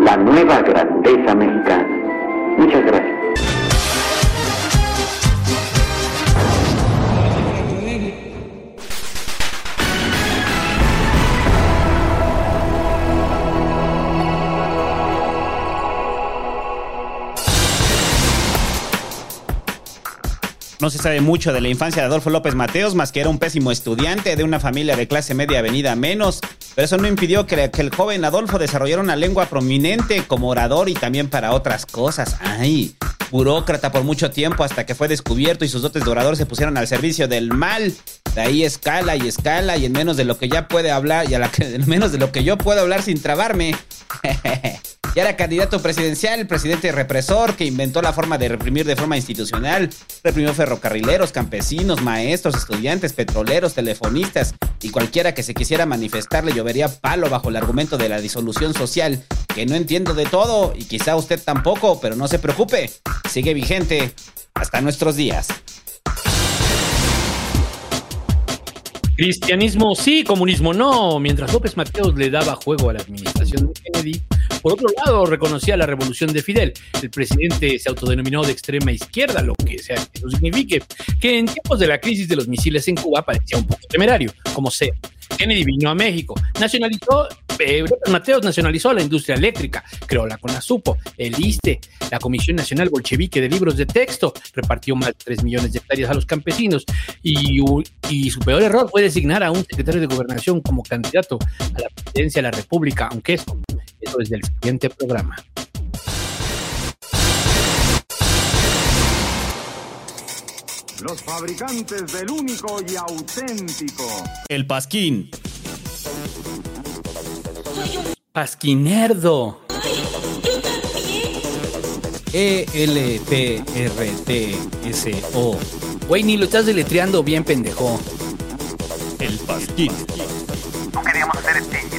la nueva grandeza mexicana. Muchas gracias. No se sabe mucho de la infancia de Adolfo López Mateos, más que era un pésimo estudiante de una familia de clase media venida menos, pero eso no impidió que, el joven Adolfo desarrollara una lengua prominente como orador y también para otras cosas. ¡Ay! Burócrata por mucho tiempo hasta que fue descubierto y sus dotes de orador se pusieron al servicio del mal. De ahí escala y escala y en menos de lo que ya puede hablar y en menos de lo que yo puedo hablar sin trabarme. Ya era candidato presidencial, presidente represor que inventó la forma de reprimir de forma institucional. Reprimió ferrocarrileros, campesinos, maestros, estudiantes, petroleros, telefonistas y cualquiera que se quisiera manifestar le llovería palo bajo el argumento de la disolución social, que no entiendo de todo y quizá usted tampoco, pero no se preocupe, sigue vigente hasta nuestros días. Cristianismo sí, comunismo no. Mientras López Mateos le daba juego a la administración de Kennedy, por otro lado reconocía la revolución de Fidel. El presidente se autodenominó de extrema izquierda, lo que sea que eso signifique, que en tiempos de la crisis de los misiles en Cuba parecía un poco temerario, como sea. Kennedy vino a México, nacionalizó, eh, Mateos nacionalizó la industria eléctrica, creó la CONASUPO, el ISTE, la Comisión Nacional Bolchevique de Libros de Texto, repartió más de 3 millones de hectáreas a los campesinos y, y su peor error fue designar a un secretario de gobernación como candidato a la presidencia de la República, aunque eso, eso es del siguiente programa. Los fabricantes del único y auténtico. El Pasquín. Pasquinerdo. E E-L-P-R-T-S-O. Güey, ni lo estás deletreando bien, pendejo. El Pasquín. No queríamos hacer extinguidos.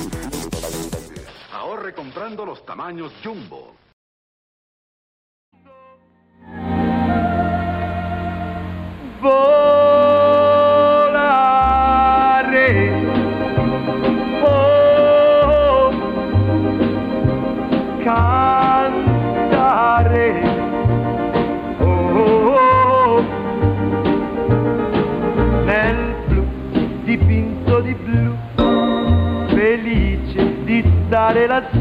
Comprando los tamaños jumbo. Volare. Oh, cantare. Oh, nel blu dipinto di blu, felice di stare lassù.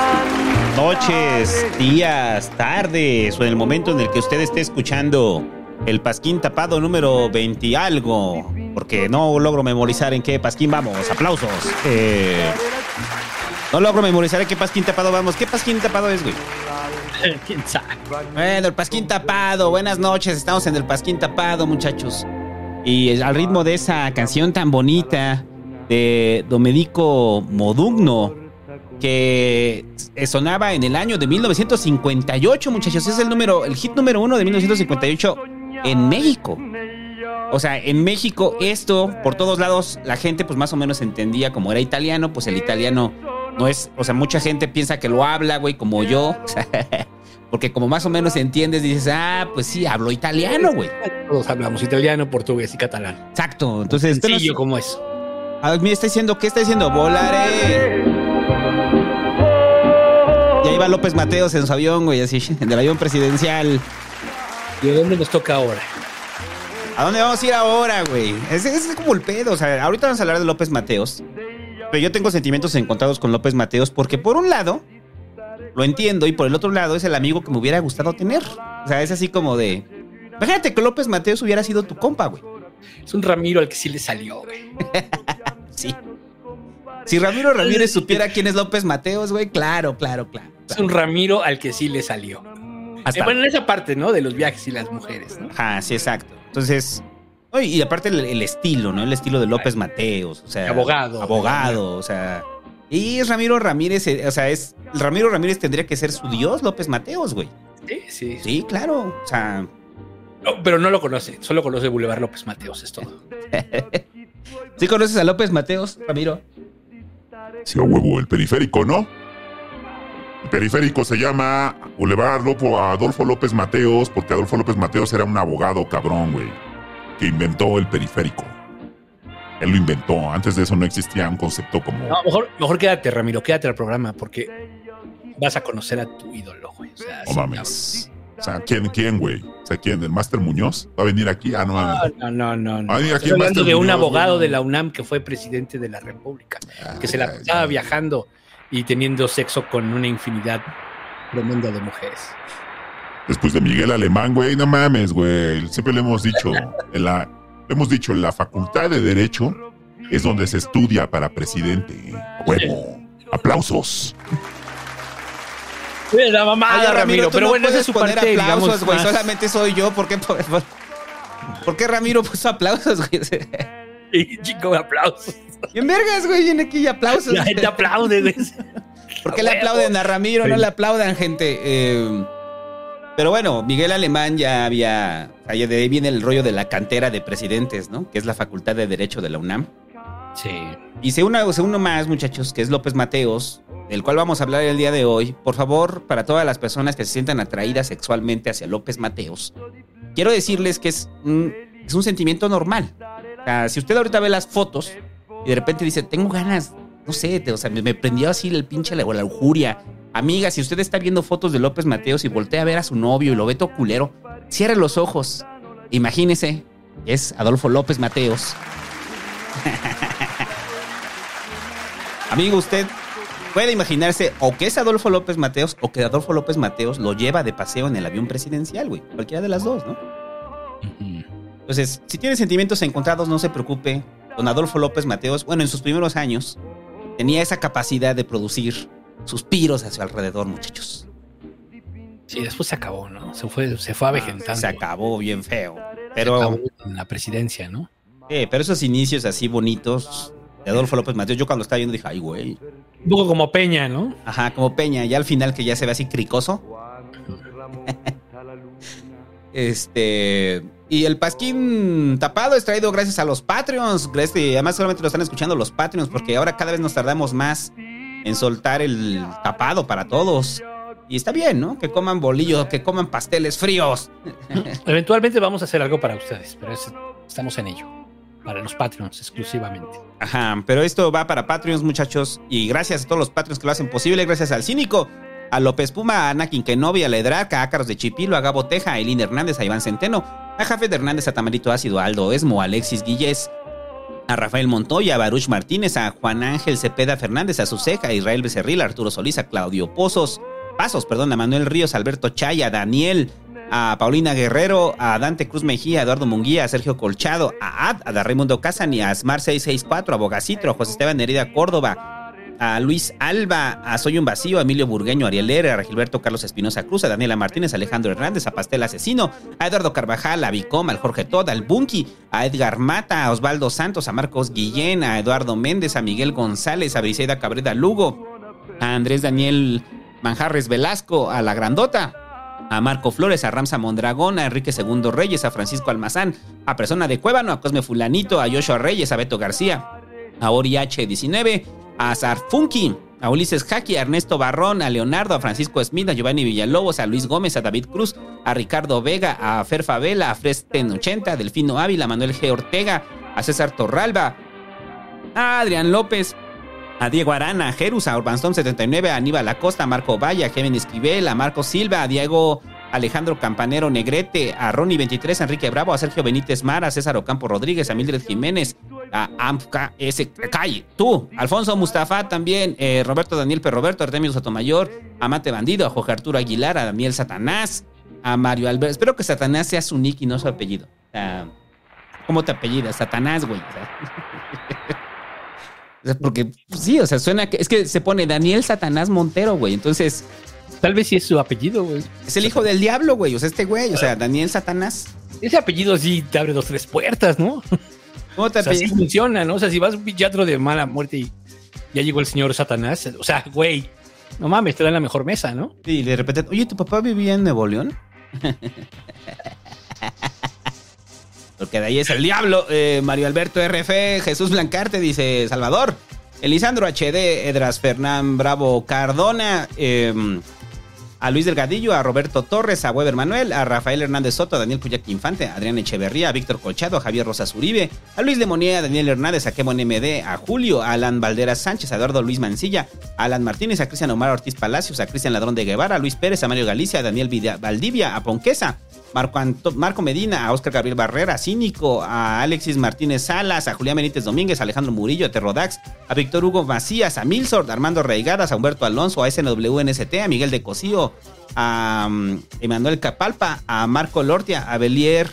noches, días, tardes o en el momento en el que usted esté escuchando el Pasquín tapado número 20 y algo, porque no logro memorizar en qué Pasquín vamos. Aplausos. Eh, no logro memorizar en qué Pasquín tapado vamos. ¿Qué Pasquín tapado es, güey? ¿Quién sabe? Bueno, el Pasquín tapado. Buenas noches, estamos en el Pasquín tapado, muchachos. Y al ritmo de esa canción tan bonita de Domenico Modugno, que sonaba en el año de 1958, muchachos. Es el número, el hit número uno de 1958 en México. O sea, en México esto, por todos lados, la gente pues más o menos entendía como era italiano, pues el italiano no es, o sea, mucha gente piensa que lo habla, güey, como yo. Porque como más o menos entiendes, dices, ah, pues sí, hablo italiano, güey. Todos hablamos italiano, portugués y catalán. Exacto. Entonces, Sencillo como eso. A ver, mira, está diciendo, ¿qué está diciendo? Volaré. Va López Mateos en su avión, güey, así, en el avión presidencial. ¿Y a dónde nos toca ahora? ¿A dónde vamos a ir ahora, güey? Es, es como el pedo. O sea, ahorita vamos a hablar de López Mateos. Pero yo tengo sentimientos encontrados con López Mateos porque, por un lado, lo entiendo, y por el otro lado, es el amigo que me hubiera gustado tener. O sea, es así como de. Imagínate que López Mateos hubiera sido tu compa, güey. Es un Ramiro al que sí le salió, güey. sí. Si Ramiro Ramírez supiera quién es López Mateos, güey, claro, claro, claro. Es un Ramiro al que sí le salió. Hasta- Eh, bueno, en esa parte, ¿no? De los viajes y las mujeres, ¿no? Ajá, sí, exacto. Entonces, y aparte el, el estilo, ¿no? El estilo de López Mateos, o sea, Abogado. abogado, o sea, y es Ramiro Ramírez, eh, o sea, es Ramiro Ramírez tendría que ser su dios, López Mateos, güey. Sí, sí. Sí, claro, o sea, No, pero no lo conoce, solo conoce Boulevard López Mateos, es todo. ¿sí conoces a López Mateos, Ramiro? Sí, a huevo, el periférico, ¿no? El periférico se llama Boulevard Adolfo López Mateos, porque Adolfo López Mateos era un abogado cabrón, güey, que inventó el periférico. Él lo inventó. Antes de eso no existía un concepto como. No, mejor, mejor quédate, Ramiro, quédate al programa, porque vas a conocer a tu ídolo, güey. O sea, No sí, mames. O sea, ¿quién, quién, güey? O sea, ¿quién? ¿El Máster Muñoz? ¿Va a venir aquí? Ah, no. No, no, no. no. Ah, Estoy hablando de un Muñoz, abogado de la UNAM que fue presidente de la República, que se la pasaba ay. viajando y teniendo sexo con una infinidad tremenda de mujeres. Después de Miguel Alemán, güey, no mames, güey. Siempre le hemos dicho, en la, le hemos dicho, en la facultad de Derecho es donde se estudia para presidente. A Huevo. Aplausos. La mamada, Oye, Ramiro, tú pero no bueno, puedes es su poner parte, aplausos, güey, solamente soy yo, ¿por qué, por, por- por qué Ramiro puso aplausos, güey? Y chico, aplausos. Bien vergas, güey, viene aquí y aplausos. La gente aplaude, güey. ¿Por qué le aplauden a Ramiro? No le aplaudan, gente. Eh, pero bueno, Miguel Alemán ya había. ya de ahí viene el rollo de la cantera de presidentes, ¿no? Que es la Facultad de Derecho de la UNAM. Sí. Y se uno, se uno más, muchachos, que es López Mateos, del cual vamos a hablar el día de hoy. Por favor, para todas las personas que se sientan atraídas sexualmente hacia López Mateos, quiero decirles que es un, sentimiento normal. O sea, si usted ahorita ve las fotos y de repente dice, tengo ganas, no sé, o sea, me, me prendió así el pinche la, la lujuria. Amiga, si usted está viendo fotos de López Mateos y voltea a ver a su novio y lo ve todo culero, cierre los ojos. Imagínese, es Adolfo López Mateos. Amigo, usted puede imaginarse o que es Adolfo López Mateos o que Adolfo López Mateos lo lleva de paseo en el avión presidencial, güey. Cualquiera de las dos, ¿no? Entonces, si tiene sentimientos encontrados, no se preocupe. Don Adolfo López Mateos, bueno, en sus primeros años, tenía esa capacidad de producir suspiros a su alrededor, muchachos. Sí, después se acabó, ¿no? Se fue, se fue avejentando. Se acabó bien feo. Se Pero, acabó en la presidencia, ¿no? eh, pero esos inicios así bonitos de Adolfo López Mateos, yo cuando estaba viendo dije, ay, güey. Un poco como Peña, ¿no? Ajá, como Peña, ya al final que ya se ve así cricoso. Este. Y el pasquín tapado es traído gracias a los Patreons. Este, y además, solamente lo están escuchando los Patreons, porque ahora cada vez nos tardamos más en soltar el tapado para todos. Y está bien, ¿no? Que coman bolillos, que coman pasteles fríos. Eventualmente vamos a hacer algo para ustedes, pero es- estamos en ello. Para los Patreons exclusivamente. Ajá, pero esto va para Patreons, muchachos. Y gracias a todos los Patreons que lo hacen posible. Gracias al Cínico, a López Puma, a Anakin Kenobi, a Ledraca, a Ácaros de Chipilo, a Gabo Teja, a Elín Hernández, a Iván Centeno, a Jafet Hernández, a Tamarito Ácido, a Aldo Esmo, a Alexis Guillés, a Rafael Montoya, a Baruch Martínez, a Juan Ángel Cepeda Fernández, a Suceja, a Israel Becerril, a Arturo Solís, a Claudio Pozos, Pasos, perdón, a Manuel Ríos, a Alberto Chaya, a Daniel, a Paulina Guerrero, a Dante Cruz Mejía, a Eduardo Munguía, a Sergio Colchado, a Ad, a Raimundo Casani, a Smart 664, a Bogacitro, a José Esteban Herida Córdoba, a Luis Alba, a Soy un Vacío, a Emilio Burgueño, a Ariel Lera, a Gilberto Carlos Espinosa Cruz, a Daniela Martínez, a Alejandro Hernández, a Pastel Asesino, a Eduardo Carvajal, a Vicom, al Jorge Todd, al Bunky, a Edgar Mata, a Osvaldo Santos, a Marcos Guillén, a Eduardo Méndez, a Miguel González, a Briseida Cabrera Lugo, a Andrés Daniel Manjarres Velasco, a La Grandota, a Marco Flores, a Ramsa Mondragón, a Enrique Segundo Reyes, a Francisco Almazán, a Persona de Cuébano, a Cosme Fulanito, a Joshua Reyes, a Beto García, a Ori H19, a Zarfunki, a Ulises Jaqui, a Ernesto Barrón, a Leonardo, a Francisco Smith, a Giovanni Villalobos, a Luis Gómez, a David Cruz, a Ricardo Vega, a Fer Favela, a Fresten 80, a Delfino Ávila, a Manuel G. Ortega, a César Torralba, a Adrián López, a Diego Arana, a Jerus, a Urbanstone 79, a Aníbal Acosta, a Marco Valle, a Kevin Esquivel, a Marco Silva, a Diego Alejandro Campanero Negrete, a Ronnie 23, a Enrique Bravo, a Sergio Benítez Mara, a César Ocampo Rodríguez, a Mildred Jiménez, a S. Calle, tú, Alfonso Mustafa también, eh, Roberto Daniel Perroberto, Artemio Sotomayor, a Mate Bandido, a Arturo Aguilar, a Daniel Satanás, a Mario Alberto. Espero que Satanás sea su nick y no su apellido. ¿Cómo te apellidas? Satanás, güey. Porque pues, sí, o sea, suena que es que se pone Daniel Satanás Montero, güey. Entonces, Tal vez sí es su apellido, güey. es el hijo del diablo, güey. O sea, este güey, o sea, Daniel Satanás. Ese apellido sí te abre dos, tres puertas, ¿no? ¿Cómo te O sea, sí funciona, ¿no? O sea, si vas a un teatro de mala muerte y ya llegó el señor Satanás, o sea, güey, no mames, te dan la mejor mesa, ¿no? Y de repente, oye, ¿tu papá vivía en Nuevo León? Porque de ahí es el diablo. Eh, Mario Alberto RF, Jesús Blancarte dice Salvador. Elisandro HD, Edras Fernán Bravo Cardona. eh, a Luis Delgadillo, a Roberto Torres, a Weber Manuel, a Rafael Hernández Soto, a Daniel Cuyac Infante, a Adrián Echeverría, a Víctor Colchado, a Javier Rosas Uribe, a Luis Lemonía, a Daniel Hernández, a Kemon MD, a Julio, a Alan Valderas Sánchez, a Eduardo Luis Mancilla, a Alan Martínez, a Cristian Omar Ortiz Palacios, a Cristian Ladrón de Guevara, a Luis Pérez, a Mario Galicia, a Daniel Valdivia, a Ponquesa, Marco, Marco Medina, a Oscar Gabriel Barrera, Cínico, a Alexis Martínez Salas, a Julián Benítez Domínguez, a Alejandro Murillo, a Terrodax, a Víctor Hugo Macías, a Milsord, a Armando Reigadas, a Humberto Alonso, a SNWNST, a Miguel de Cosío, a um, Emanuel Capalpa, a Marco Lortia, a Belier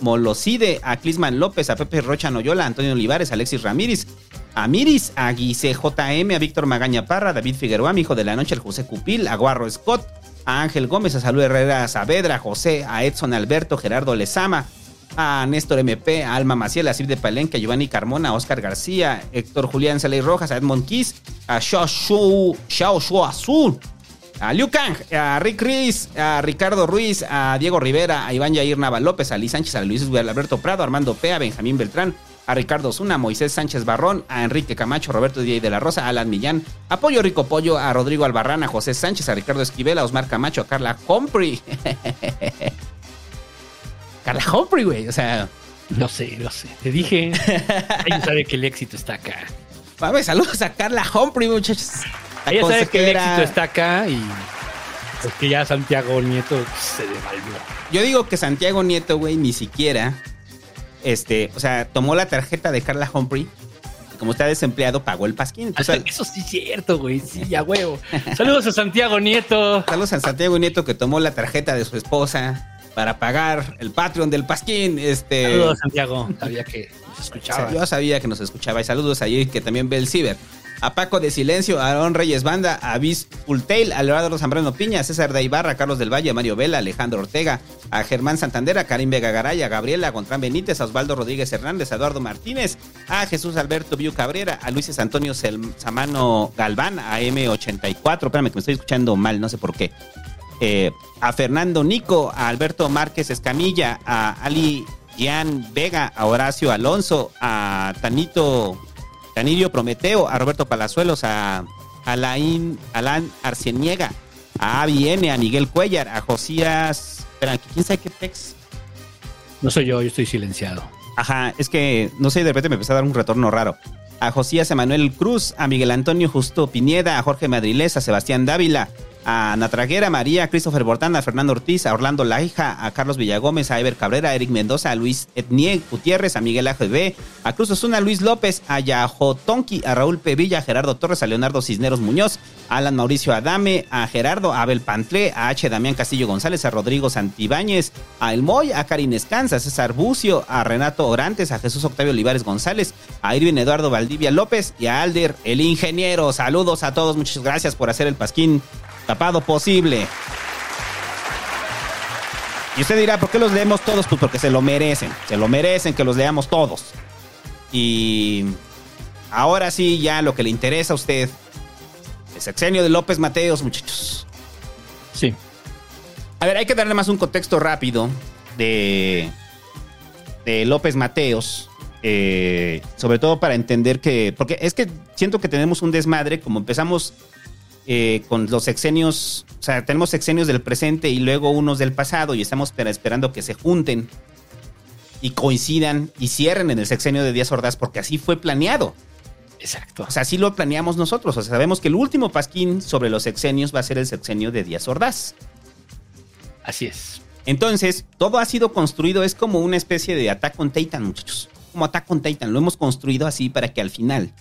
Molocide, a Clisman López, a Pepe Rocha Noyola, a Antonio Olivares, a Alexis Ramírez, a Miris, a Guise JM, a Víctor Magaña Parra, a David Figueroa, mi hijo de la noche, al José Cupil, a Guarro Scott, a Ángel Gómez, a Salud Herrera Saavedra, a José, a Edson Alberto, Gerardo Lezama, a Néstor MP, a Alma Maciel, a Cid de Palenque, a Giovanni Carmona, a Oscar García, Héctor Julián Saley Rojas, a Edmond Kiss, a Xiao Shu, Xiao Shu Azul, a Liu Kang, a Rick Riz, a Ricardo Ruiz, a Diego Rivera, a Iván Yair Nava López, a Liz Sánchez, a Luis Alberto Prado, a Armando Pea, a Benjamín Beltrán, a Ricardo Zuna, a Moisés Sánchez Barrón, a Enrique Camacho, a Roberto Díaz de la Rosa, a Alan Millán, a Pollo Rico Pollo, a Rodrigo Albarrán, a José Sánchez, a Ricardo Esquivel, a Osmar Camacho, a Carla Humphrey. Carla Humphrey, güey, o sea, No sé, no sé. Te dije. Ella sabe que el éxito está acá. mames, saludos a Carla Humphrey, muchachos. La Ella sabe que el éxito está acá y. Porque ya Santiago Nieto se devalvió. Yo digo que Santiago Nieto, güey, ni siquiera, este, o sea, tomó la tarjeta de Carla Humphrey. y Como está desempleado, pagó el pasquín. Entonces, Eso sí es cierto, güey. Sí, a huevo. Saludos a Santiago Nieto. saludos a Santiago Nieto que tomó la tarjeta de su esposa para pagar el Patreon del pasquín. Este, Saludos a Santiago. Sabía que nos escuchaba. Yo sabía que nos escuchaba. Y saludos a Jay, que también ve el ciber. A Paco de Silencio, a Aaron Reyes Banda, a Bis Pultail, a Leonardo Zambrano Piña, a César de Ibarra, a Carlos del Valle, a Mario Vela, a Alejandro Ortega, a Germán Santander, a Karim Vega Garay, a Gabriela Gontrán Benítez, a Osvaldo Rodríguez Hernández, a Eduardo Martínez, a Jesús Alberto Viu Cabrera, a Luis Antonio Samano Galván, a M84, espérame que me estoy escuchando mal, no sé por qué. Eh, a Fernando Nico, a Alberto Márquez Escamilla, a Ali Gian Vega, a Horacio Alonso, a Tanito Tanilio Prometeo, a Roberto Palazuelos, a Alain, Alan Arceniega, a Avi N, a Miguel Cuellar, a Josías. Espera, ¿quién sabe qué text? No soy yo, yo estoy silenciado. Ajá, es que no sé, de repente me empezó a dar un retorno raro. A Josías Emanuel Cruz, a Miguel Antonio Justo Pineda, a Jorge Madrilés, a Sebastián Dávila, a Natraguera, María, Christopher Bortán, a Fernando Ortiz, a Orlando Laija, a Carlos Villagómez, a Ever Cabrera, a Eric Mendoza, a Luis Etnie Gutiérrez, a Miguel AGB, a Cruz Osuna, Luis López, a Yajotonki, a Raúl Pevilla, a Gerardo Torres, a Leonardo Cisneros Muñoz, a Alan Mauricio Adame, a Gerardo, a Abel Pantlé, a H. Damián Castillo González, a Rodrigo Santibáñez, a El Moy, a Karin Escanza, a César Bucio, a Renato Orantes, a Jesús Octavio Olivares González, a Irvin Eduardo Valdivia López y a Alder, el ingeniero. Saludos a todos, muchas gracias por hacer el pasquín tapado posible. Y usted dirá, ¿por qué los leemos todos? Pues porque se lo merecen, se lo merecen que los leamos todos. Y ahora sí, ya lo que le interesa a usted, el sexenio de López Mateos, muchachos. Sí. A ver, hay que darle más un contexto rápido de, de López Mateos. eh, sobre todo para entender que, porque es que siento que tenemos un desmadre, como empezamos eh, con los sexenios, o sea, tenemos sexenios del presente y luego unos del pasado y estamos espera- esperando que se junten y coincidan y cierren en el sexenio de Díaz Ordaz porque así fue planeado. Exacto. O sea, así lo planeamos nosotros. O sea, sabemos que el último pasquín sobre los sexenios va a ser el sexenio de Díaz Ordaz. Así es. Entonces, todo ha sido construido, es como una especie de Attack on Titan, muchachos. Como Attack on Titan, lo hemos construido así para que al final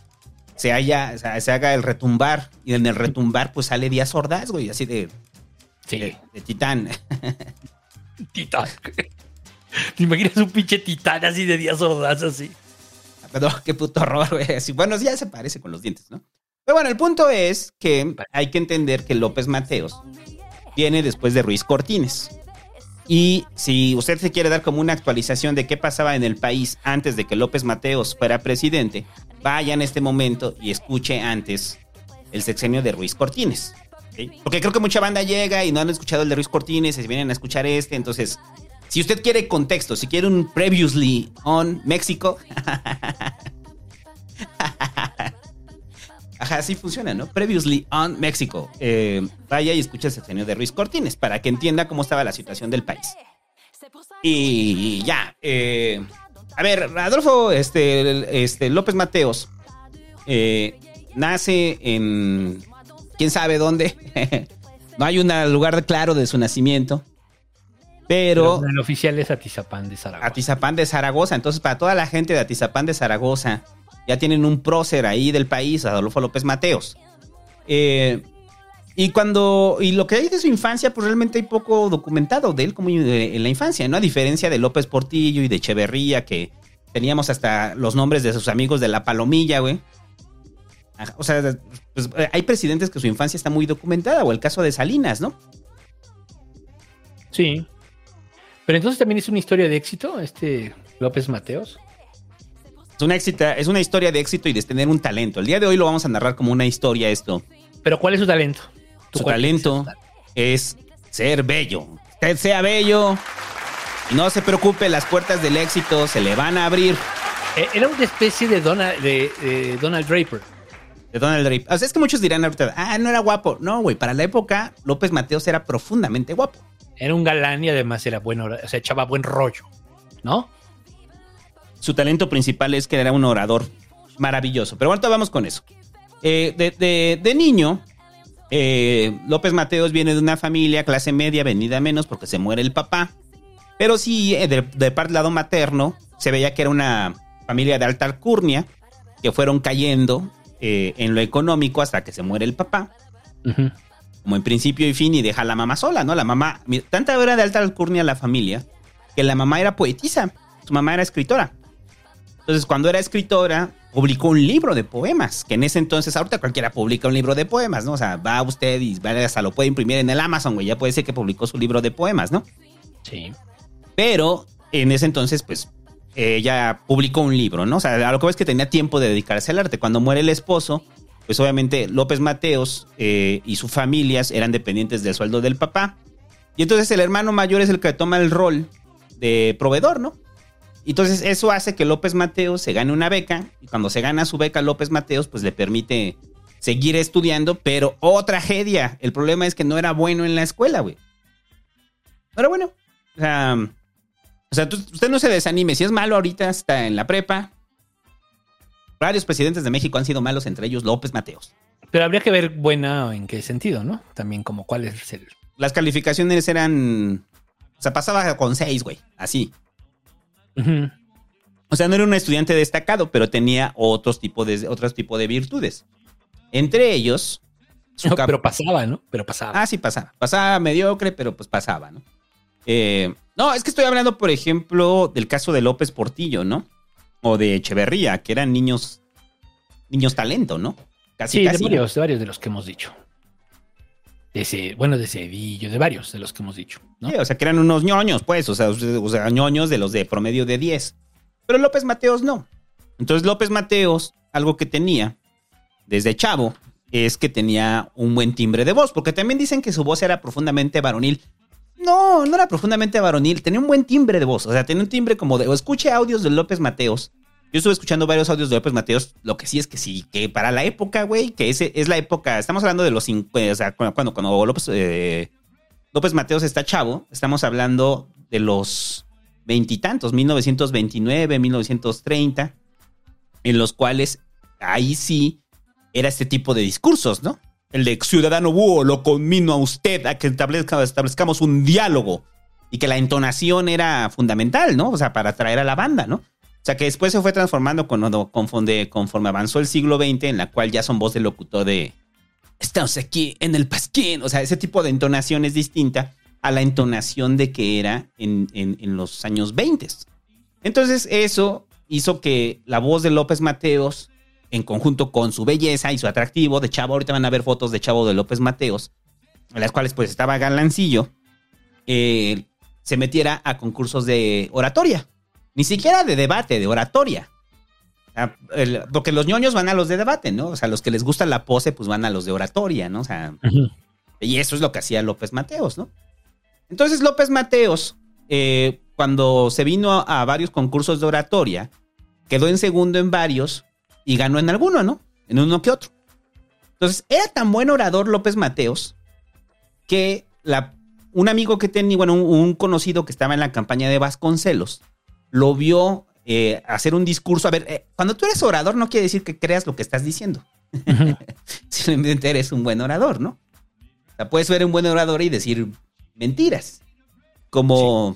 se haya, o sea, se haga el retumbar. Y en el retumbar, pues sale Díaz Ordaz, güey, así de, Sí. de, de titán. Titán. ¿Te imaginas un pinche titán así de días sordas así? Perdón, qué puto horror, güey. Así, bueno, ya se parece con los dientes, ¿no? Pero bueno, el punto es que hay que entender que López Mateos viene después de Ruiz Cortines. Y si usted se quiere dar como una actualización de qué pasaba en el país antes de que López Mateos fuera presidente, vaya en este momento y escuche antes el sexenio de Ruiz Cortines. Porque creo que mucha banda llega y no han escuchado el de Ruiz Cortines y se vienen a escuchar este. Entonces, si usted quiere contexto, si quiere un previously on México, Ajá, así funciona, ¿no? Previously on México. Eh, vaya y escuche el sexenio de Ruiz Cortines para que entienda cómo estaba la situación del país. Y ya. eh, a ver, Adolfo este, este, López Mateos eh, nace en. quién sabe dónde. no hay un lugar claro de su nacimiento. Pero. el oficial es Atizapán de Zaragoza. Atizapán de Zaragoza. Entonces, para toda la gente de Atizapán de Zaragoza, ya tienen un prócer ahí del país, Adolfo López Mateos. Eh, y cuando. Y lo que hay de su infancia, pues realmente hay poco documentado de él como de- en la infancia, ¿no? A diferencia de López Portillo y de Echeverría, que teníamos hasta los nombres de sus amigos de la Palomilla, güey. O sea, pues, eh, hay presidentes que su infancia está muy documentada, o el caso de Salinas, ¿no? Sí. Pero entonces también es una historia de éxito, este López Mateos. Es una, éxita- es una historia de éxito y de tener un talento. El día de hoy lo vamos a narrar como una historia esto. Pero ¿cuál es su talento? ¿Tú Su talento es ser bello. Usted sea bello y no se preocupe, las puertas del éxito se le van a abrir. Eh, Era una especie de Donald, de, de Donald Draper. De Donald Trump. O sea, es que muchos dirán ahorita, ah, no era guapo. No, güey, para la época López Mateos era profundamente guapo. Era un galán y además era bueno, o sea, echaba buen rollo, ¿no? Su talento principal es que era un orador maravilloso. Pero ahorita vamos con eso. Eh, de, de- de niño, eh, López Mateos viene de una familia clase media, venida menos porque se muere el papá. Pero sí, eh, de, de parte del lado materno, se veía que era una familia de alta alcurnia que fueron cayendo eh, en lo económico hasta que se muere el papá. Como en principio y fin, y deja a la mamá sola, ¿no? La mamá, tanta era de alta alcurnia la familia, que la mamá era poetisa, su mamá era escritora. Entonces, cuando era escritora, publicó un libro de poemas, que en ese entonces, ahorita cualquiera publica un libro de poemas, ¿no? O sea, va usted y va, hasta lo puede imprimir en el Amazon, güey, ya puede ser que publicó su libro de poemas, ¿no? Sí. Pero en ese entonces, pues, ella publicó un libro, ¿no? O sea, a lo que ves que tenía tiempo de dedicarse al arte. Cuando muere el esposo, pues obviamente López Mateos eh, y sus familias eran dependientes del sueldo del papá. Y entonces el hermano mayor es el que toma el rol de proveedor, ¿no? Entonces eso hace que López Mateos se gane una beca y cuando se gana su beca López Mateos pues le permite seguir estudiando, pero oh tragedia, el problema es que no era bueno en la escuela, güey. Era bueno. O sea, o sea, usted no se desanime, si es malo ahorita está en la prepa. Varios presidentes de México han sido malos, entre ellos López Mateos. Pero habría que ver buena en qué sentido, ¿no? También como cuál es el... Las calificaciones eran... O sea, pasaba con seis, güey, así. O sea, no era un estudiante destacado, pero tenía otros tipos de, otros tipos de virtudes. Entre ellos... su No, pero pasaba, ¿no? Pero pasaba. Ah, sí, pasaba. Pasaba mediocre, pero pues pasaba, ¿no? Eh, no, es que estoy hablando, por ejemplo, del caso de López Portillo, ¿no? O de Echeverría, que eran niños, niños talento, ¿no? Casi, sí, casi. de varios, de varios de los que hemos dicho. De ese, bueno, de Cedillo, de varios de los que hemos dicho, ¿no? O sea, que eran unos ñoños, pues, o sea, o sea, ñoños de los de promedio de 10. Pero López Mateos no. Entonces López Mateos, algo que tenía desde chavo, es que tenía un buen timbre de voz, porque también dicen que su voz era profundamente varonil. No, no era profundamente varonil, tenía un buen timbre de voz, o sea, tenía un timbre como de, o escuche audios de López Mateos, Yo estuve escuchando varios audios de López Mateos. Lo que sí es que sí, que para la época, güey, que ese es la época. Estamos hablando de los 50, o sea, cuando, cuando, López, eh, López Mateos está chavo, estamos hablando de los veintitantos, 1929, 1930, en los cuales ahí sí era este tipo de discursos, ¿no? El de ciudadano búho, lo conmino a usted a que establezca- establezcamos un diálogo y que la entonación era fundamental, ¿no? O sea, para atraer a la banda, ¿no? O sea, que después se fue transformando conforme, conforme avanzó el siglo XX, en la cual ya son voz de locutor de estamos aquí en el pasquín. O sea, ese tipo de entonación es distinta a la entonación de que era en, en- en los años 20. Entonces, eso hizo que la voz de López Mateos, en conjunto con su belleza y su atractivo de chavo, ahorita van a ver fotos de chavo de López Mateos, en las cuales pues estaba galancillo, eh, se metiera a concursos de oratoria. Ni siquiera de debate, de oratoria. O sea, el- porque los ñoños van a los de debate, ¿no? O sea, los que les gusta la pose, pues van a los de oratoria, ¿no? O sea, y eso es lo que hacía López Mateos, ¿no? Entonces López Mateos, eh, cuando se vino a, a varios concursos de oratoria, quedó en segundo en varios y ganó en alguno, ¿no? En uno que otro. Entonces, era tan buen orador López Mateos que la, un amigo que tenía, bueno, un, un conocido que estaba en la campaña de Vasconcelos, lo vio eh, hacer un discurso. A ver, eh, cuando tú eres orador no quiere decir que creas lo que estás diciendo. Simplemente eres un buen orador, ¿no? O sea, puedes ser un buen orador y decir mentiras. Como,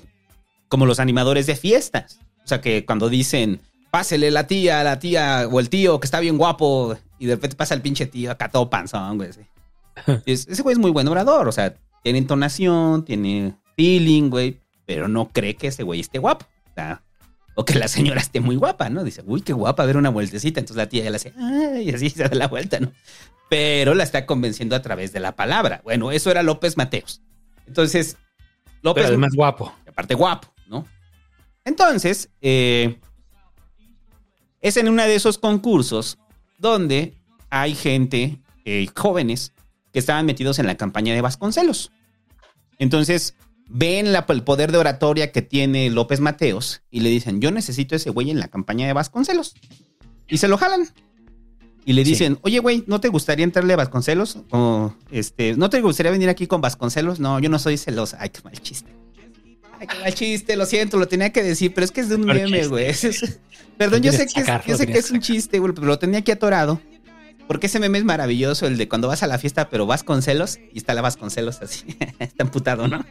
como los animadores de fiestas. O sea, que cuando dicen, pásele la tía, la tía o el tío que está bien guapo, y de repente pasa el pinche tío acá todo panzón, güey. Es- ese güey es muy buen orador, o sea, tiene entonación, tiene feeling, güey, pero no cree que ese güey esté guapo. O sea, o que la señora esté muy guapa, ¿no? Dice, uy, qué guapa, a ver una vueltecita. Entonces la tía ya le hace, ay, y así se da la vuelta, ¿no? Pero la está convenciendo a través de la palabra. Bueno, eso era López Mateos. Entonces, López. Pero además guapo. aparte guapo, ¿no? Entonces, eh, es en uno de esos concursos donde hay gente, eh, jóvenes, que estaban metidos en la campaña de Vasconcelos. Entonces, ven la- el poder de oratoria que tiene López Mateos y le dicen, yo necesito ese güey en la campaña de Vasconcelos. Y se lo jalan. Y le dicen, oye, güey, ¿no te gustaría entrarle a Vasconcelos? O, este, ¿no te gustaría venir aquí con Vasconcelos? No, yo no soy celosa. Ay, qué mal chiste. Ay, qué mal chiste, lo siento, lo tenía que decir, pero es que es de un meme, güey. Perdón, yo sé que, es, yo sé que es un chiste, güey, pero lo tenía aquí atorado. Porque ese meme es maravilloso, el de cuando vas a la fiesta, pero vas con celos y está la Vasconcelos así. está emputado, ¿no?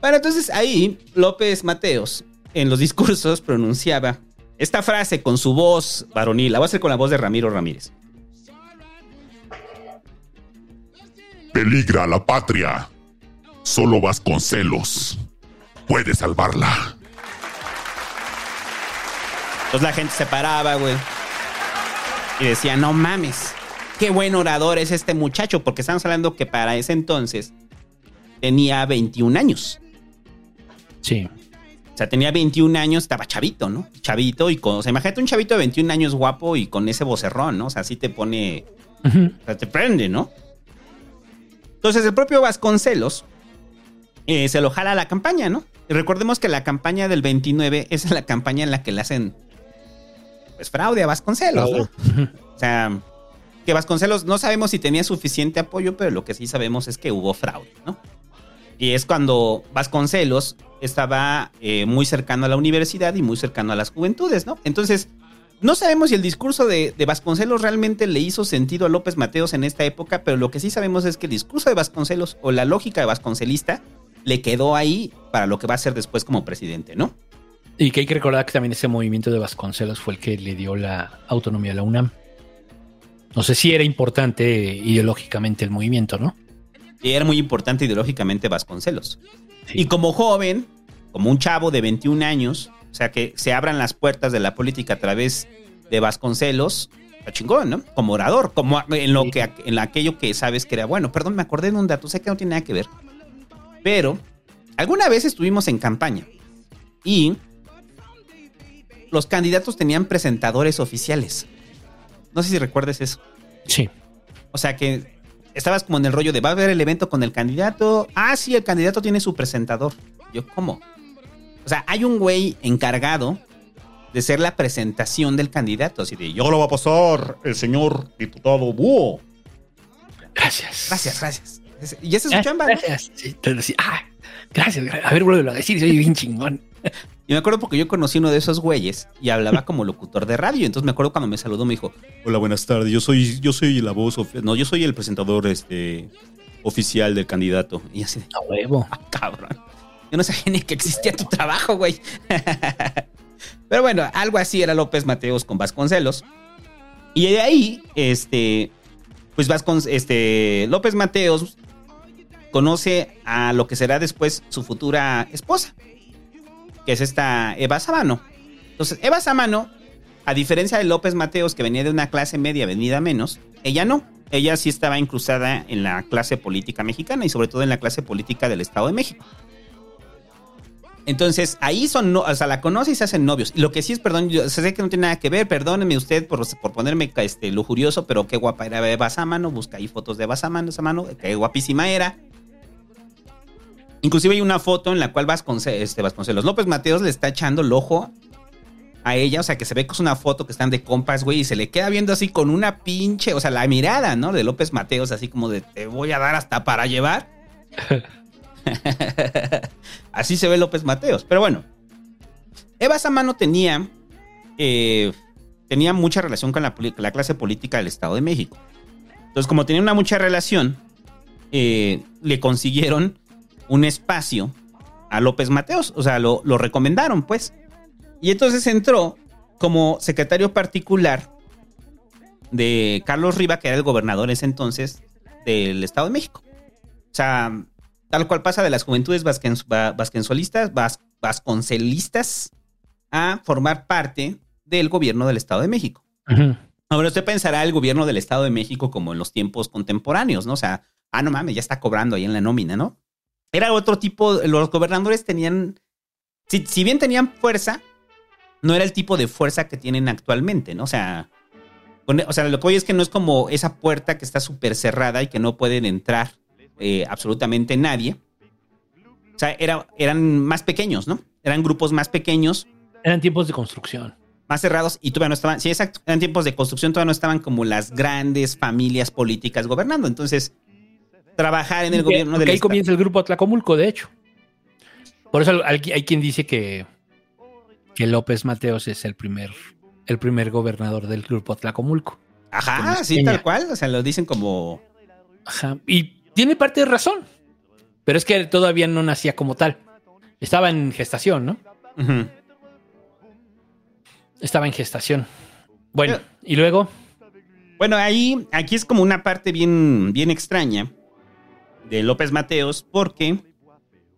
Bueno, entonces ahí López Mateos en los discursos pronunciaba esta frase con su voz varonil. La voy a hacer con la voz de Ramiro Ramírez. Peligra la patria. Solo Vasconcelos puede salvarla. Entonces la gente se paraba, güey. Y decía, no mames, qué buen orador es este muchacho, porque estamos hablando que para ese entonces tenía 21 años. Sí. O sea, tenía 21 años, estaba chavito, ¿no? Chavito y con... O sea, imagínate un chavito de 21 años guapo y con ese vocerrón, ¿no? O sea, así te pone... O sea, te prende, ¿no? Entonces el propio Vasconcelos eh, se lo jala a la campaña, ¿no? Y recordemos que la campaña del 29 es la campaña en la que le hacen pues fraude a Vasconcelos, ¿no? O sea, que Vasconcelos no sabemos si tenía suficiente apoyo, pero lo que sí sabemos es que hubo fraude, ¿no? Y es cuando Vasconcelos estaba eh, muy cercano a la universidad y muy cercano a las juventudes, ¿no? Entonces, no sabemos si el discurso de, de Vasconcelos realmente le hizo sentido a López Mateos en esta época, pero lo que sí sabemos es que el discurso de Vasconcelos o la lógica de Vasconcelista le quedó ahí para lo que va a ser después como presidente, ¿no? Y que hay que recordar que también ese movimiento de Vasconcelos fue el que le dio la autonomía a la UNAM. No sé si era importante ideológicamente el movimiento, ¿no? Y era muy importante ideológicamente Vasconcelos. Y como joven, como un chavo de 21 años, o sea, que se abran las puertas de la política a través de Vasconcelos, está chingón, ¿no? Como orador, como en lo que en aquello que sabes que era bueno. Perdón, me acordé de un dato, sé que no tiene nada que ver. Pero alguna vez estuvimos en campaña y los candidatos tenían presentadores oficiales. No sé si recuerdes eso. Sí. O sea que estabas como en el rollo de va a haber el evento con el candidato. Ah, sí, el candidato tiene su presentador. Yo, ¿cómo? O sea, hay un güey encargado de ser la presentación del candidato. Así de, yo lo va a pasar el señor diputado Búho. Gracias. Gracias, gracias. Y esa es su Ah, chamba. Gracias. Sí, ah, gracias. gra- A ver, vuelvo a decir, soy bien chingón. Y me acuerdo porque yo conocí uno de esos güeyes y hablaba como locutor de radio. Entonces me acuerdo cuando me saludó, me dijo, hola, buenas tardes, yo soy, yo soy la voz, no, yo soy el presentador este, oficial del candidato. Y así de, A huevo. "Ah, cabrón. Yo no sabía ni que existía tu trabajo, güey. Pero bueno, algo así era López Mateos con Vasconcelos. Y de ahí, este, pues Vascon- este, López Mateos conoce a lo que será después su futura esposa, que es esta Eva Sabano. Entonces, Eva Sabano, a diferencia de López Mateos, que venía de una clase media, venida menos, ella no. Ella sí estaba incrustada en la clase política mexicana y sobre todo en la clase política del Estado de México. Entonces, ahí son, no, o sea, la conoce y se hacen novios. Lo que sí es, perdón, yo sé que no tiene nada que ver, perdóneme usted por, por ponerme este, lujurioso, pero qué guapa era Eva Sámano, busca ahí fotos de Eva Sámano, Sámano, qué guapísima era. Inclusive hay una foto en la cual Vasconce- este, Vasconcelos López Mateos le está echando el ojo a ella, o sea, que se ve que es una foto que están de compas, güey, y se le queda viendo así con una pinche, o sea, la mirada, ¿no? De López Mateos, así como de te voy a dar hasta para llevar. Así se ve López Mateos. Pero bueno, Eva Samano tenía, eh, tenía mucha relación con la clase política del Estado de México. Entonces, como tenía una mucha relación, eh, le consiguieron un espacio a López Mateos. O sea, lo, lo recomendaron, pues. Y entonces entró como secretario particular de Carlos Riva, que era el gobernador en ese entonces del Estado de México. O sea, tal cual pasa de las juventudes vasquenzolistas, vas- vasconcelistas, a formar parte del gobierno del Estado de México. Ahora usted pensará el gobierno del Estado de México como en los tiempos contemporáneos, ¿no? O sea, ah, no mames, ya está cobrando ahí en la nómina, ¿no? Era otro tipo, los gobernadores tenían, si, si bien tenían fuerza, no era el tipo de fuerza que tienen actualmente, ¿no? O sea, con- o sea, lo que voy es que no es como esa puerta que está súper cerrada y que no pueden entrar eh, absolutamente nadie. O sea, era, eran más pequeños, ¿no? Eran grupos más pequeños, Eran tiempos de construcción. más cerrados y todavía no estaban, sí, exacto, eran tiempos de construcción, todavía no estaban como las grandes familias políticas gobernando. Entonces, trabajar en el gobierno del ahí Estado. comienza el grupo Atlacomulco, de hecho. Por eso hay, hay quien dice que, que López Mateos es el primer, el primer gobernador del grupo Atlacomulco. Ajá, sí, Peña. tal cual. O sea, lo dicen como. Ajá. Y tiene parte de razón. Pero es que todavía no nacía como tal. Estaba en gestación, ¿no? Estaba en gestación. Bueno, y luego. Bueno, ahí, aquí es como una parte bien, bien extraña de López Mateos, porque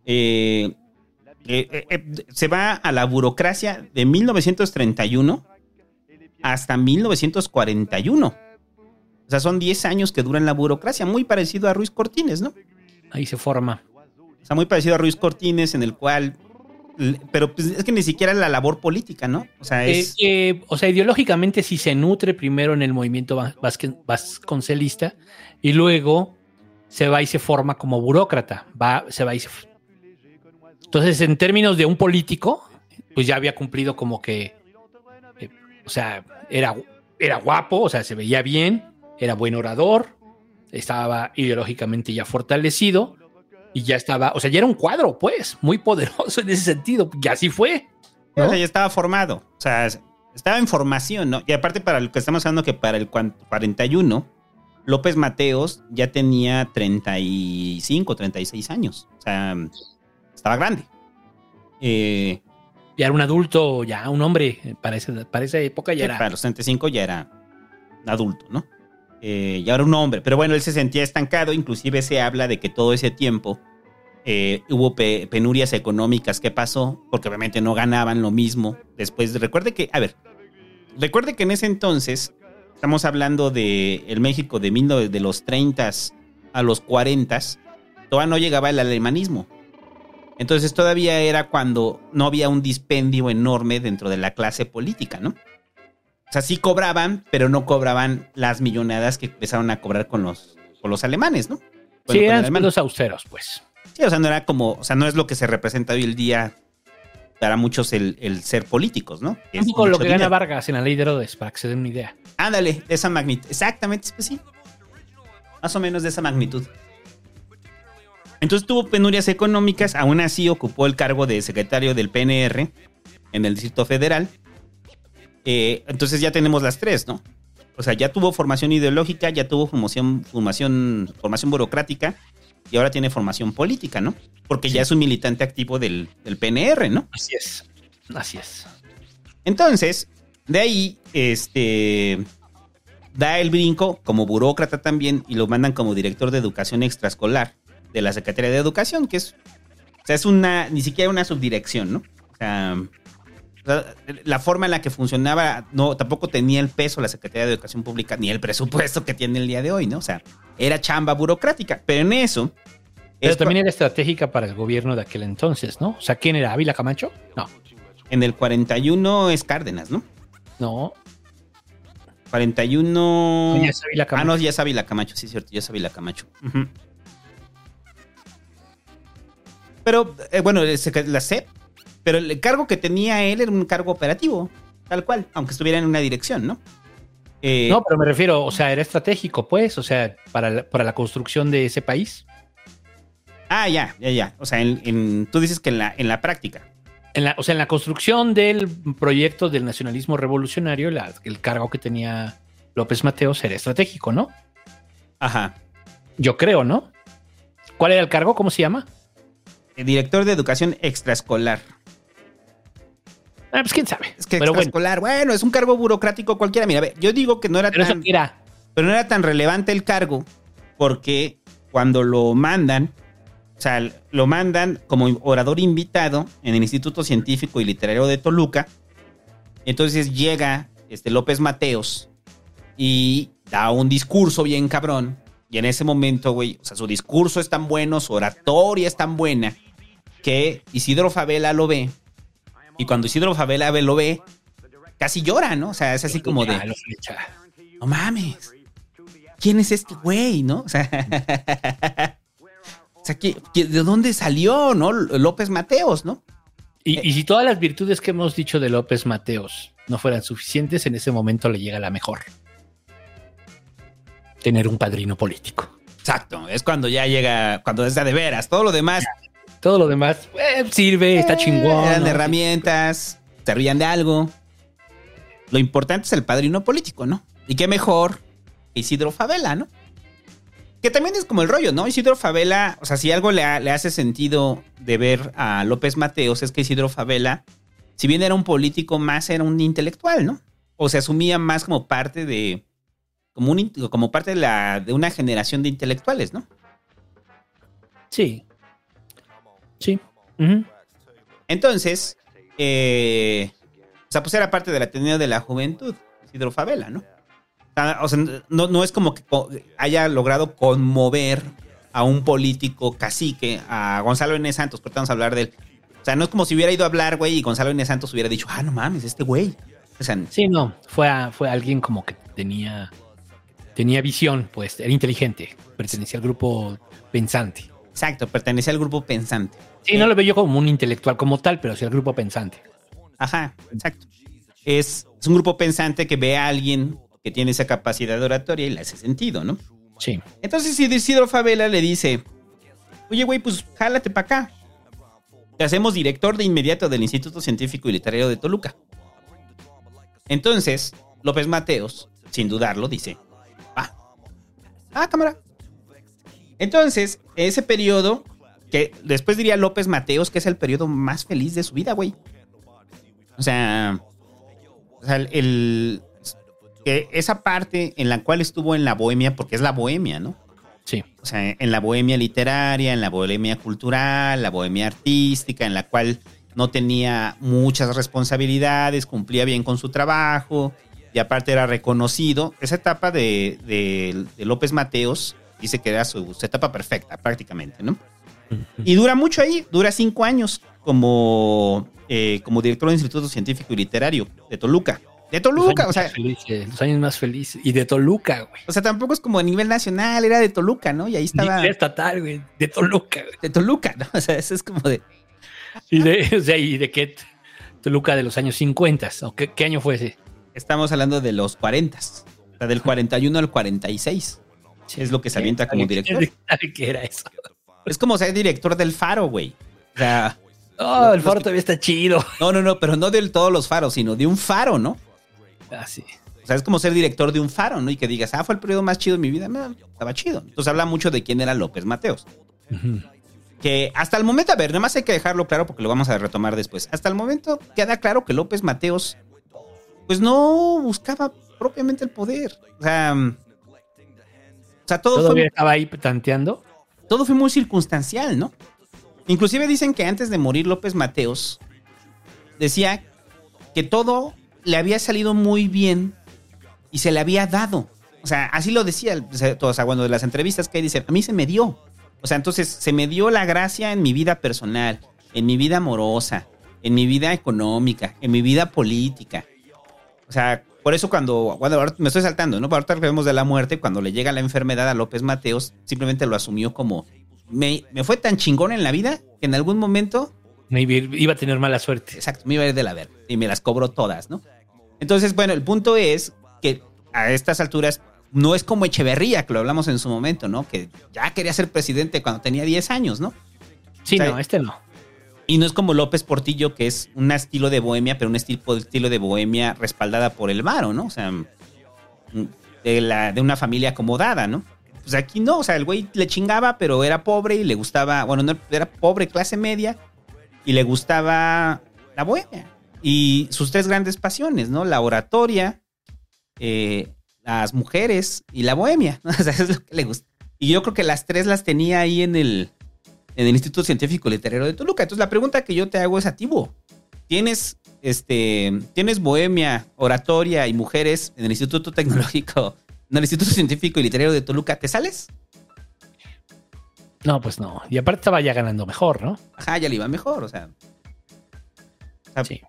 eh, eh, eh, se va a la burocracia de 1931 hasta 1941. O sea, son 10 años que duran la burocracia, muy parecido a Ruiz Cortines, ¿no? Ahí se forma. O sea, muy parecido a Ruiz Cortines, en el cual. Pero pues, es que ni siquiera la labor política, ¿no? O sea, es. eh, o sea, ideológicamente sí se nutre primero en el movimiento vasconcelista y luego se va y se forma como burócrata. Va, se va y se. Entonces, en términos de un político, pues ya había cumplido como que. eh, o sea, era, era guapo, o sea, se veía bien, era buen orador, estaba ideológicamente ya fortalecido y ya estaba. O sea, ya era un cuadro, pues, muy poderoso en ese sentido. Y así fue. O sea, ya estaba formado. O sea, estaba en formación, ¿no? Y aparte, para lo que estamos hablando, que para el cuan- 41, López Mateos ya tenía 35, 36 años. O sea, estaba grande. Eh, Ya era un adulto, ya un hombre, eh, para esa, para esa época ya era. Para los 35 ya era adulto, ¿no? Eh, ya era un hombre. Pero bueno, él se sentía estancado. Inclusive se habla de que todo ese tiempo eh, hubo pe- penurias económicas. ¿Qué pasó? Porque obviamente no ganaban lo mismo. Después, recuerde que, a ver, recuerde que en ese entonces, estamos hablando de el México de, 19 de los 30 a los 40, todavía no llegaba el alemanismo. Entonces todavía era cuando no había un dispendio enorme dentro de la clase política, ¿no? O sea, sí cobraban, pero no cobraban las millonadas que empezaron a cobrar con los, con los alemanes, ¿no? sí, Bueno, eran sueldos austeros, pues. Sí, o sea, no era como, o sea, no es lo que se representa hoy el día para muchos el, el ser políticos, ¿no? Es poco lo que gana. Vargas en la ley de Herodes, para que se den una idea. Ándale, de esa magnitud. Exactamente, pues sí. Más o menos de esa magnitud. Entonces tuvo penurias económicas, aún así ocupó el cargo de secretario del PNR en el Distrito Federal. Eh, entonces ya tenemos las tres, ¿no? O sea, ya tuvo formación ideológica, ya tuvo formación, formación, formación burocrática y ahora tiene formación política, ¿no? Porque ya es un militante activo del, del PNR, ¿no? Así es. Así es. Entonces, de ahí, este, da el brinco como burócrata también y lo mandan como director de educación extraescolar de la Secretaría de Educación, que es, o sea, es una, ni siquiera una subdirección, ¿no? O sea, o sea, la forma en la que funcionaba, no, tampoco tenía el peso la Secretaría de Educación Pública ni el presupuesto que tiene el día de hoy, ¿no? O sea, era chamba burocrática, pero en eso... Pero es también era estratégica para el gobierno de aquel entonces, ¿no? O sea, ¿quién era? ¿Ávila Camacho? No. En el 41 es Cárdenas, ¿no? No. 41. Ya es Ávila Camacho. Ah, no, ya es Ávila Camacho, sí, cierto, ya es Ávila Camacho. Pero, eh, bueno, la CEP, pero el cargo que tenía él era un cargo operativo, tal cual, aunque estuviera en una dirección, ¿no? Eh, No, pero me refiero, o sea, era estratégico, pues, o sea, para la, para la construcción de ese país. Ah, ya, ya, ya. O sea, en, en- tú dices que en la, en la práctica. En la, o sea, en la construcción del proyecto del nacionalismo revolucionario, la- el cargo que tenía López Mateos era estratégico, ¿no? Ajá. Yo creo, ¿no? ¿Cuál era el cargo? ¿Cómo se llama? El director de educación extraescolar. Ah, pues quién sabe. Es que Pero bueno, extraescolar, bueno. es un cargo burocrático cualquiera. Mira, a ver, yo digo que no era pero eso tan. era. Pero no era tan relevante el cargo porque cuando lo mandan, o sea, lo mandan como orador invitado en el Instituto Científico y Literario de Toluca. Entonces llega este López Mateos y da un discurso bien cabrón. Y en ese momento, güey, o sea, su discurso es tan bueno, su oratoria es tan buena, que Isidro Favela lo ve. Y cuando Isidro Favela ve- lo ve, casi llora, ¿no? O sea, es así como de... No mames. ¿Quién es este güey, no? O sea, o sea, ¿qué- qué- ¿de dónde salió, no? López Mateos, ¿no? Y, y si todas las virtudes que hemos dicho de López Mateos no fueran suficientes, en ese momento le llega la mejor. Tener un padrino político. Exacto, es cuando ya llega, cuando es de veras. Todo lo demás Todo lo demás eh, sirve, está chingón. eran ¿no? herramientas, servían de algo. Lo importante es el padrino político, ¿no? Y qué mejor que Isidro Favela, ¿no? Que también es como el rollo, ¿no? Isidro Favela, o sea, si algo le, ha- le hace sentido de ver a López Mateos es que Isidro Favela, si bien era un político más, era un intelectual, ¿no? O se asumía más como parte de, como, un, como parte de, la, de una generación de intelectuales, ¿no? Sí. Sí. Entonces, eh, o sea, pues era parte del Ateneo de la Juventud, Isidro Favela, ¿no? O sea, no, no es como que haya logrado conmover a un político cacique, a Gonzalo N. Santos, vamos a hablar de él. O sea, no es como si hubiera ido a hablar, güey, y Gonzalo N. Santos hubiera dicho, ah, no mames, este güey. O sea, Sí, no. Fue, a- fue alguien como que tenía, tenía visión, pues, era inteligente. Pertenecía al grupo pensante. Exacto, pertenecía al grupo pensante. Sí, no lo veo yo como un intelectual como tal, pero sí al grupo pensante. Ajá, exacto. Es, es un grupo pensante que ve a alguien que tiene esa capacidad oratoria y le hace sentido, ¿no? Sí. Entonces Isidro Favela le dice, oye, güey, pues jálate para acá. Te hacemos director de inmediato del Instituto Científico y Literario de Toluca. Entonces, López Mateos, sin dudarlo, dice, ah, ah, cámara. Entonces, ese periodo, que después diría López Mateos que es el periodo más feliz de su vida, güey. O sea, o sea, el, que esa parte en la cual estuvo en la bohemia, porque es la bohemia, ¿no? Sí. O sea, en la bohemia literaria, en la bohemia cultural, la bohemia artística, en la cual no tenía muchas responsabilidades, cumplía bien con su trabajo y aparte era reconocido. Esa etapa de, de- de López Mateos dice que era su, su etapa perfecta prácticamente, ¿no? Y dura mucho ahí, dura cinco años como, eh, como director del Instituto Científico y Literario de Toluca. De Toluca, o sea, Los años más felices, los años más felices. Y de Toluca, güey. o sea, tampoco es como a nivel nacional, era de Toluca, ¿no? Y ahí estaba... Ni estatal, güey. De Toluca, güey. de Toluca, ¿no? O sea, eso es como de. Y de, o sea, y de qué. Toluca de los años 50. ¿O qué, qué año fue ese? Estamos hablando de los 40. O sea, del 41 al 46. Es lo que se avienta como director. ¿Sabe qué era eso? Es como ser director del faro, güey. O sea. Oh, el faro todavía está chido. No, no, no, pero no de todos los faros, sino de un faro, ¿no? Ah, sí. O sea, es como ser director de un faro, ¿no? Y que digas, ah, fue el periodo más chido de mi vida. No, estaba chido. Entonces habla mucho de quién era López Mateos. Que hasta el momento, a ver, nada más hay que dejarlo claro porque lo vamos a retomar después. Hasta el momento queda claro que López Mateos, pues no buscaba propiamente el poder. O sea, o sea todo ¿Todavía fue, estaba ahí tanteando? todo fue muy circunstancial, ¿no? Inclusive dicen que antes de morir López Mateos decía que todo le había salido muy bien y se le había dado. O sea, así lo decía, o sea, o sea, cuando de las entrevistas que dice, a mí se me dio. O sea, entonces se me dio la gracia en mi vida personal, en mi vida amorosa, en mi vida económica, en mi vida política. O sea, por eso cuando, ahora me estoy saltando, ¿no? Ahorita que vemos de la muerte, cuando le llega la enfermedad a López Mateos, simplemente lo asumió como, me, me fue tan chingón en la vida que en algún momento Me iba iba a tener mala suerte. Exacto, me iba a ir de la verga y me las cobro todas, ¿no? Entonces, bueno, el punto es que a estas alturas no es como Echeverría, que lo hablamos en su momento, ¿no? Que ya quería ser presidente cuando tenía 10 años, ¿no? Sí, O sea, no, este no. Y no es como López Portillo, que es un estilo de bohemia, pero un estilo, estilo de bohemia respaldada por el varo, ¿no? O sea, de, la, de una familia acomodada, ¿no? Pues aquí no, o sea, el güey le chingaba, pero era pobre y le gustaba, bueno, no era pobre, clase media, y le gustaba la bohemia. Y sus tres grandes pasiones, ¿no? La oratoria, eh, las mujeres y la bohemia, ¿no? O sea, es lo que le gusta. Y yo creo que las tres las tenía ahí en el, en el Instituto Científico Literario de Toluca. Entonces la pregunta que yo te hago es a ti. ¿Tienes, este, ¿Tienes bohemia, oratoria y mujeres en el Instituto Tecnológico, en el Instituto Científico y Literario de Toluca? ¿Te sales? No, pues no. Y aparte estaba ya ganando mejor, ¿no? Ajá, ya le iba mejor, o sea. o sea, Sí.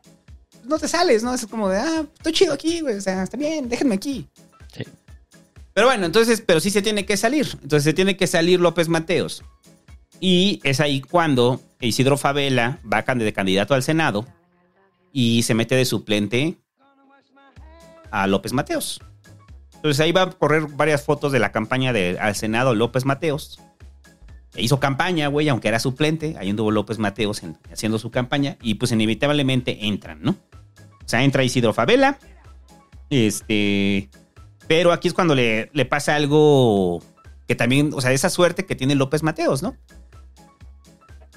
No te sales, ¿no? Es como de, ah, estoy chido aquí, güey. O sea, está bien, déjenme aquí. Sí. Pero bueno, entonces, pero sí se tiene que salir. Entonces se tiene que salir López Mateos. Y es ahí cuando Isidro Favela va de candidato al Senado y se mete de suplente a López Mateos. Entonces ahí va a correr varias fotos de la campaña de, al Senado López Mateos. E hizo campaña, güey, aunque era suplente. Ahí anduvo López Mateos en- haciendo su campaña. Y pues inevitablemente entran, ¿no? O sea, entra Isidro Favela. Este. Pero aquí es cuando le, le pasa algo que también, o sea, esa suerte que tiene López Mateos, ¿no?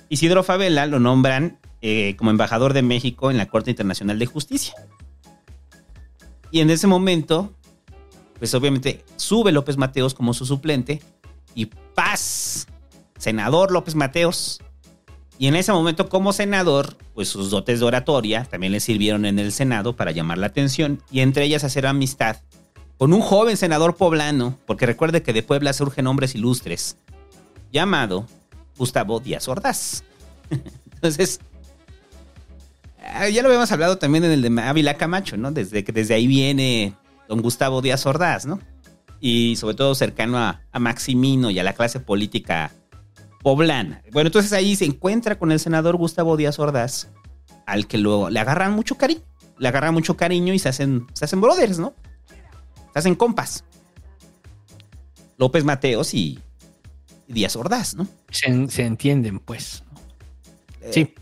Isidro Favela lo nombran eh, como embajador de México en la Corte Internacional de Justicia. Y en ese momento, pues obviamente sube López Mateos como su suplente y paz, senador López Mateos. Y en ese momento como senador, pues sus dotes de oratoria también le sirvieron en el Senado para llamar la atención y entre ellas hacer amistad con un joven senador poblano, porque recuerde que de Puebla surgen hombres ilustres, llamado Gustavo Díaz Ordaz. Entonces, ah, ya lo habíamos hablado también en el de Ávila Camacho, ¿no? Desde que desde ahí viene don Gustavo Díaz Ordaz, ¿no? Y sobre todo cercano a, a Maximino y a la clase política poblana. Bueno, entonces ahí se encuentra con el senador Gustavo Díaz Ordaz, al que lo, le agarran mucho cariño, le agarran mucho cariño y se hacen, se hacen brothers, ¿no? Se hacen compas. López Mateos y Díaz Ordaz, ¿no? Se, se entienden, pues. Eh, Sí.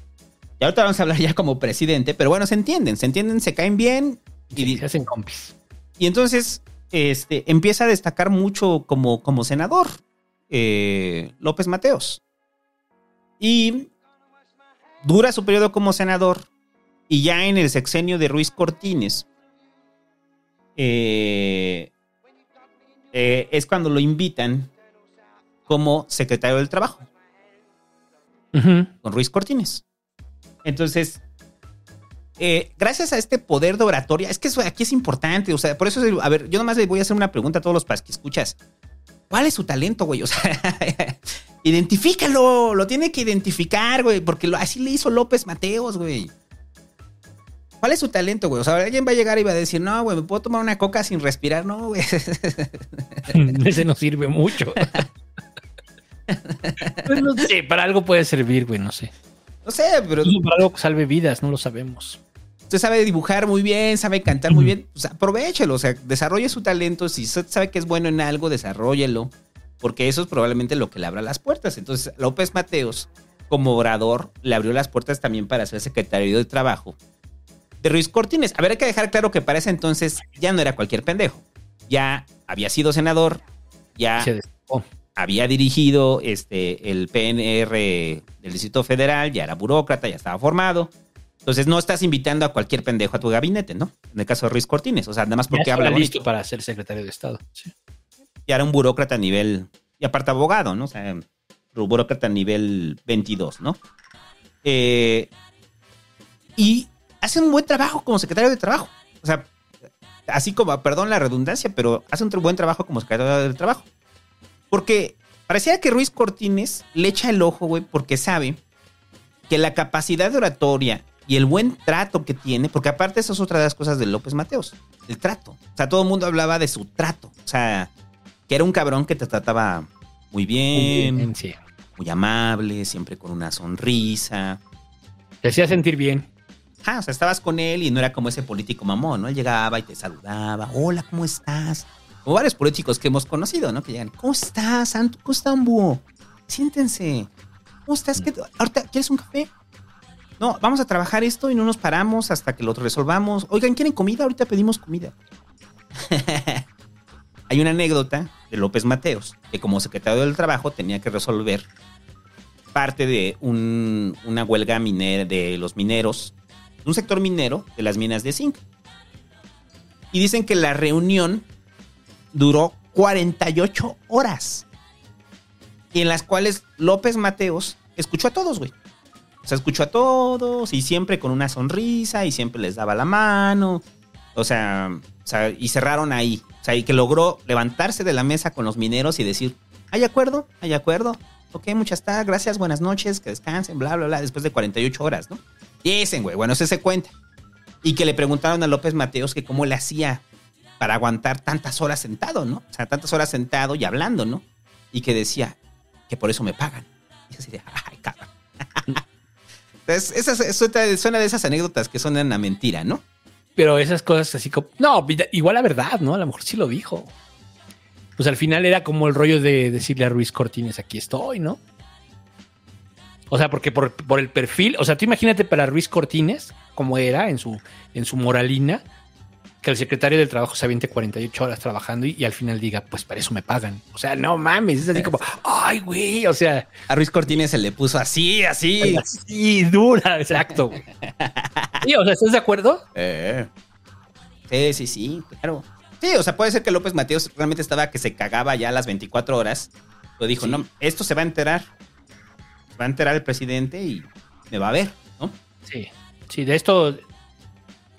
Y ahorita vamos a hablar ya como presidente, pero bueno, se entienden, se entienden, se caen bien. Y, Sí, se hacen compis. y entonces este, empieza a destacar mucho como, como senador eh, López Mateos. Y dura su periodo como senador. Y ya en el sexenio de Ruiz Cortines eh, eh, es cuando lo invitan como secretario del Trabajo con Ruiz Cortines. Entonces, eh, gracias a este poder de oratoria, es que eso aquí es importante, o sea, por eso, a ver, yo nomás le voy a hacer una pregunta a todos los pas que escuchas. ¿Cuál es su talento, güey? O sea, identifícalo, lo tiene que identificar, güey, porque lo- así le hizo López Mateos, güey. ¿Cuál es su talento, güey? O sea, alguien va a llegar y va a decir, no, güey, me puedo tomar una coca sin respirar, no, güey. Ese no sirve mucho. Pues no sé, para algo puede servir, güey, no sé. No sé, pero Incluso para algo que salve vidas, no lo sabemos. usted sabe dibujar muy bien, sabe cantar muy bien, pues aprovechelo, o sea, desarrolle su talento. Si usted sabe que es bueno en algo, desarrollelo, porque eso es probablemente lo que le abra las puertas. Entonces, López Mateos, como orador, le abrió las puertas también para ser secretario de Trabajo de Ruiz Cortines. A ver, hay que dejar claro que para ese entonces ya no era cualquier pendejo. Ya había sido senador, ya había dirigido este, el PNR del Distrito Federal, ya era burócrata, ya estaba formado. Entonces no estás invitando a cualquier pendejo a tu gabinete, ¿no? En el caso de Ruiz Cortines, o sea, nada más porque habla listo para ser secretario de Estado. Ya era un burócrata a nivel, y aparte abogado, ¿no? O sea, un burócrata a nivel 22, ¿no? Eh, y hace un buen trabajo como secretario de Trabajo. O sea, así como, perdón la redundancia, pero hace un buen trabajo como secretario de Trabajo. Porque parecía que Ruiz Cortines le echa el ojo, güey, porque sabe que la capacidad de oratoria y el buen trato que tiene, porque aparte eso es otra de las cosas de López Mateos, el trato. O sea, todo el mundo hablaba de su trato. O sea, que era un cabrón que te trataba muy bien, muy, bien, muy amable, siempre con una sonrisa. Te hacía sentir bien. Ah, o sea, estabas con él y no era como ese político mamón, ¿no? Él llegaba y te saludaba. Hola, ¿cómo estás? Como varios políticos que hemos conocido, ¿no? Que llegan, ¿cómo estás, Santo? ¿Cómo estás, búho? Siéntense. ¿Cómo estás? ¿Qué, ahorita, ¿Quieres un café? No, vamos a trabajar esto y no nos paramos hasta que lo resolvamos. Oigan, ¿quieren comida? Ahorita pedimos comida. Hay una anécdota de López Mateos, que como secretario del Trabajo tenía que resolver parte de una huelga minera de los mineros un sector minero de las minas de zinc. Y dicen que la reunión duró 48 horas. Y en las cuales López Mateos escuchó a todos, güey. O sea, escuchó a todos y siempre con una sonrisa y siempre les daba la mano. O sea, y cerraron ahí. O sea, y que logró levantarse de la mesa con los mineros y decir, ¿hay acuerdo? ¿Hay acuerdo? Ok, muchas gracias, buenas noches, que descansen, bla, bla, bla, después de 48 horas, ¿no? Dicen, güey, bueno, se se cuenta. Y que le preguntaron a López Mateos que cómo le hacía para aguantar tantas horas sentado, ¿no? O sea, tantas horas sentado y hablando, ¿no? Y que decía que por eso me pagan. Y así de, ay, cabrón. Entonces, esa suena de esas anécdotas que son una mentira, ¿no? Pero esas cosas así como. No, igual la verdad, ¿no? A lo mejor sí lo dijo. Pues al final era como el rollo de decirle a Ruiz Cortines, aquí estoy, ¿no? O sea, porque por, el perfil, o sea, tú imagínate para Ruiz Cortines, como era en su, en su moralina, que el secretario del trabajo se aviente 48 horas trabajando y, al final diga, pues para eso me pagan. O sea, no mames, es así como, ay, güey, o sea. A Ruiz Cortines se le puso así, así. Así, dura, exacto. sí, o sea, ¿estás de acuerdo? Eh. Sí, sí, sí, claro. Sí, o sea, puede ser que López Mateos realmente estaba que se cagaba ya a las 24 horas. Pero dijo, no, esto se va a enterar va a enterar el presidente y me va a ver, ¿no? Sí, sí, de esto,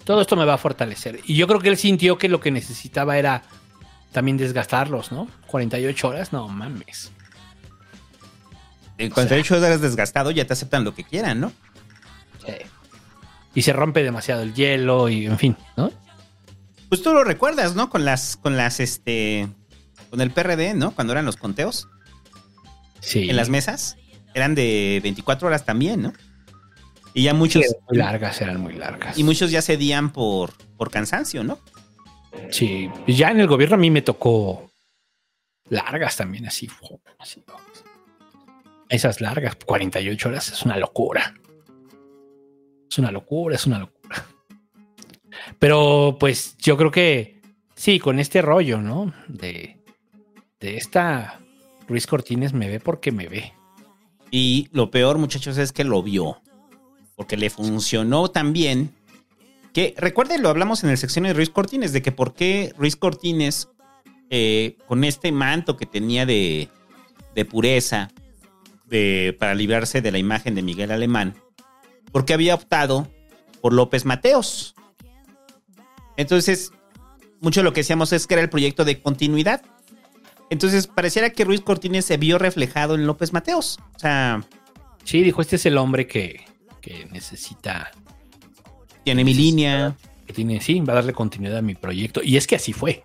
todo esto me va a fortalecer. Y yo creo que él sintió que lo que necesitaba era también desgastarlos, ¿no? 48 horas, no mames. En 48 horas desgastado ya te aceptan lo que quieran, ¿no? Sí. Y se rompe demasiado el hielo y en fin, ¿no? Pues tú lo recuerdas, ¿no? Con las, con las, este, con el PRD, ¿no? Cuando eran los conteos. Sí. En las mesas eran de 24 horas también, ¿no? Y ya muchos... muy largas, eran muy largas. Y muchos ya cedían por, por cansancio, ¿no? Sí, ya en el gobierno a mí me tocó largas también, así. así Esas largas, 48 horas, es una locura. Es una locura, es una locura. Pero pues yo creo que sí, con este rollo, ¿no? De, de esta Ruiz Cortines me ve porque me ve. Y lo peor, muchachos, es que lo vio. Porque le funcionó tan bien que, recuerden, lo hablamos en el sección de Ruiz Cortines, de que por qué Ruiz Cortines, eh, con este manto que tenía de, de pureza, de, para librarse de la imagen de Miguel Alemán, porque había optado por López Mateos. Entonces, mucho de lo que decíamos es que era el proyecto de continuidad. Entonces, pareciera que Ruiz Cortines se vio reflejado en López Mateos. O sea. Sí, dijo: Este es el hombre que, necesita. Tiene mi línea. Que tiene, sí, va a darle continuidad a mi proyecto. Y es que así fue.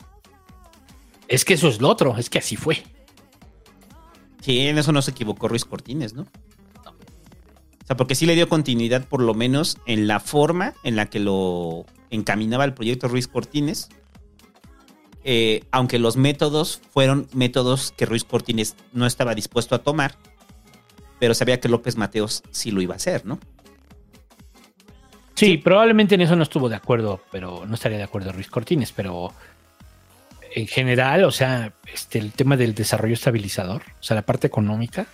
Es que eso es lo otro, es que así fue. Sí, en eso no se equivocó Ruiz Cortines, ¿no? O sea, porque sí le dio continuidad por lo menos en la forma en la que lo encaminaba el proyecto Ruiz Cortines. Eh, aunque los métodos fueron métodos que Ruiz Cortines no estaba dispuesto a tomar, pero sabía que López Mateos sí lo iba a hacer, ¿no? Sí, probablemente en eso no estuvo de acuerdo, pero no estaría de acuerdo Ruiz Cortines, pero en general, o sea, este, el tema del desarrollo estabilizador, o sea, la parte económica,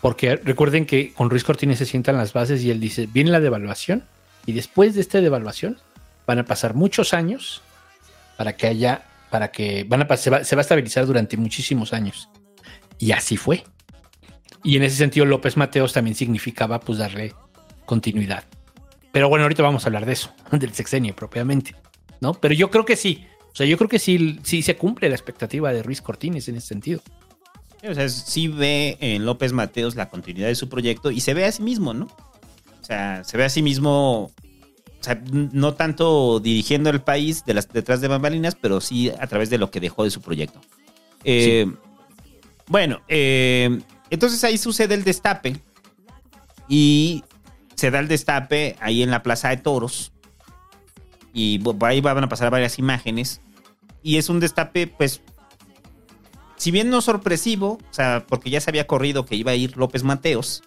porque recuerden que con Ruiz Cortines se sientan las bases y él dice, viene la devaluación y después de esta devaluación van a pasar muchos años para que haya, para que van a, se va, se va a estabilizar durante muchísimos años. Y así fue. Y en ese sentido López Mateos también significaba pues darle continuidad. Pero bueno, ahorita vamos a hablar de eso, del sexenio propiamente, ¿no? Pero yo creo que sí. O sea, yo creo que sí, sí se cumple la expectativa de Ruiz Cortines en ese sentido. O sea, sí ve en López Mateos la continuidad de su proyecto y se ve a sí mismo, ¿no? O sea, se ve a sí mismo, o sea, no tanto dirigiendo el país de las, detrás de bambalinas, pero sí a través de lo que dejó de su proyecto. Eh, sí. Bueno, eh, entonces ahí sucede el destape y se da el destape ahí en la Plaza de Toros y ahí van a pasar varias imágenes y es un destape pues si bien no sorpresivo, o sea, porque ya se había corrido que iba a ir López Mateos,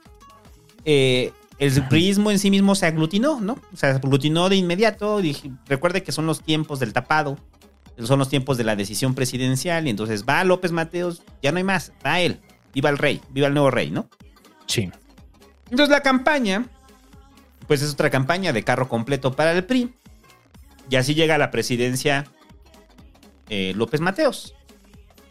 eh, el priismo en sí mismo se aglutinó, ¿no? O sea, se aglutinó de inmediato. Dije, recuerde que son los tiempos del tapado, son los tiempos de la decisión presidencial, y entonces va López Mateos, ya no hay más, va él, viva el rey, viva el nuevo rey, ¿no? Sí. Entonces la campaña, pues es otra campaña de carro completo para el PRI, y así llega a la presidencia eh, López Mateos.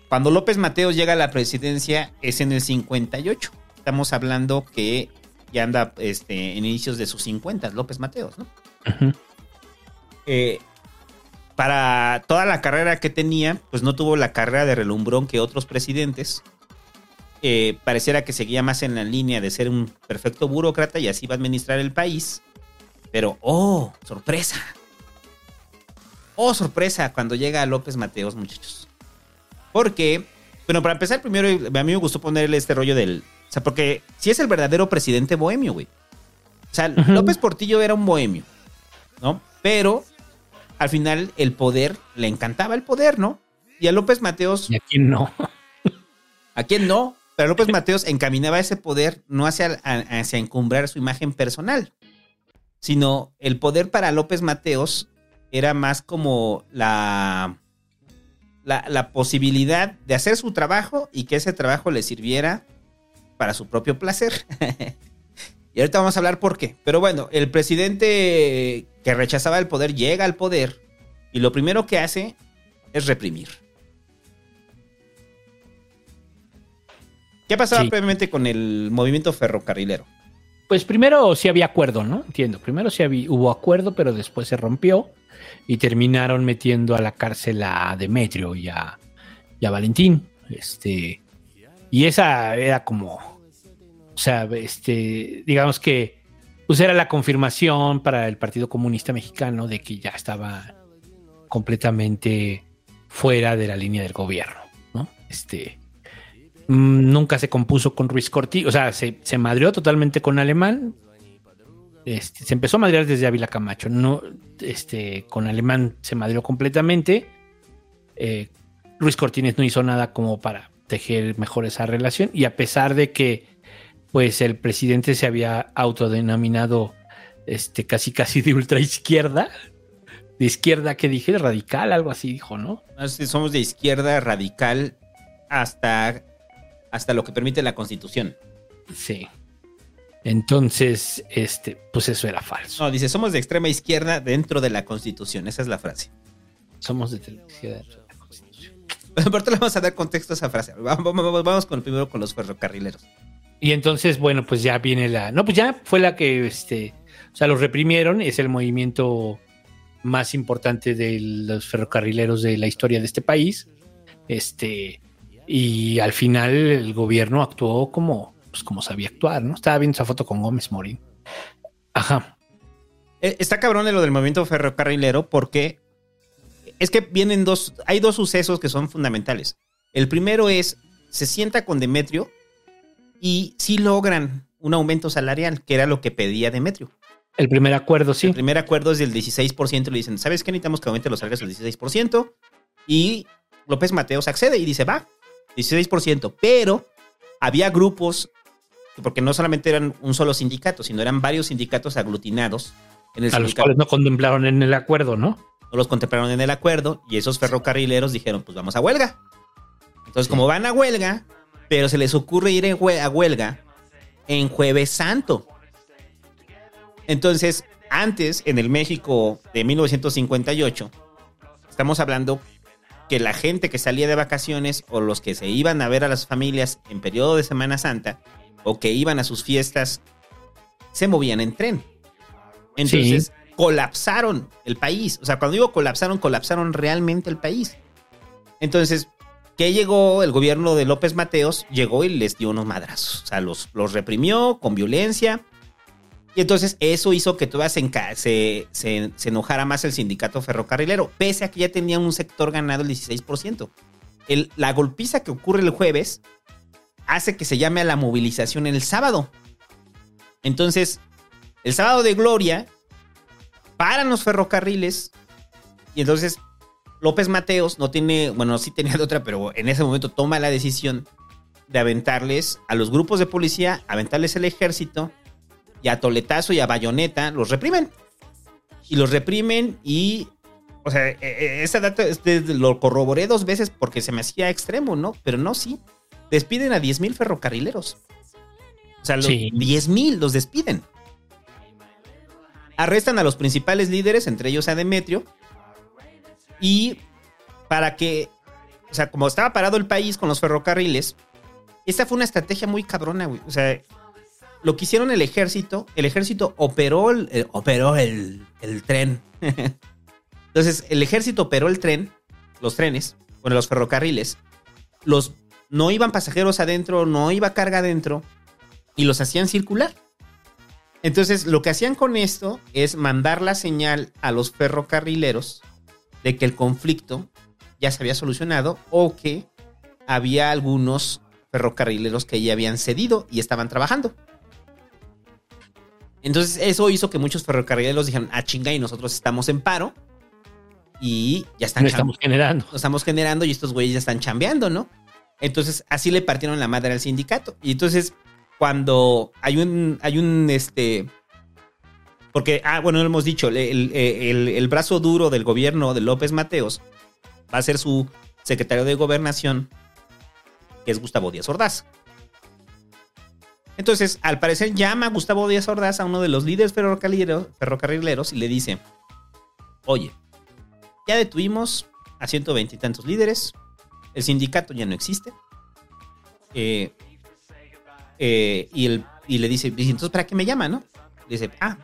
Cuando López Mateos llega a la presidencia es en el 58. Estamos hablando que ya anda este, en inicios de sus 50, López Mateos, ¿no? Uh -huh. eh, para toda la carrera que tenía, pues no tuvo la carrera de relumbrón que otros presidentes. Eh, pareciera que seguía más en la línea de ser un perfecto burócrata y así va a administrar el país. Pero, oh, sorpresa. Oh, sorpresa, cuando llega López Mateos, muchachos. Porque, bueno, para empezar, primero a mí me gustó ponerle este rollo del. O sea, porque si es el verdadero presidente bohemio, güey. O sea, uh -huh. López Portillo era un bohemio, ¿no? Pero al final el poder, le encantaba el poder, ¿no? Y a López Mateos. ¿Y a quién no? ¿A quién no? Pero López Mateos encaminaba ese poder no hacia, encumbrar su imagen personal, sino el poder para López Mateos era más como la la, la, posibilidad de hacer su trabajo y que ese trabajo le sirviera para su propio placer. y ahorita vamos a hablar por qué. Pero bueno, el presidente que rechazaba el poder llega al poder y lo primero que hace es reprimir. ¿Qué pasaba sí. previamente con el movimiento ferrocarrilero? Pues primero sí había acuerdo, ¿no? Entiendo. Primero sí había, hubo acuerdo, pero después se rompió y terminaron metiendo a la cárcel a Demetrio y a, y a Valentín. Este, y esa era como, o sea, este, digamos que pues era la confirmación para el Partido Comunista Mexicano de que ya estaba completamente fuera de la línea del gobierno, ¿no? Este, nunca se compuso con Ruiz Corti, o sea, se, se madrió totalmente con Alemán, este, se empezó a madrear desde Ávila Camacho. No, este, con Alemán se madrió completamente. Eh, Luis Cortines no hizo nada como para tejer mejor esa relación. Y a pesar de que pues el presidente se había autodenominado este, casi casi de ultra izquierda. De izquierda, que dije? Radical, algo así dijo, ¿no? Somos de izquierda radical hasta, hasta lo que permite la constitución. Sí. Entonces, este, pues eso era falso. No, dice, somos de extrema izquierda dentro de la Constitución. Esa es la frase. Somos de izquierda dentro de la Constitución. Aparte le vamos a dar contexto a esa frase. Vamos, vamos, vamos con primero con los ferrocarrileros. Y entonces, bueno, pues ya viene la. No, pues ya fue la que, este, o sea, los reprimieron. Es el movimiento más importante de los ferrocarrileros de la historia de este país. Este, y al final el gobierno actuó como pues como sabía actuar, ¿no? Estaba viendo esa foto con Gómez Morín. Ajá. Está cabrón de lo del movimiento ferrocarrilero porque es que vienen dos, hay dos sucesos que son fundamentales. El primero es, se sienta con Demetrio y sí logran un aumento salarial, que era lo que pedía Demetrio. El primer acuerdo, sí. El primer acuerdo es del 16%. Le dicen, ¿sabes qué? Necesitamos que aumente los salarios del 16%. Y López Mateos accede y dice, va, 16%. Pero había grupos, porque no solamente eran un solo sindicato, sino eran varios sindicatos aglutinados en el A los cuales no contemplaron en el acuerdo, ¿no? no los contemplaron en el acuerdo y esos ferrocarrileros dijeron, pues vamos a huelga. Entonces, como van a huelga, pero se les ocurre ir a huelga en jueves santo. Entonces, antes, en el México de 1958, estamos hablando que la gente que salía de vacaciones o los que se iban a ver a las familias en periodo de Semana Santa o que iban a sus fiestas, se movían en tren. Entonces, colapsaron el país. O sea, cuando digo colapsaron, colapsaron realmente el país. Entonces, ¿qué llegó? El gobierno de López Mateos llegó y les dio unos madrazos. O sea, los, los reprimió con violencia. Y entonces eso hizo que todavía se, enojara más el sindicato ferrocarrilero, pese a que ya tenía un sector ganado el 16%. El- la golpiza que ocurre el jueves hace que se llame a la movilización el sábado. Entonces, el sábado de gloria, paran los ferrocarriles y entonces López Mateos no tiene, bueno, sí tenía de otra, pero en ese momento toma la decisión de aventarles a los grupos de policía, aventarles el ejército y a toletazo y a bayoneta los reprimen. Y los reprimen y, o sea, eh, eh, esa data lo corroboré dos veces porque se me hacía extremo, ¿no? Pero no, sí. Despiden a 10 mil ferrocarrileros. O sea, los Sí. 10 mil los despiden. Arrestan a los principales líderes, entre ellos a Demetrio. Y para que, o sea, como estaba parado el país con los ferrocarriles, esta fue una estrategia muy cabrona, güey. O sea, lo que hicieron el ejército, el ejército operó el, eh, operó el, el tren. Entonces, el ejército operó el tren, los trenes, bueno, los ferrocarriles. Los, no iban pasajeros adentro, no iba carga adentro, y los hacían circular. Entonces, lo que hacían con esto es mandar la señal a los ferrocarrileros de que el conflicto ya se había solucionado o que había algunos ferrocarrileros que ya habían cedido y estaban trabajando. Entonces, eso hizo que muchos ferrocarrileros dijeran, ah, chinga, y nosotros estamos en paro y ya están No estamos generando. estamos generando y estos güeyes ya están chambeando, ¿no? Entonces, así le partieron la madre al sindicato. Y entonces, cuando hay un, hay un, este, porque, ah, bueno, lo hemos dicho, el, el- el- el brazo duro del gobierno de López Mateos va a ser su secretario de gobernación, que es Gustavo Díaz Ordaz. Entonces, al parecer, llama a Gustavo Díaz Ordaz a uno de los líderes ferrocarrileros, y le dice, oye, ya detuvimos a 120 y tantos líderes, el sindicato ya no existe. Eh, eh, y, le dice, dice, entonces, ¿para qué me llama, no? Dice, ah,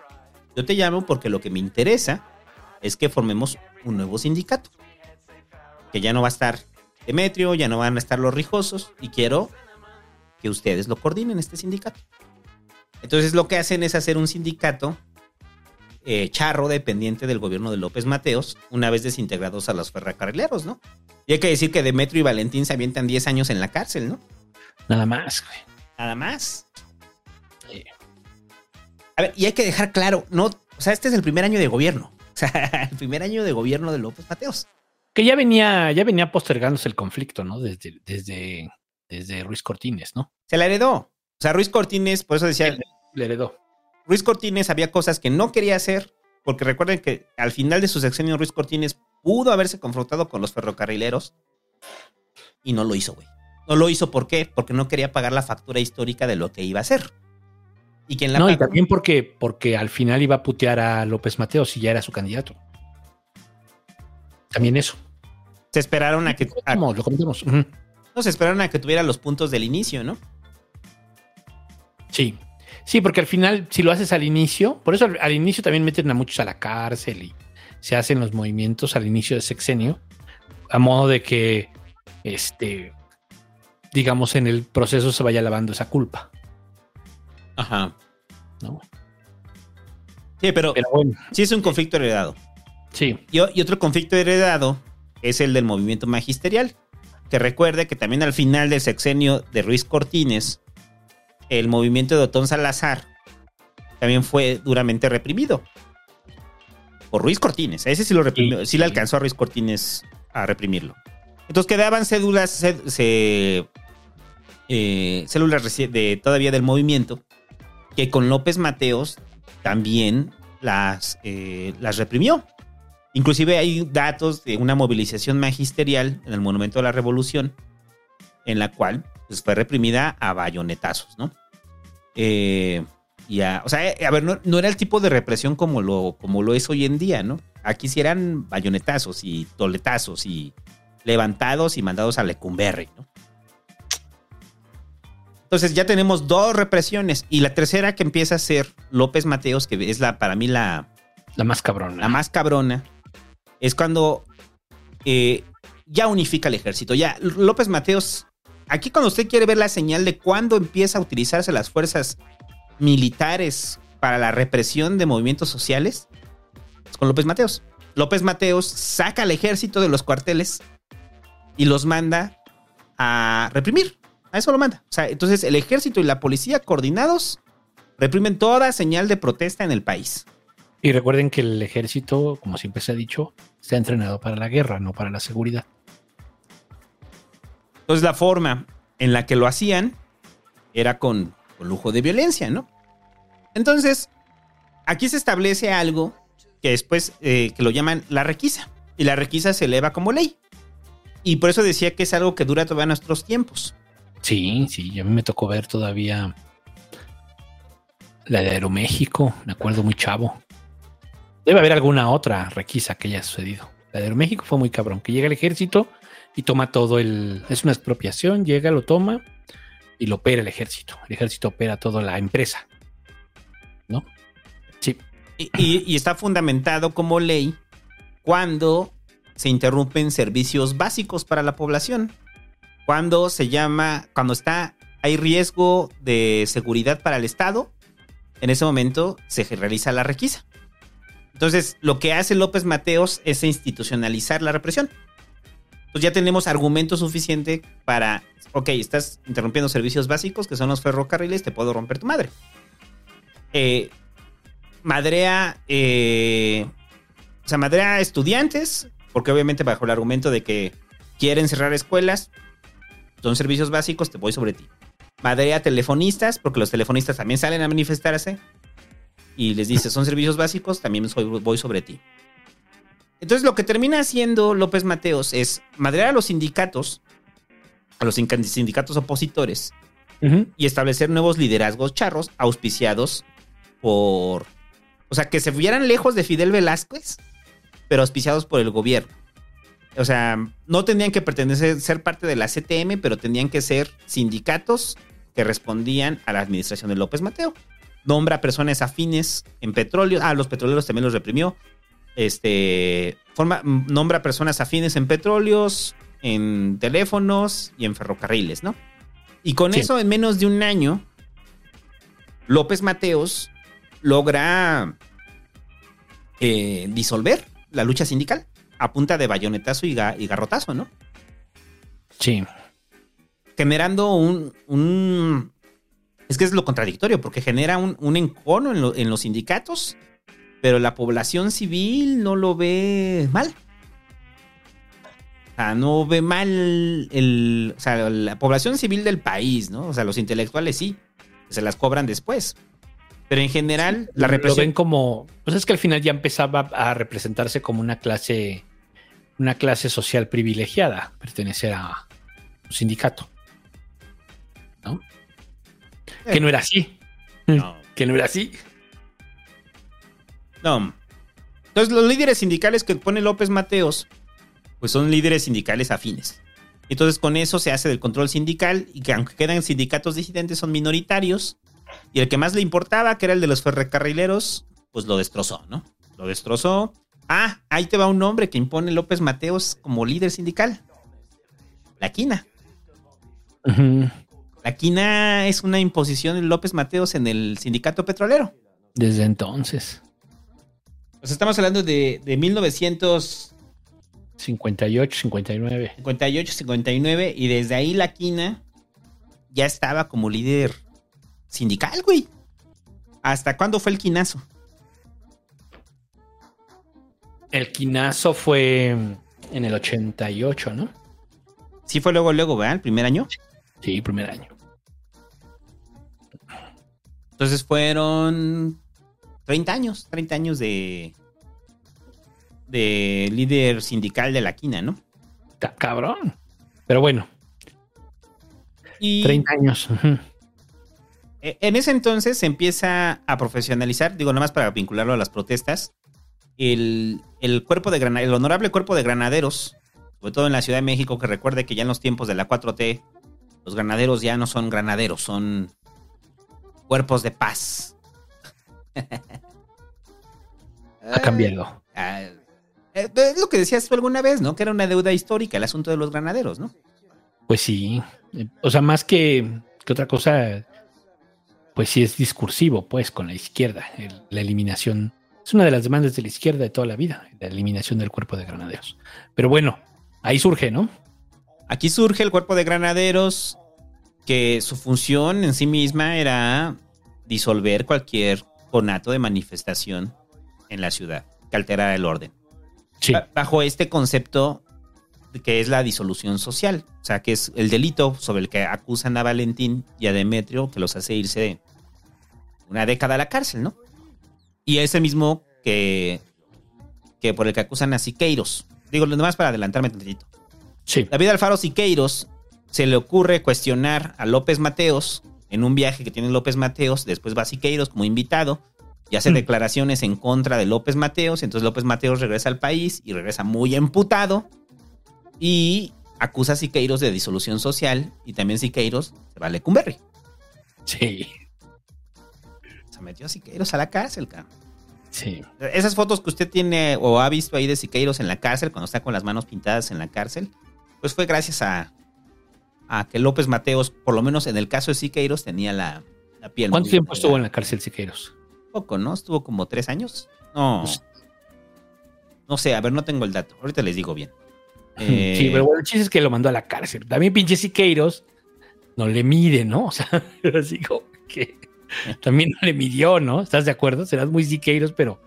yo te llamo porque lo que me interesa es que formemos un nuevo sindicato. Que ya no va a estar Demetrio, ya no van a estar los rijosos, y quiero que ustedes lo coordinen, este sindicato. Entonces lo que hacen es hacer un sindicato eh, charro dependiente del gobierno de López Mateos, una vez desintegrados a los ferrocarrileros, ¿no? Y hay que decir que Demetrio y Valentín se avientan 10 años en la cárcel, ¿no? Nada más, güey. Nada más. A ver, y hay que dejar claro, no, o sea, este es el primer año de gobierno. O sea, el primer año de gobierno de López Mateos. Que ya venía, ya venía postergándose el conflicto, ¿no? Desde, desde, desde Ruiz Cortines, ¿no? Se la heredó. O sea, Ruiz Cortines, por eso decía, Le heredó. Ruiz Cortines había cosas que no quería hacer, porque recuerden que al final de su sexenio Ruiz Cortines pudo haberse confrontado con los ferrocarrileros y no lo hizo, güey. No lo hizo, ¿por qué? Porque no quería pagar la factura histórica de lo que iba a hacer. Y quien la No, y también porque, porque al final iba a putear a López Mateos si ya era su candidato. También eso. se esperaron a que a- lo comentamos. No, se esperaron a que tuviera los puntos del inicio, ¿no? Sí. Sí, porque al final, si lo haces al inicio, por eso al, al inicio también meten a muchos a la cárcel y se hacen los movimientos al inicio de sexenio, a modo de que, este, digamos, en el proceso se vaya lavando esa culpa. Ajá. ¿no? Sí, pero, Pero bueno, sí es un conflicto heredado. sí. Y otro conflicto heredado es el del movimiento magisterial. Que recuerde que también al final del sexenio de Ruiz Cortines, el movimiento de Otón Salazar también fue duramente reprimido. Por Ruiz Cortines. Ese sí lo reprimió. Sí, le alcanzó a Ruiz Cortines a reprimirlo. Entonces quedaban cédulas, se- eh, células de, todavía del movimiento que con López Mateos también las, eh, las reprimió. Inclusive hay datos de una movilización magisterial en el Monumento de la Revolución en la cual pues, fue reprimida a bayonetazos, ¿no? Eh, y a, o sea, eh, a ver, no, no era el tipo de represión como lo, como lo es hoy en día, ¿no? Aquí sí eran bayonetazos y toletazos y levantados y mandados a Lecumberri, ¿no? Entonces ya tenemos dos represiones y la tercera que empieza a ser López Mateos, que es la para mí la, La más cabrona. la más cabrona, es cuando eh, ya unifica el ejército. Ya López Mateos, aquí cuando usted quiere ver la señal de cuándo empieza a utilizarse las fuerzas militares para la represión de movimientos sociales, es con López Mateos. López Mateos saca al ejército de los cuarteles y los manda a reprimir. A eso lo manda. O sea, entonces el ejército y la policía coordinados reprimen toda señal de protesta en el país. Y recuerden que el ejército, como siempre se ha dicho, está entrenado para la guerra, no para la seguridad. Entonces la forma en la que lo hacían era con, con lujo de violencia, ¿no? Entonces, aquí se establece algo que después eh, que lo llaman la requisa. Y la requisa se eleva como ley. Y por eso decía que es algo que dura todavía nuestros tiempos. Sí, sí, a mí me tocó ver todavía la de Aeroméxico, me acuerdo muy chavo. Debe haber alguna otra requisa que haya sucedido. La de Aeroméxico fue muy cabrón, que llega el ejército y toma todo el... Es una expropiación, llega, lo toma y lo opera el ejército. El ejército opera toda la empresa. ¿No? Sí. Y está fundamentado como ley cuando se interrumpen servicios básicos para la población. Cuando se llama, cuando está, hay riesgo de seguridad para el Estado, en ese momento se realiza la requisa. Entonces, lo que hace López Mateos es institucionalizar la represión. Entonces ya tenemos argumento suficiente para, ok, estás interrumpiendo servicios básicos, que son los ferrocarriles, te puedo romper tu madre. Eh, madrea, eh, o sea, madrea estudiantes, porque obviamente bajo el argumento de que quieren cerrar escuelas, son servicios básicos, te voy sobre ti. Madrea telefonistas, porque los telefonistas también salen a manifestarse, y les dice, son servicios básicos, también soy- voy sobre ti. Entonces lo que termina haciendo López Mateos es madrear a los sindicatos, a los sindicatos opositores, y establecer nuevos liderazgos charros auspiciados por... O sea, que se vieran lejos de Fidel Velázquez, pero auspiciados por el gobierno. O sea, no tenían que pertenecer, ser parte de la CTM, pero tenían que ser sindicatos que respondían a la administración de López Mateo. Nombra personas afines en petróleo. Ah, los petroleros también los reprimió. Este, forma, nombra personas afines en petróleos, en teléfonos y en ferrocarriles, ¿no? Y con Sí. eso, en menos de un año, López Mateos logra eh, disolver la lucha sindical a punta de bayonetazo y, ga- y garrotazo, ¿no? Sí. Generando un, un- Es que es lo contradictorio, porque genera un, un encono en, lo- en los sindicatos, pero la población civil no lo ve mal. O sea, no ve mal el, o sea, la población civil del país, ¿no? O sea, los intelectuales sí, se las cobran después. Pero en general, la Lo represión... ven como, pues es que al final ya empezaba a representarse como una clase, una clase social privilegiada, pertenecer a un sindicato. ¿No? Que no era así. No. Que no era así. No. Entonces, los líderes sindicales que pone López Mateos, pues son líderes sindicales afines. Entonces, con eso se hace del control sindical y que aunque quedan sindicatos disidentes, son minoritarios. Y el que más le importaba, que era el de los ferrocarrileros, pues lo destrozó, ¿no? Lo destrozó. Ah, ahí te va un nombre que impone López Mateos como líder sindical. La quina. La quina es una imposición de López Mateos en el sindicato petrolero. Desde entonces. Pues estamos hablando de, de 1958, 58, 59. 59 y desde ahí la quina ya estaba como líder sindical, güey. ¿Hasta cuándo fue el quinazo? El quinazo fue en el 88, ¿no? Sí fue luego, luego, ¿verdad? ¿El primer año? Sí, primer año. Entonces fueron 30 años, 30 años de, de líder sindical de la quina, ¿no? Cabrón. Pero bueno, Y 30 años. eh, en ese entonces se empieza a profesionalizar, digo, nomás para vincularlo a las protestas, el, el cuerpo de el honorable cuerpo de granaderos, sobre todo en la Ciudad de México, que recuerde que ya en los tiempos de la 4T, los granaderos ya no son granaderos, son cuerpos de paz. Ha cambiado. Ah, eh, es lo que decías tú alguna vez, ¿no? Que era una deuda histórica el asunto de los granaderos, ¿no? Pues sí. Eh, O sea, más que, que otra cosa, pues sí es discursivo, pues, con la izquierda. El- la eliminación. Es una de las demandas de la izquierda de toda la vida, la eliminación del cuerpo de granaderos. Pero bueno, ahí surge, ¿no? Aquí surge el cuerpo de granaderos, que su función en sí misma era disolver cualquier conato de manifestación en la ciudad, que alterara el orden. Sí. Ba- Bajo este concepto que es la disolución social, o sea, que es el delito sobre el que acusan a Valentín y a Demetrio, que los hace irse una década a la cárcel, ¿no? Y es el mismo que, que por el que acusan a Siqueiros. Digo, lo demás para adelantarme tantito. Sí. David Alfaro Siqueiros se le ocurre cuestionar a López Mateos en un viaje que tiene López Mateos. Después va Siqueiros como invitado y hace Mm. declaraciones en contra de López Mateos. Entonces López Mateos regresa al país y regresa muy emputado y acusa a Siqueiros de disolución social y también Siqueiros se va a Lecumberri. Sí. Se metió a Siqueiros a la cárcel, cabrón. Sí. Esas fotos que usted tiene o ha visto ahí de Siqueiros en la cárcel, cuando está con las manos pintadas en la cárcel, pues fue gracias a, a que López Mateos, por lo menos en el caso de Siqueiros, tenía la, la piel. ¿Cuánto muy tiempo estuvo en la cárcel Siqueiros? Poco, ¿no? Estuvo como tres años. No. No sé, a ver, no tengo el dato. Ahorita les digo bien. Eh, Sí, pero bueno, el chiste es que lo mandó a la cárcel. También pinche Siqueiros no le mide, ¿no? O sea, así como que también no le midió, ¿no? ¿Estás de acuerdo? Serás muy Siqueiros, pero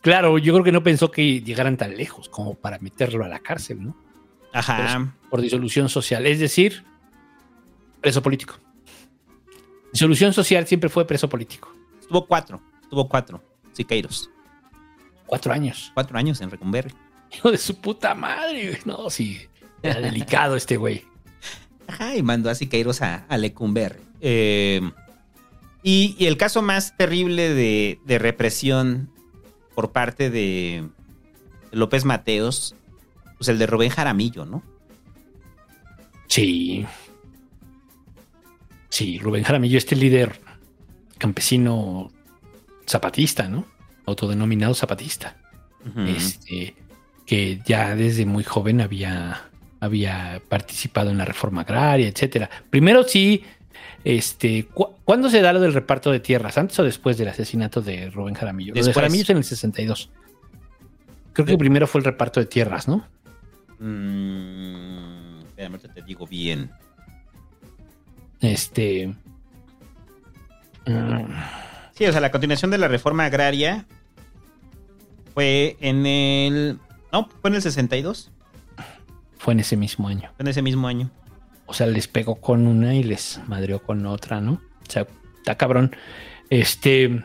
claro, yo creo que no pensó que llegaran tan lejos como para meterlo a la cárcel, ¿no? Ajá. Por disolución social, es decir, preso político. Disolución social siempre fue preso político. Estuvo cuatro. Estuvo cuatro. Siqueiros. Cuatro años. Cuatro años en Recumberri. Hijo de su puta madre. No, sí. Era delicado este güey. Ajá, y mandó a Siqueiros a, a Lecumberri. Eh, y, y el caso más terrible de, de represión por parte de López Mateos, pues el de Rubén Jaramillo, ¿no? Sí. Sí, Rubén Jaramillo, este líder campesino zapatista, ¿no? Autodenominado zapatista. Este, que ya desde muy joven había, había participado en la reforma agraria, etcétera. Primero sí, este, cu- ¿cuándo se da lo del reparto de tierras? ¿Antes o después del asesinato de Rubén Jaramillo? Lo de Después. Jaramillo es en el 62. Creo que primero fue el reparto de tierras, ¿no? Mm, espérame, ahorita te digo bien. Este. mm, Sí, o sea, la continuación de la reforma agraria fue en el... No, fue en el 62. fue en ese mismo año. Fue en ese mismo año. O sea, les pegó con una y les madreó con otra, ¿no? O sea, está cabrón. Este.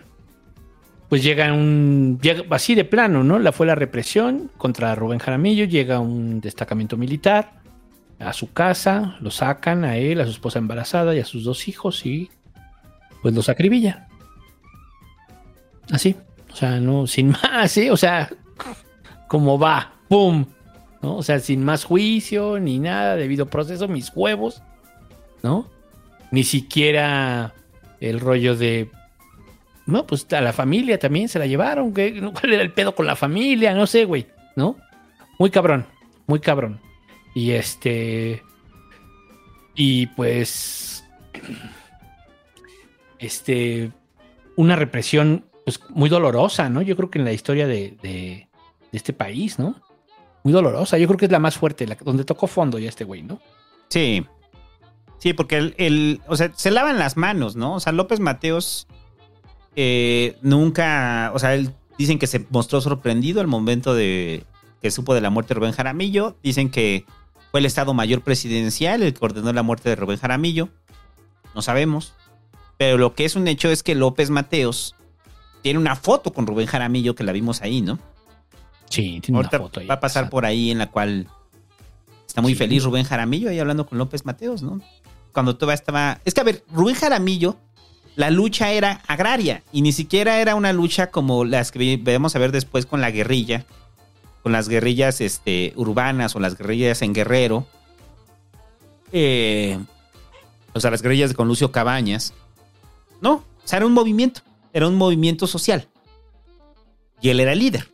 Pues llega un. Así de plano, ¿no? La fue la represión contra Rubén Jaramillo. Llega un destacamento militar a su casa. Lo sacan a él, a su esposa embarazada y a sus dos hijos y. Pues los acribillan. Así. O sea, no, sin más, ¿eh? O sea, como va, ¡pum! ¿no? O sea, sin más juicio ni nada, debido proceso, mis huevos, ¿no? Ni siquiera el rollo de. No, pues a la familia también se la llevaron. ¿qué? ¿Cuál era el pedo con la familia? No sé, güey, ¿no? Muy cabrón, muy cabrón. Y este. Y pues. Este. Una represión, pues muy dolorosa, ¿no? Yo creo que en la historia de, de- este país, ¿no? Muy dolorosa. Yo creo que es la más fuerte, la, donde tocó fondo ya este güey, ¿no? Sí. Sí, porque el, el- o sea, se lavan las manos, ¿no? O sea, López Mateos eh, nunca, o sea, él dicen que se mostró sorprendido al momento de que supo de la muerte de Rubén Jaramillo. Dicen que fue el Estado Mayor Presidencial el que ordenó la muerte de Rubén Jaramillo. No sabemos. Pero lo que es un hecho es que López Mateos tiene una foto con Rubén Jaramillo que la vimos ahí, ¿no? Sí, tiene Ahorita una foto ahí. va a pasar por ahí en la cual está muy Sí. feliz Rubén Jaramillo ahí hablando con López Mateos, ¿no? Cuando todavía estaba... Es que, a ver, Rubén Jaramillo, la lucha era agraria y ni siquiera era una lucha como las que vamos a ver después con la guerrilla, con las guerrillas este, urbanas o las guerrillas en Guerrero. Eh, o sea, las guerrillas con Lucio Cabañas. No, o sea, era un movimiento, era un movimiento social. Y él era líder.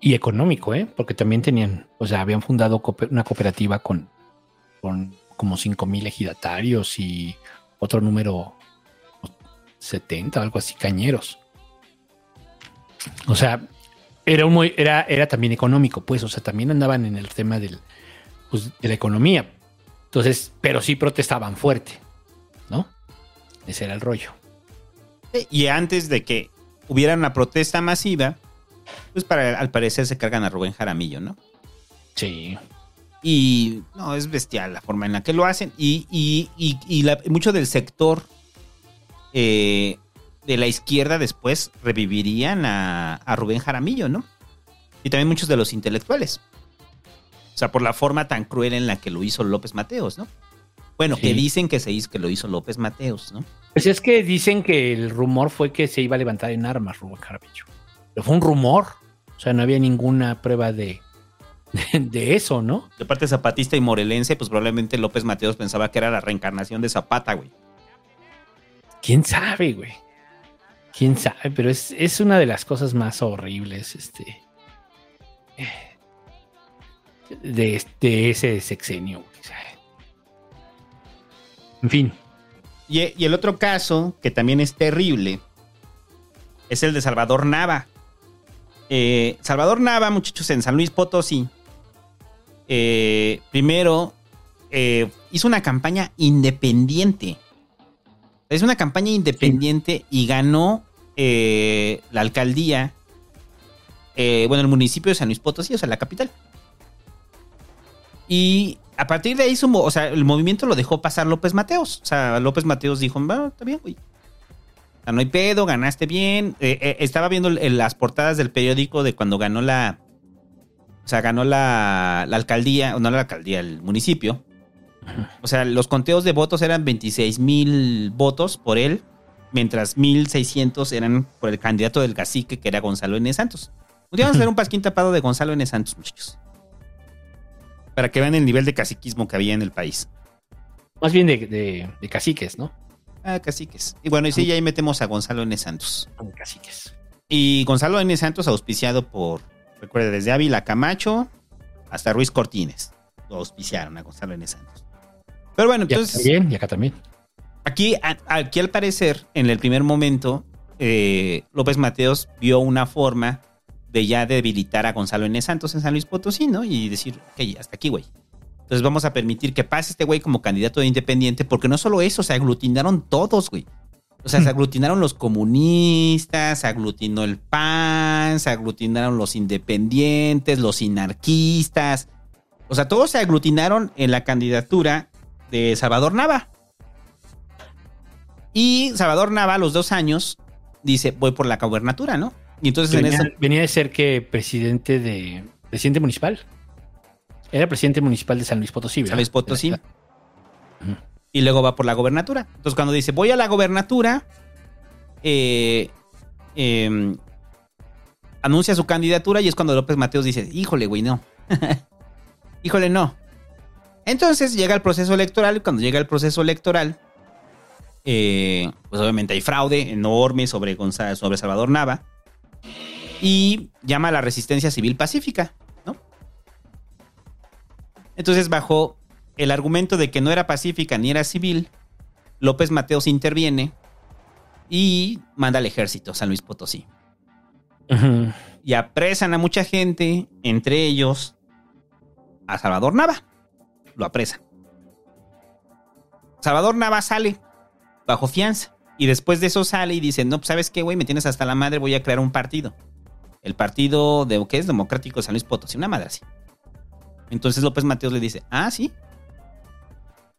Y económico, ¿eh? Porque también tenían, o sea, habían fundado una cooperativa con, con como 5 mil ejidatarios y otro número 70, algo así, cañeros. O sea, era, un, muy- era, era también económico, pues, o sea, también andaban en el tema del, pues, de la economía. Entonces, pero sí protestaban fuerte, ¿no? Ese era el rollo. Y antes de que hubiera una protesta masiva, pues para, al parecer se cargan a Rubén Jaramillo, ¿no? Sí. Y no, es bestial la forma en la que lo hacen. Y, y- y- y la- mucho del sector eh, de la izquierda después revivirían a, a Rubén Jaramillo, ¿no? Y también muchos de los intelectuales. O sea, por la forma tan cruel en la que lo hizo López Mateos, ¿no? Bueno, Sí. que dicen que se hizo, que lo hizo López Mateos, ¿no? Pues es que dicen que el rumor fue que se iba a levantar en armas Rubén Jaramillo. Pero fue un rumor. O sea, no había ninguna prueba de, de, de eso, ¿no? De parte zapatista y morelense, pues probablemente López Mateos pensaba que era la reencarnación de Zapata, güey. ¿Quién sabe, güey? ¿Quién sabe? Pero es, es una de las cosas más horribles, este... De, de ese sexenio, güey. En fin. Y, y el otro caso, que también es terrible, es el de Salvador Nava. Eh, Salvador Nava, muchachos, en San Luis Potosí, eh, primero eh, hizo una campaña independiente. Es una campaña independiente y ganó eh, la alcaldía, eh, bueno, el municipio de San Luis Potosí, o sea, la capital. Y a partir de ahí, su o sea, el movimiento lo dejó pasar López Mateos. O sea, López Mateos dijo, va, está bien, güey. O sea, no hay pedo, ganaste bien. Eh, estaba viendo las portadas del periódico de cuando ganó la... O sea, ganó la, la alcaldía, no la alcaldía, el municipio. O sea, los conteos de votos eran 26 mil votos por él, mientras 1.600 eran por el candidato del cacique, que era Gonzalo N. Santos. Un día vamos a hacer un pasquín tapado de Gonzalo N. Santos, muchachos. Para que vean el nivel de caciquismo que había en el país. Más bien de, de- de caciques, ¿no? Ah, caciques. Y bueno, y sí, ya ahí metemos a Gonzalo N. Santos. De caciques. Y Gonzalo N. Santos auspiciado por, recuerde, desde Ávila Camacho hasta Ruiz Cortines. Lo auspiciaron a Gonzalo N. Santos. Pero bueno, Y acá entonces... también, y acá también. Aquí, a- aquí al parecer, en el primer momento, eh, López Mateos vio una forma de ya debilitar a Gonzalo N. Santos en San Luis Potosí, ¿no? Y decir, ok, hasta aquí, güey. Entonces vamos a permitir que pase este güey como candidato de independiente, porque no solo eso, se aglutinaron todos, güey. O sea, se aglutinaron los comunistas, se aglutinó el PAN, se aglutinaron los independientes, los inarquistas. O sea, todos se aglutinaron en la candidatura de Salvador Nava. Y Salvador Nava, a los dos años, dice, voy por la gobernatura, ¿no? Y entonces en venía, eso... venía de ser que presidente de. Presidente municipal. Era presidente municipal de San Luis Potosí, ¿verdad? San Luis Potosí. Y luego va por la gobernatura. Entonces, cuando dice voy a la gobernatura, eh, eh, anuncia su candidatura y es cuando López Mateos dice: Híjole, güey, no. Híjole, no. Entonces llega el proceso electoral y cuando llega el proceso electoral, eh, pues obviamente hay fraude enorme sobre, González, sobre Salvador Nava y llama a la resistencia civil pacífica, ¿no? Entonces, bajo el argumento de que no era pacífica ni era civil, López Mateos interviene y manda al ejército a San Luis Potosí. Y apresan a mucha gente, entre ellos a Salvador Nava. Lo apresan. Salvador Nava sale bajo fianza. Y después de eso sale y dice, no, pues sabes qué, güey, me tienes hasta la madre, voy a crear un partido. El partido de, ¿qué es? Democrático de San Luis Potosí, una madre así. Entonces López Mateos le dice, ah, sí.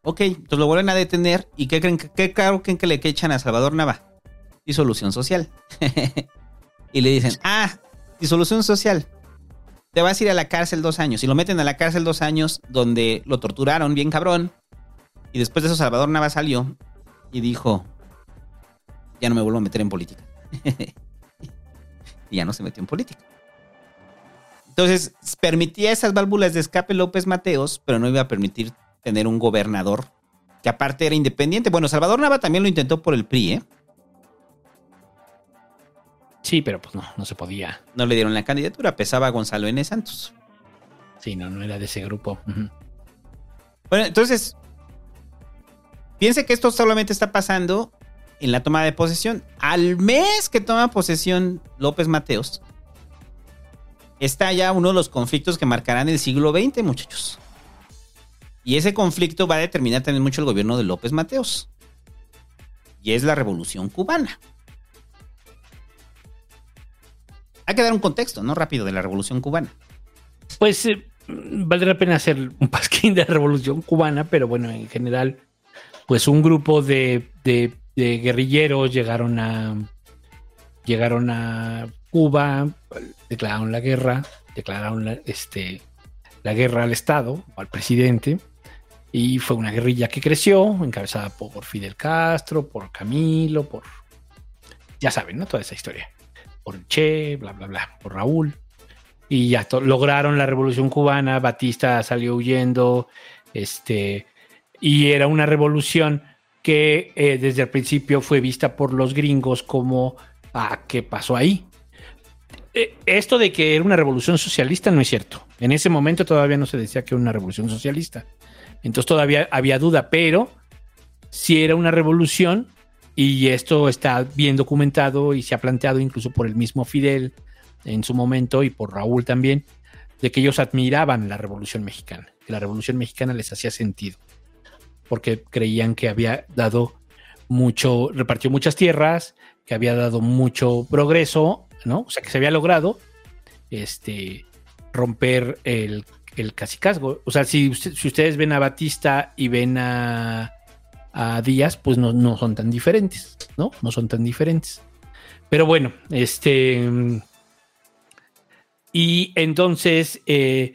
Ok, entonces lo vuelven a detener. ¿Y qué creen, qué cargo creen que le echan a Salvador Nava? Disolución social. y le dicen, ah, disolución social. Te vas a ir a la cárcel dos años. Y lo meten a la cárcel dos años donde lo torturaron bien cabrón. Y después de eso Salvador Nava salió y dijo, ya no me vuelvo a meter en política. y ya no se metió en política. Entonces, permitía esas válvulas de escape López Mateos, pero no iba a permitir tener un gobernador que aparte era independiente. Bueno, Salvador Nava también lo intentó por el PRI, ¿eh? Sí, pero pues no, no se podía. No le dieron la candidatura, pesaba a Gonzalo N. Santos. Sí, no, no era de ese grupo. Bueno, entonces, piense que esto solamente está pasando en la toma de posesión. Al mes que toma posesión López Mateos, está ya uno de los conflictos que marcarán el siglo XX, muchachos. Y ese conflicto va a determinar también mucho el gobierno de López Mateos. Y es la revolución cubana. Hay que dar un contexto, ¿no? Rápido de la revolución cubana. Pues eh, valdría la pena hacer un pasquín de la revolución cubana, pero bueno, en general, pues un grupo de guerrilleros llegaron a llegaron a Cuba, declararon la guerra, declararon la, este, la guerra al Estado, o al presidente, y fue una guerrilla que creció, encabezada por Fidel Castro, por Camilo, por... Ya saben, ¿no? Toda esa historia. Por Che, bla, bla, bla, por Raúl. Y ya lograron la revolución cubana, Batista salió huyendo, este, y era una revolución que eh, desde el principio fue vista por los gringos como, ah, ¿qué pasó ahí? Eh, esto de que era una revolución socialista no es cierto. En ese momento todavía no se decía que era una revolución socialista. Entonces todavía había duda, pero si era una revolución y esto está bien documentado y se ha planteado incluso por el mismo Fidel en su momento y por Raúl también, de que ellos admiraban la revolución mexicana, que la revolución mexicana les hacía sentido, porque creían que había dado mucho, repartió muchas tierras, que había dado mucho progreso, ¿no? O sea, que se había logrado este, romper el, el cacicazgo. O sea, si, si, ustedes ven a Batista y ven a, a Díaz, pues no, no, son tan diferentes, ¿no? No son tan diferentes. Pero bueno, este. Y entonces, eh,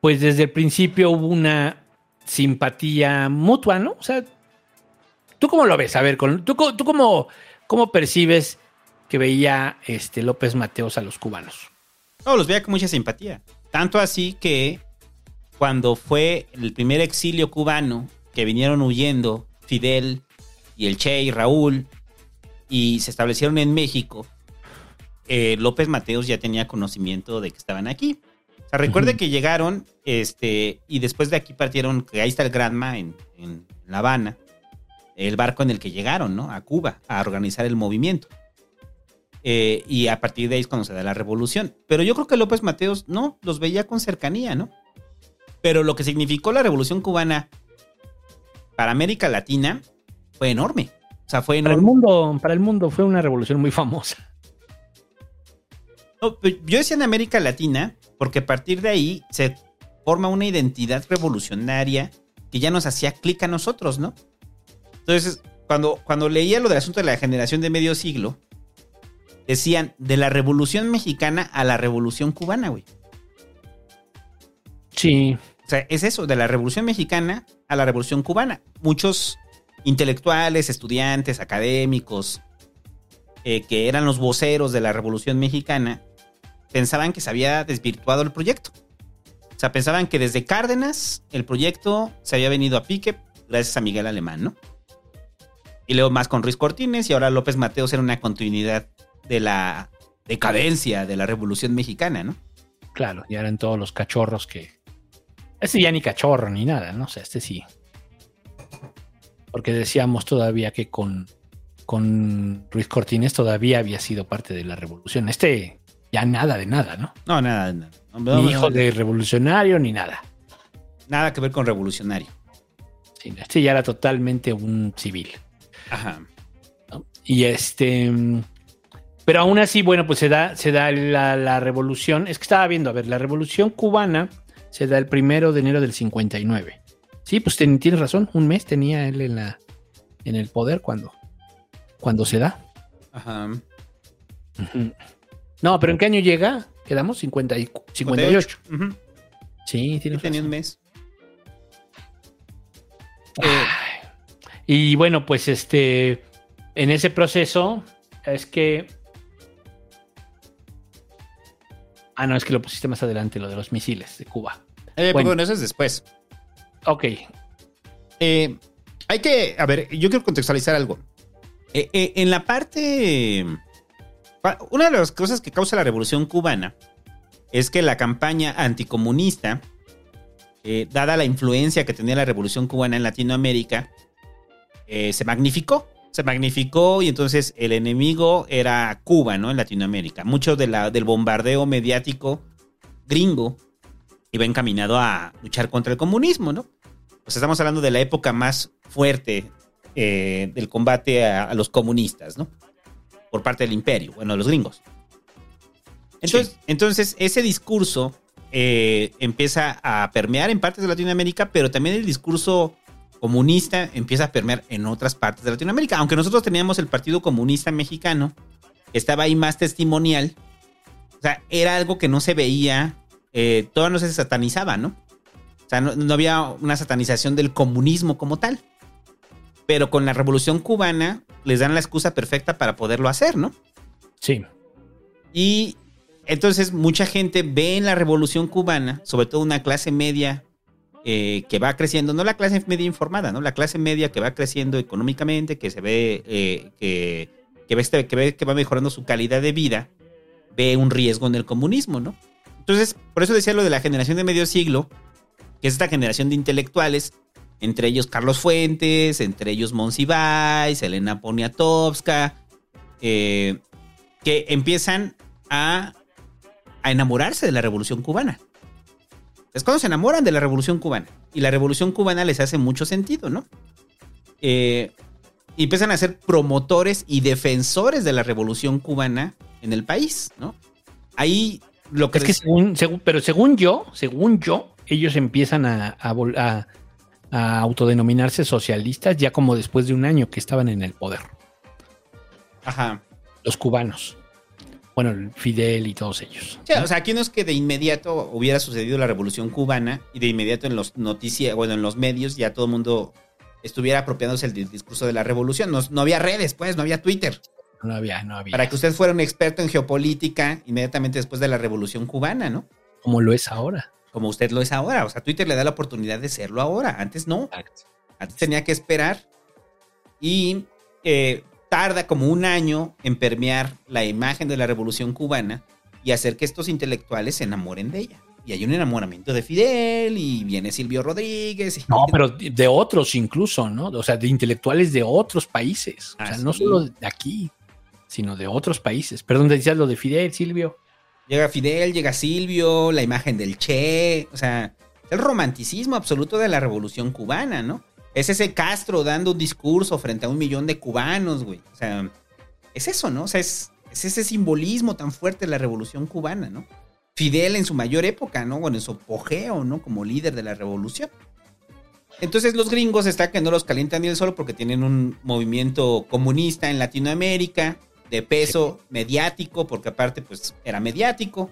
pues desde el principio hubo una simpatía mutua, ¿no? O sea, ¿tú cómo lo ves? A ver, con, ¿tú, tú cómo, cómo percibes que veía este López Mateos a los cubanos? No, los veía con mucha simpatía. Tanto así que cuando fue el primer exilio cubano que vinieron huyendo Fidel y el Che y Raúl y se establecieron en México, eh, López Mateos ya tenía conocimiento de que estaban aquí. O sea, recuerde uh -huh. que llegaron este, y después de aquí partieron, que ahí está el Granma en, en La Habana, el barco en el que llegaron, ¿no? A Cuba, a organizar el movimiento. Eh, y a partir de ahí es cuando se da la revolución. Pero yo creo que López Mateos no, los veía con cercanía, ¿no? Pero lo que significó la revolución cubana para América Latina fue enorme. O sea, fue enorme. Para el mundo, para el mundo fue una revolución muy famosa. No, yo decía en América Latina porque a partir de ahí se forma una identidad revolucionaria que ya nos hacía clic a nosotros, ¿no? Entonces, cuando, cuando leía lo del asunto de la generación de medio siglo, decían de la revolución mexicana a la revolución cubana, güey. Sí. O sea, es eso, de la revolución mexicana a la revolución cubana. Muchos intelectuales, estudiantes, académicos, eh, que eran los voceros de la revolución mexicana, pensaban que se había desvirtuado el proyecto. O sea, pensaban que desde Cárdenas el proyecto se había venido a pique gracias a Miguel Alemán, ¿no? Y luego más con Ruiz Cortines y ahora López Mateos era una continuidad de la decadencia de la Revolución Mexicana, ¿no? Claro, ya eran todos los cachorros que... Este ya ni cachorro ni nada, ¿no? O sea, este sí. Porque decíamos todavía que con, con Ruiz Cortines todavía había sido parte de la revolución. Este ya nada de nada, ¿no? No, nada de nada. No, ni hijo de revolucionario ni nada. Nada que ver con revolucionario. Sí, este ya era totalmente un civil. Ajá. ¿no? Y este. Pero aún así, bueno, pues se da, se da la, la revolución. Es que estaba viendo, a ver, la revolución cubana se da el primero de enero del 59. Sí, pues ten- tienes razón, un mes tenía él en, la, en el poder cuando, cuando se da. Ajá. No, pero ¿en qué año llega? Quedamos 50 y- 58. Ujú. Sí, Sí, tienes tenía razón. un mes. Y bueno, pues este, en ese proceso es que... Ah, no, es que lo pusiste más adelante, lo de los misiles de Cuba. Eh, Bueno. Bueno, eso es después. Ok, Eh, hay que, a ver, yo quiero contextualizar algo. Eh, en la parte, pa- una de las cosas que causa la revolución cubana es que la campaña anticomunista, dada la influencia que tenía la revolución cubana en Latinoamérica, se magnificó. Se magnificó y entonces el enemigo era Cuba, ¿no? En Latinoamérica. Mucho de la, del bombardeo mediático gringo iba encaminado a luchar contra el comunismo, ¿no? Pues estamos hablando de la época más fuerte eh, del combate a, a los comunistas, ¿no? Por parte del imperio, bueno, de los gringos. Entonces, entonces ese discurso eh, empieza a permear en partes de Latinoamérica, pero también el discurso comunista empieza a permear en otras partes de Latinoamérica. Aunque nosotros teníamos el Partido Comunista Mexicano, que estaba ahí más testimonial, o sea, era algo que no se veía, eh, todo no se satanizaba, ¿no? O sea, no, no había una satanización del comunismo como tal. Pero con la revolución cubana les dan la excusa perfecta para poderlo hacer, ¿no? sí. Y entonces mucha gente ve en la revolución cubana, sobre todo una clase media eh, que va creciendo, no la clase media informada, ¿no? La clase media que va creciendo económicamente, que se ve, eh, que, que, ve este- que ve que va mejorando su calidad de vida, ve un riesgo en el comunismo, ¿no? Entonces, por eso decía lo de la generación de medio siglo, que es esta generación de intelectuales, entre ellos Carlos Fuentes, entre ellos Monsiváis, Elena Poniatowska, eh, que empiezan a, a enamorarse de la revolución cubana. Es cuando se enamoran de la revolución cubana. Y la revolución cubana les hace mucho sentido, ¿no? Eh, y empiezan a ser promotores y defensores de la revolución cubana en el país, ¿no? Ahí lo que... Es que según, según, pero según yo, según yo, ellos empiezan a, a vol- a- a autodenominarse socialistas ya como después de un año que estaban en el poder, Ajá. los cubanos. Bueno, el Fidel y todos ellos. Sí, o sea, aquí no es que de inmediato hubiera sucedido la revolución cubana y de inmediato en los noticias, bueno, en los medios ya todo el mundo estuviera apropiándose del discurso de la revolución. No, no había redes, pues, no había Twitter. No había, no había. Para que usted fuera un experto en geopolítica inmediatamente después de la revolución cubana, ¿no? Como lo es ahora. Como usted lo es ahora. O sea, Twitter le da la oportunidad de serlo ahora. Antes no. Antes tenía que esperar. Y eh, tarda como un año en permear la imagen de la revolución cubana y hacer que estos intelectuales se enamoren de ella. Y hay un enamoramiento de Fidel y viene Silvio Rodríguez. y- No, pero de otros incluso, ¿no? O sea, de intelectuales de otros países. O Ah, sea, no sí. solo de aquí, sino de otros países. Perdón, decías lo de Fidel, Silvio. Llega Fidel, llega Silvio, la imagen del Che, o sea, el romanticismo absoluto de la revolución cubana, ¿no? Es ese Castro dando un discurso frente a un millón de cubanos, güey. O sea, es eso, ¿no? O sea, es, es ese simbolismo tan fuerte de la revolución cubana, ¿no? Fidel en su mayor época, ¿no? Bueno, en su apogeo, ¿no? Como líder de la revolución. Entonces los gringos está que no los calientan ni el sol porque tienen un movimiento comunista en Latinoamérica de peso mediático, porque aparte pues era mediático.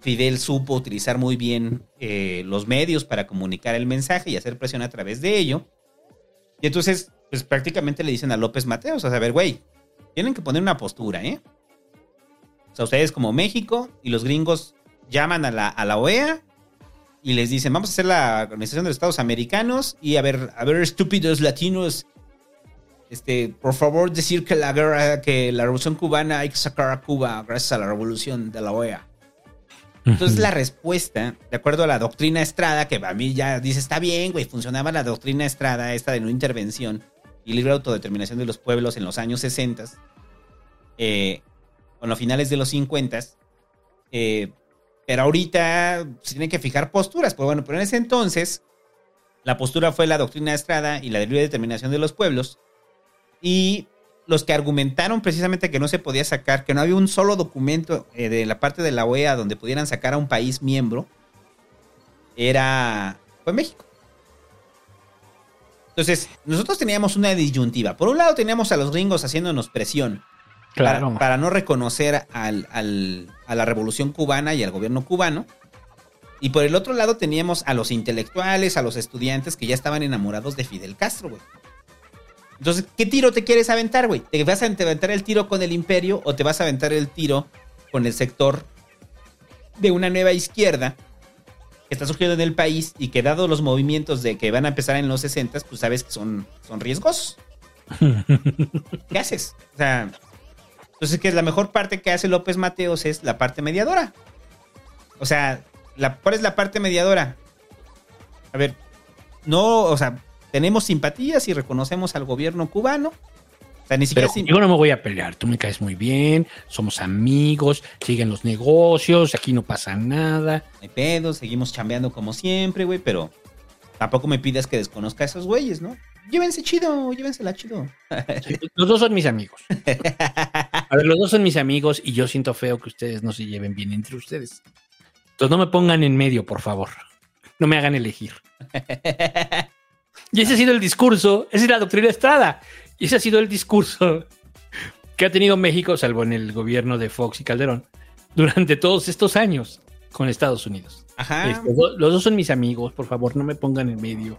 Fidel supo utilizar muy bien eh, los medios para comunicar el mensaje y hacer presión a través de ello. Y entonces pues prácticamente le dicen a López Mateos, a ver, güey, tienen que poner una postura, ¿eh? O sea, ustedes como México y los gringos llaman a la, a la OEA y les dicen, vamos a hacer la Organización de los Estados Americanos y a ver, a ver, estúpidos latinos, este, por favor decir que la guerra, que la revolución cubana hay que sacar a Cuba gracias a la revolución de la OEA. Entonces la respuesta, de acuerdo a la doctrina Estrada, que a mí ya dice, está bien, güey, funcionaba la doctrina Estrada, esta de no intervención y libre autodeterminación de los pueblos en los años 60, eh, en los finales de los 50, eh, pero ahorita se tienen que fijar posturas. Pues bueno, pero en ese entonces La postura fue la doctrina Estrada y la de libre determinación de los pueblos. Y los que argumentaron precisamente que no se podía sacar, que no había un solo documento eh, de la parte de la OEA donde pudieran sacar a un país miembro, era fue México. Entonces, nosotros teníamos una disyuntiva. Por un lado teníamos a los gringos haciéndonos presión Claro. para, para no reconocer al- al- a la revolución cubana y al gobierno cubano. Y por el otro lado teníamos a los intelectuales, a los estudiantes que ya estaban enamorados de Fidel Castro, güey. Entonces, ¿qué tiro te quieres aventar, güey? ¿Te vas a aventar el tiro con el imperio o te vas a aventar el tiro con el sector de una nueva izquierda que está surgiendo en el país y que dado los movimientos de que van a empezar en los 60, pues sabes que son, son riesgosos? ¿Qué haces? O sea, entonces que la mejor parte que hace López Mateos es la parte mediadora. O sea, la, ¿cuál es la parte mediadora? A ver, no, o sea, tenemos simpatías y reconocemos al gobierno cubano. O sea, ni siquiera Pero contigo no me voy a pelear. Tú me caes muy bien, somos amigos, siguen los negocios, aquí no pasa nada. no hay pedo, seguimos chambeando como siempre, güey, pero tampoco me pidas que desconozca a esos güeyes, ¿no? Llévense chido, llévensela chido. Los dos son mis amigos. A ver, los dos son mis amigos y yo siento feo que ustedes no se lleven bien entre ustedes. Entonces no me pongan en medio, por favor. No me hagan elegir. Y ese ha sido el discurso, esa es la doctrina Estrada. Y ese ha sido el discurso que ha tenido México, salvo en el gobierno de Fox y Calderón, durante todos estos años con Estados Unidos. Ajá. Este, los dos son mis amigos, por favor, no me pongan en medio,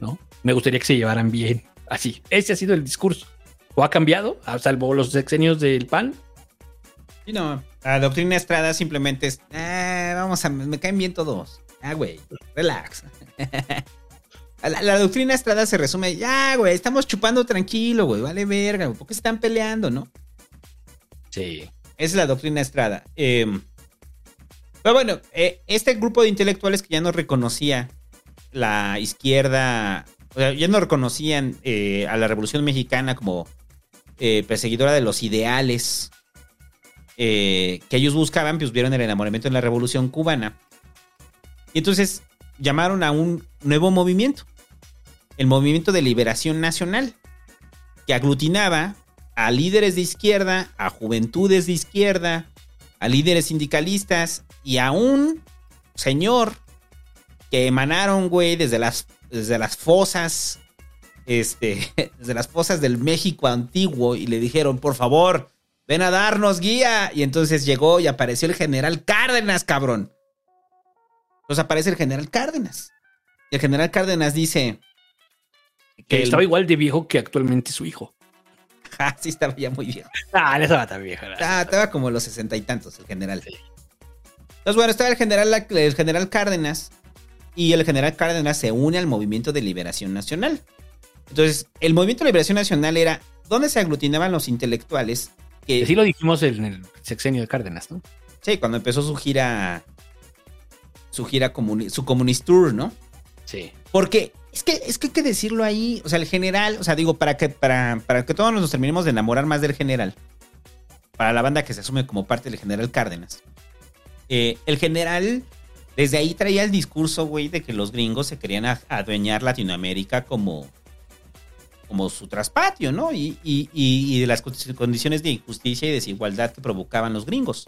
¿no? Me gustaría que se llevaran bien. Así, ese ha sido el discurso. ¿O ha cambiado? A salvo los sexenios del PAN. Sí, no, la doctrina Estrada simplemente es, "Ah, vamos a, me caen bien todos. Ah, güey, relax. La, la doctrina Estrada se resume, ya, güey, estamos chupando tranquilo, güey, vale verga, güey, ¿por qué están peleando, no? Sí. Esa es la doctrina Estrada. Eh, pero bueno, eh, este grupo de intelectuales que ya no reconocía la izquierda, o sea, ya no reconocían eh, a la Revolución Mexicana como eh, perseguidora de los ideales que ellos buscaban, pues vieron el enamoramiento en la Revolución Cubana. Y entonces llamaron a un nuevo movimiento, el Movimiento de Liberación Nacional, que aglutinaba a líderes de izquierda, a juventudes de izquierda, a líderes sindicalistas y a un señor que emanaron, güey, desde las, desde las fosas, este, desde las fosas del México antiguo y le dijeron, por favor, ven a darnos guía. Y entonces llegó y apareció el general Cárdenas, cabrón. Entonces aparece el general Cárdenas. Y el general Cárdenas dice Que estaba igual de viejo que actualmente su hijo. Ah, sí, estaba ya muy viejo. Ah, no estaba tan viejo. Ah, estaba como los sesenta y tantos, el general. Entonces, bueno, estaba el general, el general Cárdenas. Y el general Cárdenas se une al Movimiento de Liberación Nacional. Entonces, el Movimiento de Liberación Nacional era donde se aglutinaban los intelectuales que. Sí lo dijimos en el sexenio de Cárdenas, ¿no? Sí, cuando empezó su gira. Su gira comuni- su Communist Tour, ¿no? Sí. Porque es que, es que hay que decirlo ahí. O sea, el general, o sea, digo, para que, para, para que todos nos terminemos de enamorar más del general. Para la banda que se asume como parte del general Cárdenas. eh, el general, desde ahí traía el discurso, güey, de que los gringos se querían adueñar Latinoamérica como, como su traspatio, ¿no? Y, y- y- de las condi- condiciones de injusticia y desigualdad que provocaban los gringos.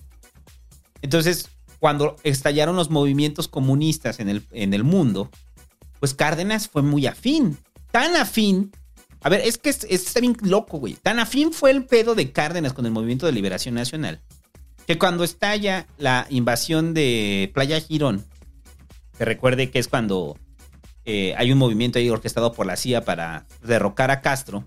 Entonces, cuando estallaron los movimientos comunistas en el, en el mundo, pues Cárdenas fue muy afín. Tan afín. A ver, es que es- es- está bien loco, güey. Tan afín fue el pedo de Cárdenas con el movimiento de liberación nacional. Que cuando estalla la invasión de Playa Girón, que recuerde que es cuando eh, hay un movimiento ahí orquestado por la CIA para derrocar a Castro.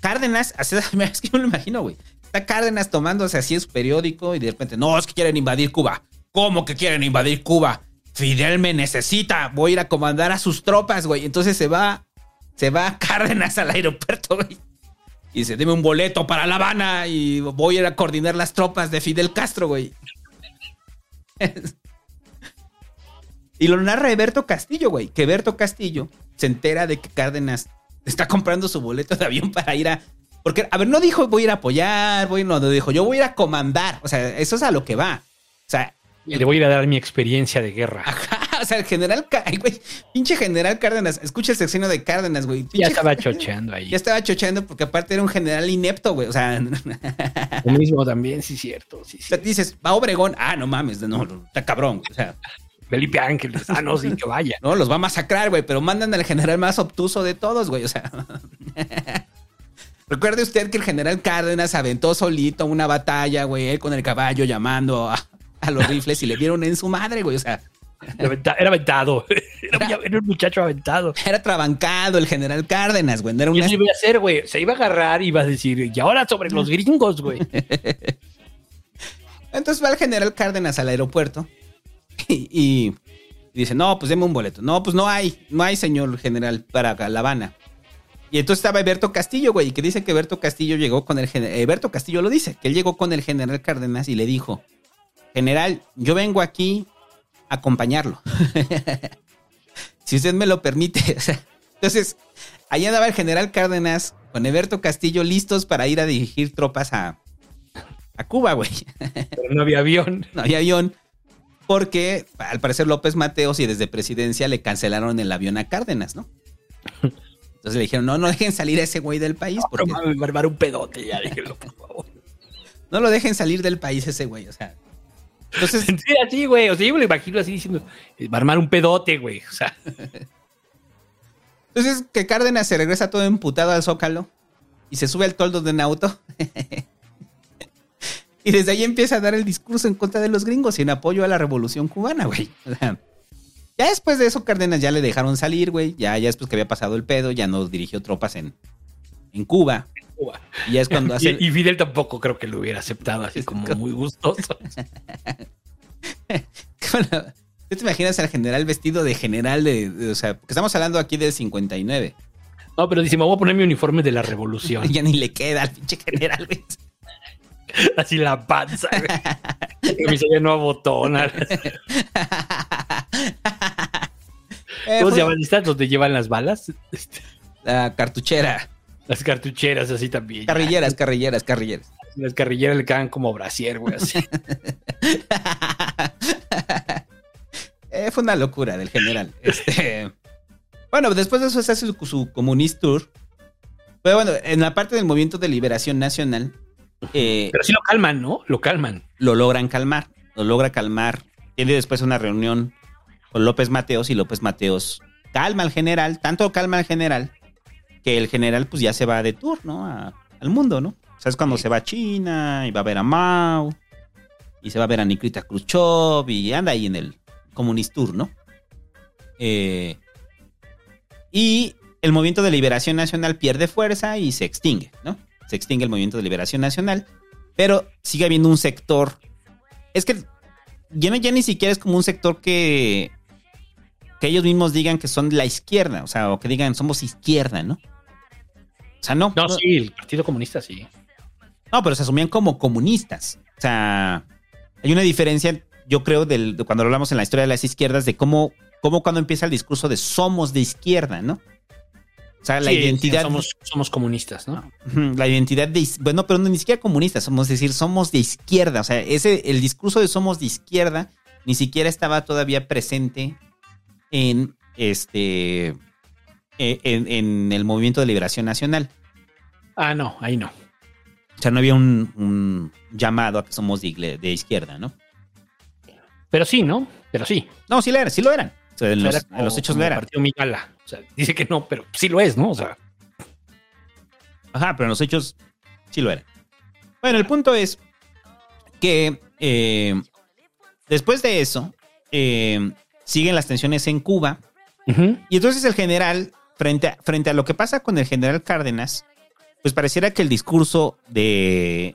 Cárdenas, así- es que yo me lo imagino, güey. Está Cárdenas tomándose así su periódico y de repente, no, es que quieren invadir Cuba. ¿Cómo que quieren invadir Cuba? Fidel me necesita, voy a ir a comandar a sus tropas, güey. Entonces se va, se va Cárdenas al aeropuerto, güey. Y dice, deme un boleto para La Habana y voy a ir a coordinar las tropas de Fidel Castro, güey. y lo narra Berto Castillo, güey. Que Berto Castillo se entera de que Cárdenas está comprando su boleto de avión para ir a... Porque, a ver, no dijo voy a ir a apoyar, voy, no, dijo yo voy a ir a comandar. O sea, eso es a lo que va. O sea, Y le voy a ir a dar mi experiencia de guerra. Ajá, o sea, el general, Cá- ay, güey, pinche general Cárdenas, escucha el sexenio de Cárdenas, güey. Ya estaba chocheando ahí. Ya estaba chocheando porque aparte era un general inepto, güey. O sea, Lo mismo también, sí, cierto. Sí, o sea, dices, va Obregón. Ah, no mames, no, no, está cabrón. güey. O sea, Felipe Ángeles. Ah, no, sí, que vaya. no, los va a masacrar, güey, pero mandan al general más obtuso de todos, güey. O sea. Recuerde usted que el general Cárdenas aventó solito una batalla, güey, él con el caballo llamando a, a los rifles y le dieron en su madre, güey. O sea, Era aventa- era aventado. Era, un- era un muchacho aventado. era trabancado el general Cárdenas, güey. No era ¿Qué una... iba a hacer, güey? Se iba a agarrar y iba a decir, y ahora sobre los gringos, güey. Entonces va el general Cárdenas al aeropuerto y, y dice, no, pues deme un boleto. No, pues no hay, no hay, señor general, para La Habana. Y entonces estaba Eberto Castillo, güey, que dice que Eberto Castillo llegó con el general... Eberto Castillo lo dice, que él llegó con el general Cárdenas y le dijo, general, yo vengo aquí a acompañarlo. si usted me lo permite. Entonces, ahí andaba el general Cárdenas con Eberto Castillo listos para ir a dirigir tropas a, a Cuba, güey. Pero no había avión. No había avión. Porque al parecer López Mateos y desde presidencia le cancelaron el avión a Cárdenas, ¿no? Entonces le dijeron, no, no dejen salir a ese güey del país. Porque mames, barbar un pedote, ya déjenlo, por favor. no lo dejen salir del país ese güey, o sea. Entonces, Sí, así, güey. O sea, yo me lo imagino así diciendo, eh, va a armar un pedote, güey. O sea, entonces que Cárdenas se regresa todo emputado al Zócalo y se sube al toldo de un auto. y desde ahí empieza a dar el discurso en contra de los gringos y en apoyo a la revolución cubana, güey. O sea, ya después de eso, Cárdenas ya le dejaron salir, güey. Ya, ya después que había pasado el pedo, ya no dirigió tropas en, en Cuba. Cuba. Y ya es cuando hace. Y, y Fidel tampoco creo que lo hubiera aceptado así como muy gustoso. ¿Tú te imaginas al general vestido de general de, de- O sea, porque estamos hablando aquí del 59. No, pero dice, me voy a poner mi uniforme de la revolución. Ya ni le queda al pinche general, güey. Así la panza, güey. No abotona. Eh, ¿Cómo se llaman estas? ¿Donde llevan las balas? Este, La cartuchera. Las cartucheras así también. Carrilleras, carrilleras, carrilleras. Las carrilleras le quedan como brasier, güey, así. Eh, fue una locura del general. Este, bueno, después de eso se hace su, su Communist Tour. Pero bueno, en la parte del Movimiento de Liberación Nacional, eh, Pero sí lo calman, ¿no? Lo calman. lo logran calmar. Lo logra calmar. Tiene después una reunión con López Mateos y López Mateos calma al general, tanto calma al general que el general pues ya se va de tour, ¿no? A- al mundo, ¿no? O sea, es cuando se va a China y va a ver a Mao y se va a ver a Nikita Khrushchev y anda ahí en el Communist Tour, ¿no? Eh, y el movimiento de liberación nacional pierde fuerza y se extingue, ¿no? Se extingue el movimiento de liberación nacional, pero sigue habiendo un sector. Es que ya, no- ya ni siquiera es como un sector que, que ellos mismos digan que son la izquierda, o sea, o que digan somos izquierda, ¿no? O sea, no. No, sí, el Partido Comunista sí. No, pero se asumían como comunistas. O sea, hay una diferencia, yo creo, del, de cuando hablamos en la historia de las izquierdas, de cómo, cómo cuando empieza el discurso de somos de izquierda, ¿no? O sea, la Sí, identidad. Somos, somos comunistas, ¿no? La identidad de. Bueno, pero no, ni siquiera comunistas, somos decir, somos de izquierda. O sea, ese, el discurso de somos de izquierda ni siquiera estaba todavía presente en este. eh, En, en el movimiento de liberación nacional. Ah, no, ahí no. O sea, no había un, un llamado a que somos de, de izquierda, ¿no? Pero sí, ¿no? Pero sí. No, sí lo eran, sí lo eran. Sea, en, O sea, los, era en los como- hechos el eran. Partido Migala. O sea, dice que no, pero sí lo es, ¿no? O sea, Ajá, pero en los hechos sí lo eran. Bueno, el punto es que eh, después de eso, eh, siguen las tensiones en Cuba. Y entonces el general, frente a, frente a lo que pasa con el general Cárdenas, pues pareciera que el discurso de,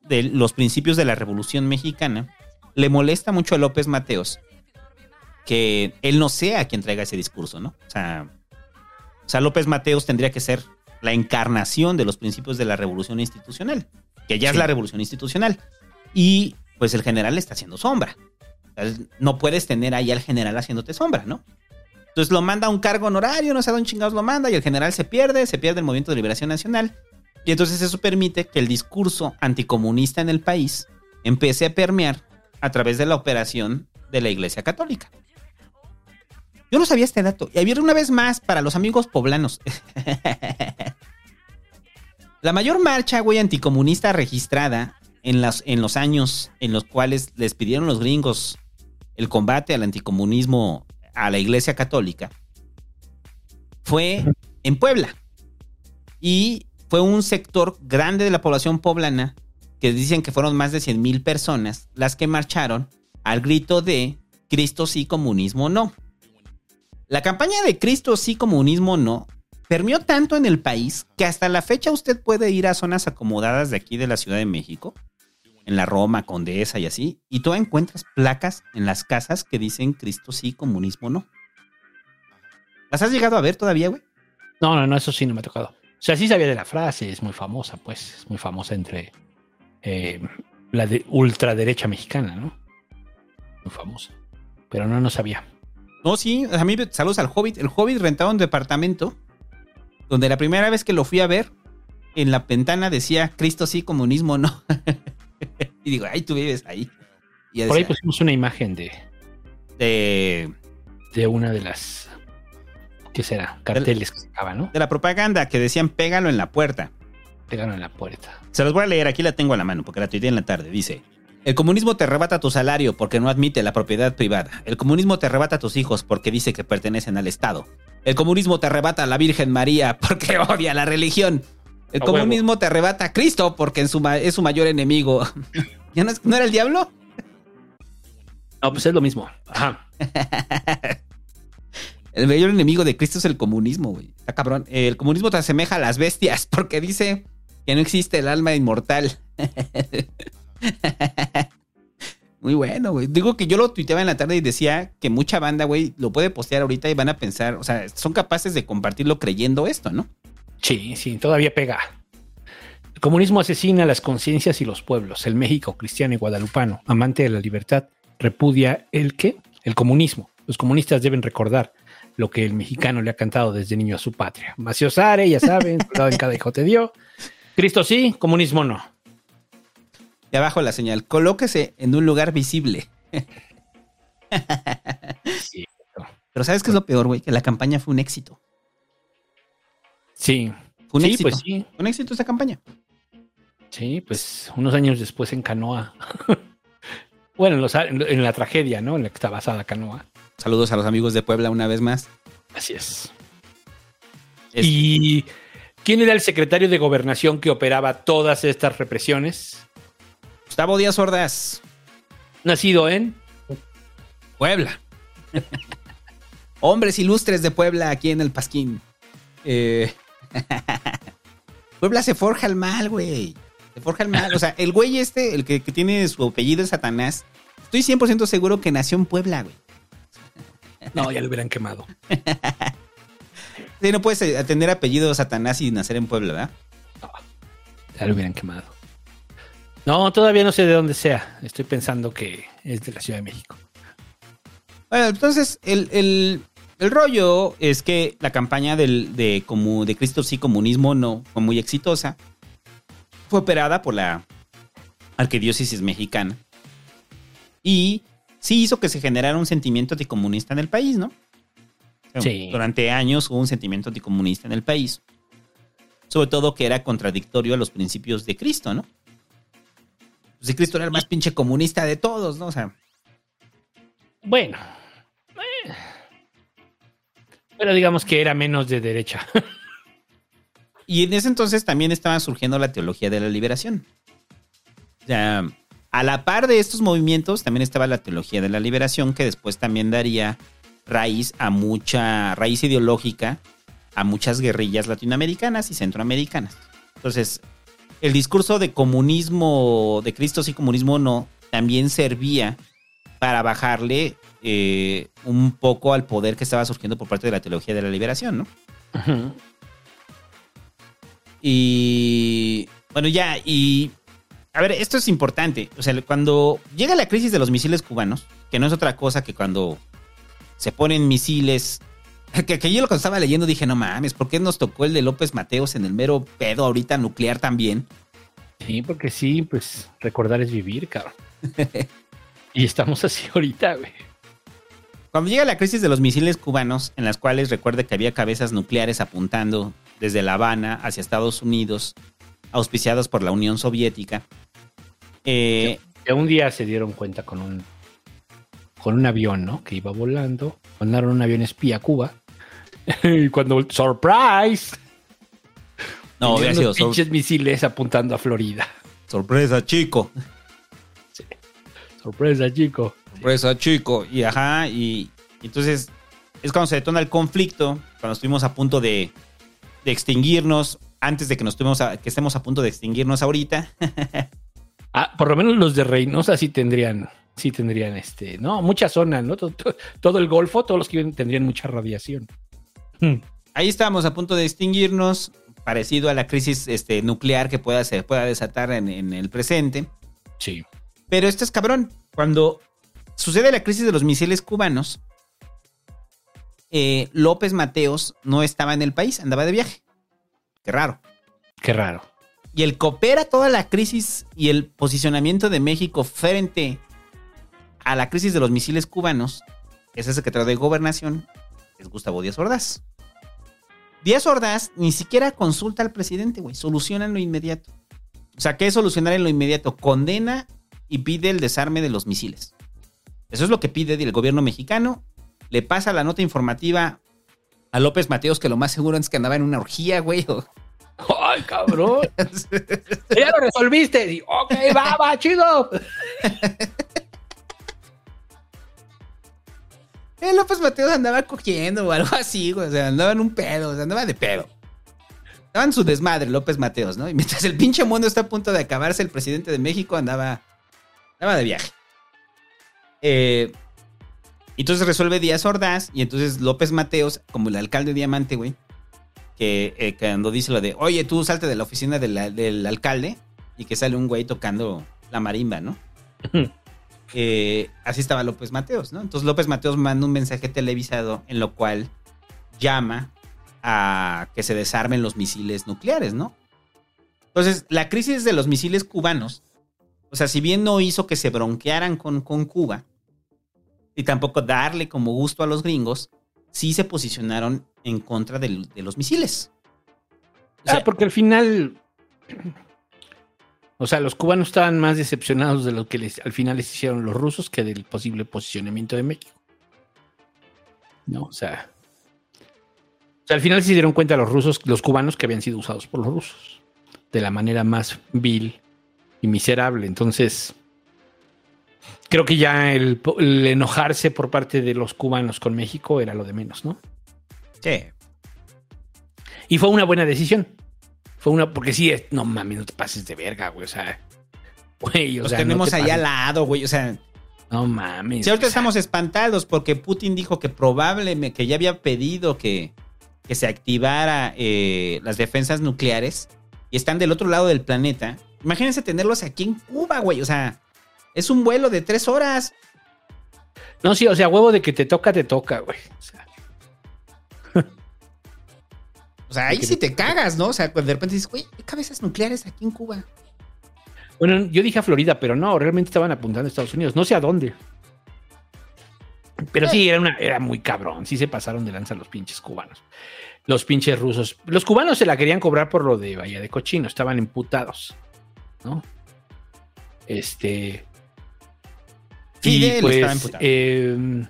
de los principios de la Revolución Mexicana le molesta mucho a López Mateos que él no sea quien traiga ese discurso, ¿no? O sea, o sea, López Mateos tendría que ser la encarnación de los principios de la revolución institucional, que ya es la revolución institucional. Y pues el general le está haciendo sombra. No puedes tener ahí al general haciéndote sombra, ¿no? Entonces lo manda a un cargo honorario, no sé a dónde chingados lo manda, y el general se pierde, se pierde el movimiento de liberación nacional. Y entonces eso permite que el discurso anticomunista en el país empiece a permear a través de la operación de la Iglesia Católica. Yo no sabía este dato. Y había una vez más para los amigos poblanos. La mayor marcha, anticomunista registrada en, en los años en los cuales les pidieron los gringos el combate al anticomunismo a la Iglesia Católica fue en Puebla. Y fue un sector grande de la población poblana que dicen que fueron más de 100 mil personas las que marcharon al grito de Cristo sí, comunismo no. La campaña de Cristo sí, comunismo no permeó tanto en el país que hasta la fecha usted puede ir a zonas acomodadas de aquí de la Ciudad de México, en la Roma, Condesa y así, y tú encuentras placas en las casas que dicen Cristo sí, comunismo no. ¿Las has llegado a ver todavía, güey? No, no, no, eso sí no me ha tocado. O sea, sí sabía de la frase, es muy famosa, pues, es muy famosa entre eh, la de ultraderecha mexicana, ¿no? Muy famosa. Pero no, no sabía. No, sí, a mí saludos al Hobbit. El Hobbit rentaba un departamento donde la primera vez que lo fui a ver, en la ventana decía Cristo sí, comunismo no. y digo, ay, tú vives ahí. Y Por ahí pusimos una imagen de, de. De una de las. ¿Qué será? Carteles que sacaba, ¿no? De la propaganda que decían pégalo en la puerta. Pégalo en la puerta. Se los voy a leer, aquí la tengo a la mano porque la tuiteé en la tarde. Dice: El comunismo te arrebata tu salario porque no admite la propiedad privada. El comunismo te arrebata a tus hijos porque dice que pertenecen al Estado. El comunismo te arrebata a la Virgen María porque odia la religión. El comunismo te arrebata a Cristo porque es su, es su mayor enemigo. ¿Ya no, no, era el diablo? No, pues es lo mismo. Ajá. el mayor enemigo de Cristo es el comunismo, güey. Está cabrón. El comunismo te asemeja a las bestias porque dice que no existe el alma inmortal. Muy bueno, güey. Digo que yo lo tuiteaba en la tarde y decía que mucha banda, güey, lo puede postear ahorita y van a pensar, o sea, son capaces de compartirlo creyendo esto, ¿no? Sí, sí, todavía pega. El comunismo asesina las conciencias y los pueblos. El México cristiano y guadalupano, amante de la libertad, repudia el qué? El comunismo. Los comunistas deben recordar lo que el mexicano le ha cantado desde niño a su patria. Maciosare, ya saben, en cada hijo te dio. Cristo sí, comunismo no. Y abajo la señal, colóquese en un lugar visible. sí. Pero ¿sabes qué es lo peor, güey? Que la campaña fue un éxito. Sí. Fue un sí, éxito. Pues sí. Un éxito esta campaña. Sí, pues unos años después en Canoa. bueno, en, los, en, la tragedia, ¿no? En la que está basada Canoa. Saludos a los amigos de Puebla una vez más. Así es. es. ¿Y quién era el secretario de gobernación que operaba todas estas represiones? Gustavo Díaz Ordaz. Nacido en Puebla. Hombres ilustres de Puebla aquí en el Pasquín. Eh... Puebla se forja el mal, güey. Se forja el mal. O sea, el güey este, el que, que tiene su apellido es Satanás, estoy 100% seguro que nació en Puebla, güey. No, ya lo hubieran quemado. sí, no puedes tener apellido Satanás y nacer en Puebla, ¿verdad? No, ya lo hubieran quemado. No, todavía no sé de dónde sea. Estoy pensando que es de la Ciudad de México. Bueno, entonces, el, el, el rollo es que la campaña del, de, como, de Cristo sí, comunismo no fue muy exitosa. Fue operada por la arquidiócesis mexicana. Y sí hizo que se generara un sentimiento anticomunista en el país, ¿no? Sí. Durante años hubo un sentimiento anticomunista en el país. Sobre todo que era contradictorio a los principios de Cristo, ¿no? Pues si Cristo era el más pinche comunista de todos, ¿no? O sea. Bueno. Eh. Pero digamos que era menos de derecha. y en ese entonces también estaba surgiendo la teología de la liberación. O sea, a la par de estos movimientos también estaba la teología de la liberación que después también daría raíz a mucha raíz ideológica a muchas guerrillas latinoamericanas y centroamericanas. Entonces, el discurso de comunismo, de Cristo sí, comunismo no, también servía para bajarle eh, un poco al poder que estaba surgiendo por parte de la teología de la liberación, ¿no? Ajá. Y bueno, ya, y a ver, esto es importante. O sea, cuando llega la crisis de los misiles cubanos, que no es otra cosa que cuando se ponen misiles. Que, que yo lo que estaba leyendo dije, no mames, ¿por qué nos tocó el de López Mateos en el mero pedo ahorita nuclear también? Sí, porque sí, pues recordar es vivir, cabrón. y estamos así ahorita, güey. Cuando llega la crisis de los misiles cubanos, en las cuales recuerde que había cabezas nucleares apuntando desde La Habana hacia Estados Unidos, auspiciados por la Unión Soviética, eh, Que un día se dieron cuenta con un con un avión, ¿no? Que iba volando. Mandaron un avión espía a Cuba. y cuando ¡Surprise! no, hubiera Tenían sido pinches misiles apuntando a Florida. sorpresa, chico. Sorpresa, chico. Sorpresa, chico. Y ajá, y, y entonces es cuando se detona el conflicto, cuando estuvimos a punto de, de extinguirnos, antes de que nos a- que estemos a punto de extinguirnos ahorita. Ah, por lo menos los de Reynosa sí tendrían, sí tendrían este, no, mucha zona, ¿no? Todo, todo- todo el Golfo, todos los que viven tendrían mucha radiación. Hmm. Ahí estábamos a punto de extinguirnos, parecido a la crisis este, nuclear que pueda, se pueda desatar en, en el presente. Sí. Pero esto es cabrón. Cuando sucede la crisis de los misiles cubanos, eh, López Mateos no estaba en el país, andaba de viaje. Qué raro. Qué raro. Y el que opera toda la crisis y el posicionamiento de México frente a la crisis de los misiles cubanos es el secretario de Gobernación, es Gustavo Díaz Ordaz. Díaz Ordaz ni siquiera consulta al presidente, güey, soluciona en lo inmediato. O sea, ¿qué es solucionar en lo inmediato? Condena y pide el desarme de los misiles. Eso es lo que pide el gobierno mexicano. Le pasa la nota informativa a López Mateos, que lo más seguro es que andaba en una orgía, güey. o- ¡Ay, cabrón! ya lo resolviste. Y, ok, va, va, chido. Eh, López Mateos andaba cogiendo o algo así, güey. O sea, andaba en un pedo, o sea, andaba de pedo. Estaba en su desmadre, López Mateos, ¿no? Y mientras el pinche mundo está a punto de acabarse, el presidente de México andaba, andaba de viaje. Eh, entonces resuelve Díaz Ordaz y entonces López Mateos, como el alcalde de Diamante, güey, que eh, cuando dice lo de, oye, tú salte de la oficina del alcalde y que sale un güey tocando la marimba, ¿no? Eh, así estaba López Mateos, ¿no? Entonces López Mateos manda un mensaje televisado en lo cual llama a que se desarmen los misiles nucleares, ¿no? Entonces, la crisis de los misiles cubanos, o sea, si bien no hizo que se bronquearan con, con Cuba, y tampoco darle como gusto a los gringos, sí se posicionaron en contra de los misiles. O sea, Ah, porque al final. O sea, los cubanos estaban más decepcionados de lo que les, al final les hicieron los rusos que del posible posicionamiento de México. No, o sea. O sea, al final se dieron cuenta los rusos, los cubanos, que habían sido usados por los rusos. De la manera más vil y miserable. Entonces. Creo que ya el, el enojarse por parte de los cubanos con México era lo de menos, ¿no? sí. Y fue una buena decisión. Fue una, porque sí, es- no mames, no te pases de verga, güey. O sea, güey, o Los sea, tenemos no te ahí al lado, güey. O sea, No mames. Si ahorita o sea, estamos espantados porque Putin dijo que probablemente, que ya había pedido que, que se activara eh, las defensas nucleares y están del otro lado del planeta. Imagínense tenerlos aquí en Cuba, güey. O sea, es un vuelo de tres horas. No, sí, o sea, huevo de que te toca, te toca, güey. O sea, O sea, ahí sí te cagas, ¿no? O sea, de repente dices, güey, hay cabezas nucleares aquí en Cuba. bueno, yo dije a Florida, pero no, realmente estaban apuntando a Estados Unidos. No sé a dónde. Pero sí, era, una, era muy cabrón. Sí se pasaron de lanza los pinches cubanos. Los pinches rusos. Los cubanos se la querían cobrar por lo de Bahía de Cochino. Estaban emputados. ¿No? Este. Fidel y pues, eh,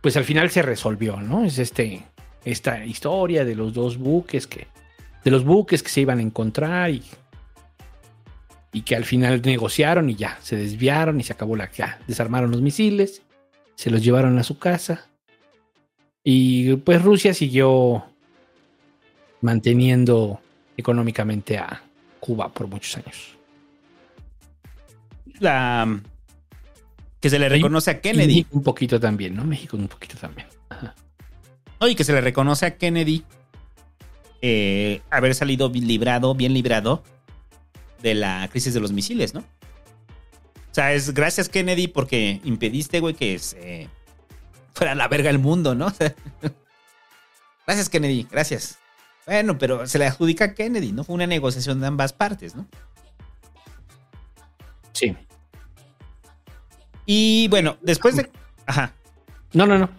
pues al final se resolvió, ¿no? Es este. Esta historia de los dos buques que. De los buques que se iban a encontrar y. Y que al final negociaron y ya, se desviaron y se acabó la. Ya, desarmaron los misiles, se los llevaron a su casa. Y pues Rusia siguió manteniendo económicamente a Cuba por muchos años. La, que se le reconoce a Y Kennedy. México un poquito también, ¿no? México un poquito también. No, y que se le reconoce a Kennedy eh, haber salido librado, bien librado de la crisis de los misiles, ¿no? O sea, es gracias Kennedy porque impediste, güey, que se fuera a la verga el mundo, ¿no? Gracias Kennedy, gracias. Bueno, pero se le adjudica a Kennedy, ¿no? Fue una negociación de ambas partes, ¿no? Sí. Y bueno, después de... Ajá. No, no. no.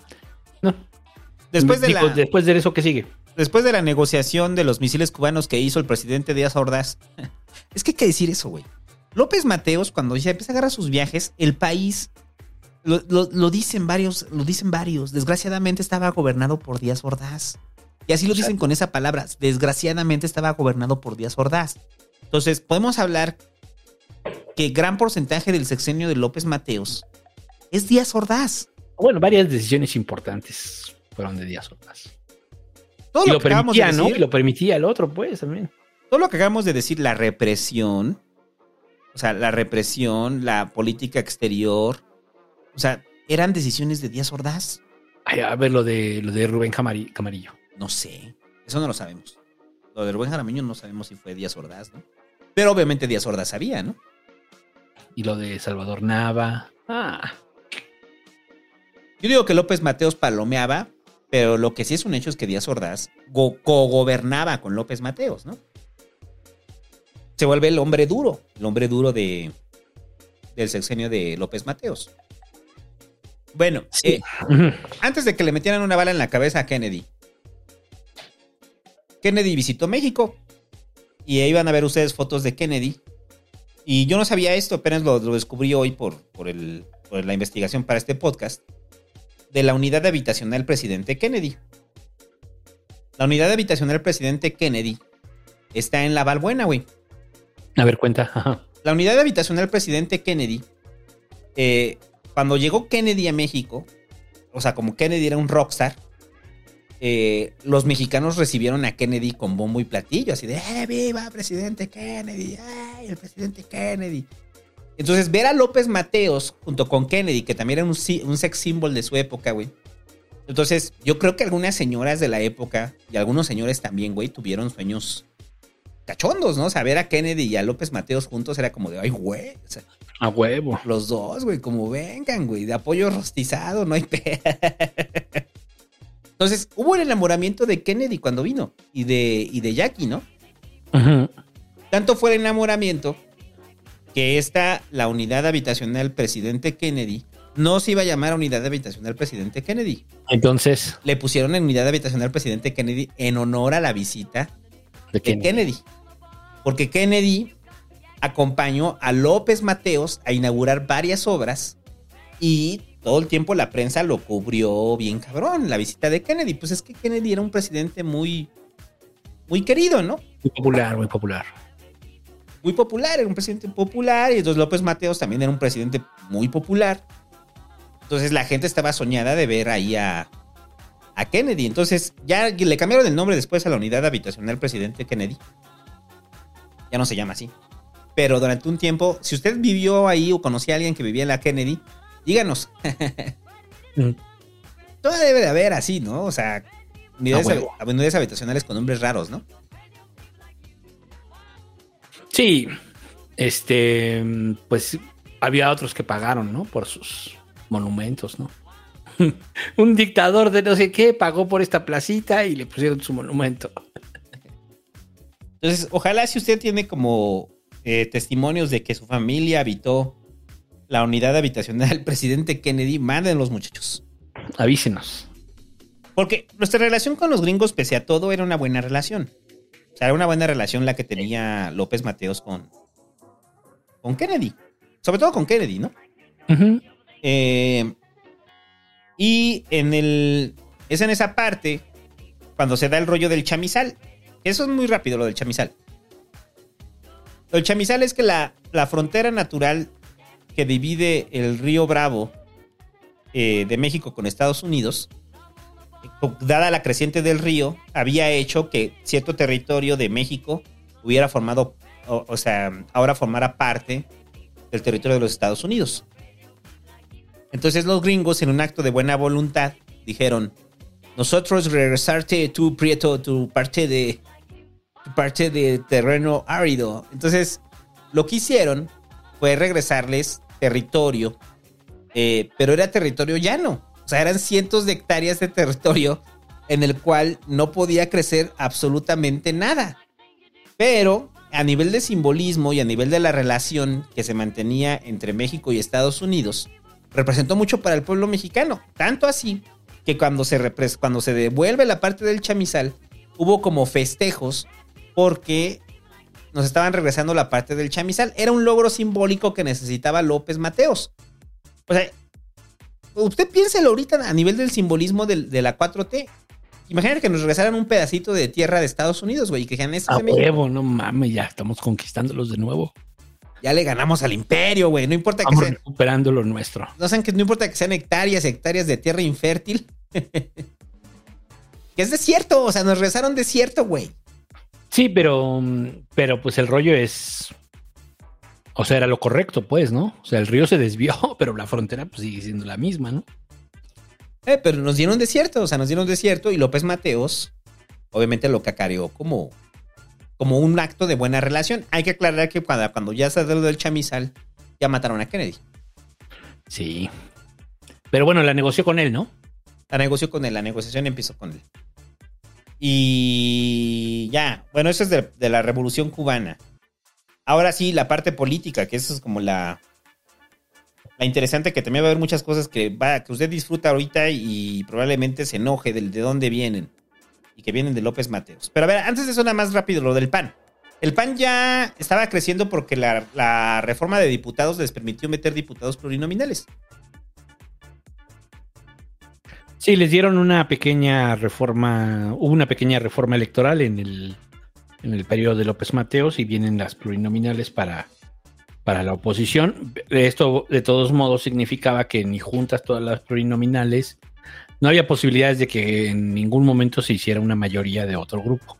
Después de, la, después de eso, ¿qué sigue? después de la negociación de los misiles cubanos que hizo el presidente Díaz Ordaz. Es que hay que decir eso, güey. López Mateos, cuando ya empieza a agarrar sus viajes, el país, lo, lo- lo dicen varios, lo dicen varios, desgraciadamente estaba gobernado por Díaz Ordaz. Y así lo dicen con esa palabra, desgraciadamente estaba gobernado por Díaz Ordaz. Entonces, podemos hablar que gran porcentaje del sexenio de López Mateos es Díaz Ordaz. Bueno, varias decisiones importantes fueron de Díaz Ordaz. Todo Y lo, lo que acabamos de permitía, ¿no? decir- Y lo permitía el otro, pues, también. todo lo que acabamos de decir, la represión, o sea, la represión, la política exterior, o sea, eran decisiones de Díaz Ordaz. Ay, a ver lo de, lo de Rubén Camari- Camarillo. No sé, eso no lo sabemos. Lo de Rubén Jaramillo no sabemos si fue Díaz Ordaz, ¿no? Pero obviamente Díaz Ordaz sabía, ¿no? Y lo de Salvador Nava. Ah, Yo digo que López Mateos palomeaba, pero lo que sí es un hecho es que Díaz Ordaz go- cogobernaba con López Mateos, ¿no? Se vuelve el hombre duro, el hombre duro de, del sexenio de López Mateos. Bueno, eh, Ujú. antes de que le metieran una bala en la cabeza a Kennedy, Kennedy visitó México y ahí van a ver ustedes fotos de Kennedy. Y yo no sabía esto, apenas lo, lo descubrí hoy por, por, el- por la investigación para este podcast, de la unidad habitacional presidente Kennedy. La unidad habitacional presidente Kennedy está en la Valbuena, güey. A ver, cuenta. Ajá. La unidad habitacional presidente Kennedy, eh, cuando llegó Kennedy a México, o sea, como Kennedy era un rockstar, eh, los mexicanos recibieron a Kennedy con bombo y platillo, así de, ¡eh, viva, presidente Kennedy! ¡Ay, el presidente Kennedy! Entonces, ver a López Mateos junto con Kennedy, que también era un, un sex symbol de su época, güey. Entonces, yo creo que algunas señoras de la época y algunos señores también, güey, tuvieron sueños cachondos, ¿no? O sea, ver a Kennedy y a López Mateos juntos era como de, ay, güey. O sea, A huevo. los dos, güey, como vengan, güey, de apoyo rostizado, no hay pe. Entonces, hubo el enamoramiento de Kennedy cuando vino y de, y de Jackie, ¿no? Ujú. Tanto fue el enamoramiento que esta, la unidad habitacional presidente Kennedy, no se iba a llamar unidad habitacional presidente Kennedy. Entonces, Le pusieron en unidad habitacional presidente Kennedy en honor a la visita ¿de de quién? Kennedy. Porque Kennedy acompañó a López Mateos a inaugurar varias obras y todo el tiempo la prensa lo cubrió bien cabrón, la visita de Kennedy. Pues es que Kennedy era un presidente muy, muy querido, ¿no? Muy popular, muy popular. Muy popular, era un presidente popular y entonces López Mateos también era un presidente muy popular. Entonces la gente estaba soñada de ver ahí a, a Kennedy. Entonces ya le cambiaron el nombre después a la unidad habitacional presidente Kennedy. Ya no se llama así. Pero durante un tiempo, si usted vivió ahí o conocía a alguien que vivía en la Kennedy, díganos. Mm. Todavía debe de haber así, ¿no? O sea, unidades, A huevo. hab- unidades habitacionales con nombres raros, ¿no? Sí, este, pues había otros que pagaron, ¿no? Por sus monumentos, ¿no? Un dictador de no sé qué pagó por esta placita y le pusieron su monumento. Entonces, ojalá si usted tiene como eh, testimonios de que su familia habitó la unidad habitacional del presidente Kennedy, manden los muchachos. Avísenos. Porque nuestra relación con los gringos, pese a todo, era una buena relación. O sea, era una buena relación la que tenía López Mateos con, con Kennedy. Sobre todo con Kennedy, ¿no? Eh, y en el. Es en esa parte cuando se da el rollo del chamizal. Eso es muy rápido, lo del chamizal. Lo del chamizal es que la, la frontera natural que divide el río Bravo eh, de México con Estados Unidos, dada la creciente del río, había hecho que cierto territorio de México hubiera formado, o, sea, ahora formara parte del territorio de los Estados Unidos. Entonces los gringos, en un acto de buena voluntad, dijeron: Nosotros regresarte tu prieto, tu parte de tu parte de terreno árido. Entonces, lo que hicieron fue regresarles territorio, eh, pero era territorio llano. O sea, eran cientos de hectáreas de territorio en el cual no podía crecer absolutamente nada. Pero a nivel de simbolismo y a nivel de la relación que se mantenía entre México y Estados Unidos, representó mucho para el pueblo mexicano. Tanto así que cuando se, cuando se devuelve la parte del chamizal, hubo como festejos porque nos estaban regresando la parte del chamizal. Era un logro simbólico que necesitaba López Mateos. O sea, usted piénselo ahorita a nivel del simbolismo del- de la 4T. Imagínate que nos regresaran un pedacito de tierra de Estados Unidos, güey, y que dijeran, "Este es A de México". huevo, no mames, ya estamos conquistándolos de nuevo. Ya le ganamos al imperio, güey. No importa que Estamos sean, recuperando lo nuestro. no, sean que, no importa que sean hectáreas, hectáreas de tierra infértil. que es desierto, o sea, nos regresaron desierto, güey. Sí, pero, mm, pero pues el rollo es. O sea, era lo correcto, pues, ¿no? O sea, el río se desvió, pero la frontera pues sigue siendo la misma, ¿no? Eh, pero nos dieron desierto, o sea, nos dieron desierto y López Mateos, obviamente lo cacareó como, como un acto de buena relación. Hay que aclarar que cuando, cuando ya se del chamizal, ya mataron a Kennedy. Sí. Pero bueno, la negoció con él, ¿no? La negoció con él, la negociación empezó con él. Y ya, bueno, eso es de, de la revolución cubana. Ahora sí, la parte política, que eso es como la, la interesante, que también va a haber muchas cosas que, va, que usted disfruta ahorita y probablemente se enoje del, de dónde vienen. Y que vienen de López Mateos. Pero a ver, antes de eso, nada más rápido, lo del PAN. El PAN ya estaba creciendo porque la, la reforma de diputados les permitió meter diputados plurinominales. Sí, les dieron una pequeña reforma, hubo una pequeña reforma electoral en el, en el periodo de López Mateos y vienen las plurinominales para, para la oposición. Esto, de todos modos, significaba que ni juntas todas las plurinominales, no había posibilidades de que en ningún momento se hiciera una mayoría de otro grupo.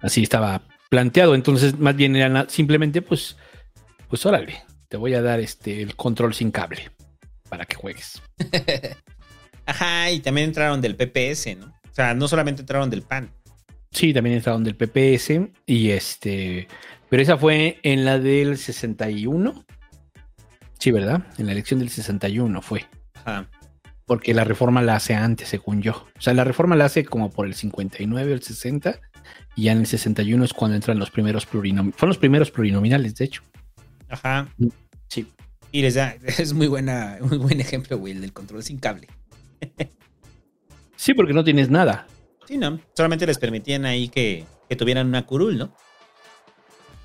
Así estaba planteado. Entonces, más bien era simplemente, pues, pues órale, te voy a dar este el control sin cable para que juegues. Ajá, y también entraron del PPS, ¿no? O sea, no solamente entraron del PAN. Sí, también entraron del PPS y este, pero esa fue en la del 61. Sí, ¿verdad? En la elección del 61 fue. Ajá. Porque la reforma la hace antes, según yo. O sea, la reforma la hace como por el 59 o el 60 y ya en el 61 es cuando entran los primeros plurinominales. Fueron los primeros plurinominales, de hecho. Ajá. Sí. Y les da, es muy buena, muy buen ejemplo, güey, el del control sin cable. Sí, porque no tienes nada. Sí, no. Solamente les permitían ahí que, que tuvieran una curul, ¿no?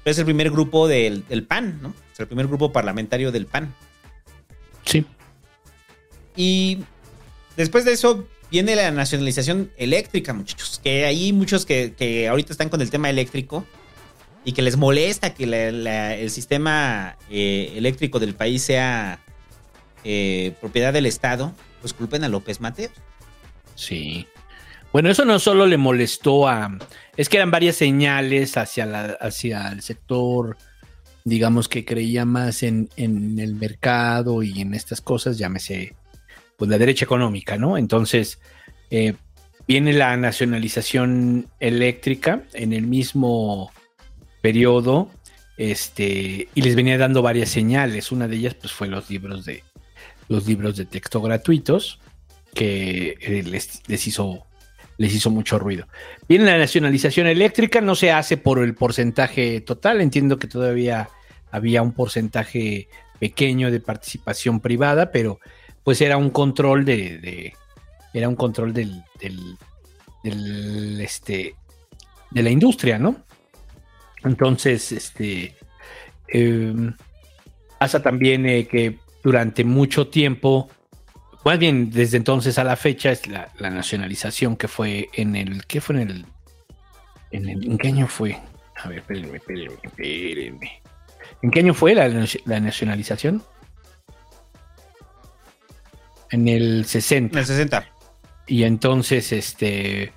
Es el primer grupo del, del PAN, ¿no? Es el primer grupo parlamentario del PAN. Sí. Y después de eso viene la nacionalización eléctrica, muchachos. Que hay muchos que, que ahorita están con el tema eléctrico y que les molesta que la- la- el sistema eh, eléctrico del país sea eh, propiedad del Estado, pues culpen a López Mateos. Sí. Bueno, eso no solo le molestó a. Es que eran varias señales hacia, la, hacia el sector, digamos, que creía más en, en el mercado y en estas cosas, llámese, pues la derecha económica, ¿no? Entonces, eh, viene la nacionalización eléctrica en el mismo periodo, este, y les venía dando varias señales. Una de ellas, pues, fue los libros de los libros de texto gratuitos que eh, les, les hizo les hizo mucho ruido. Bien, la nacionalización eléctrica no se hace por el porcentaje total. Entiendo que todavía había un porcentaje pequeño de participación privada, pero pues era un control de, era un control del, del, este de la industria, ¿no? Entonces, este eh, pasa también eh, que durante mucho tiempo más bien desde entonces a la fecha es la, la nacionalización que fue en el ¿qué fue en el en el en qué año fue? A ver, espérenme, espérenme, espérenme. ¿En qué año fue la, la nacionalización? En el 60. En el 60. Y entonces, este,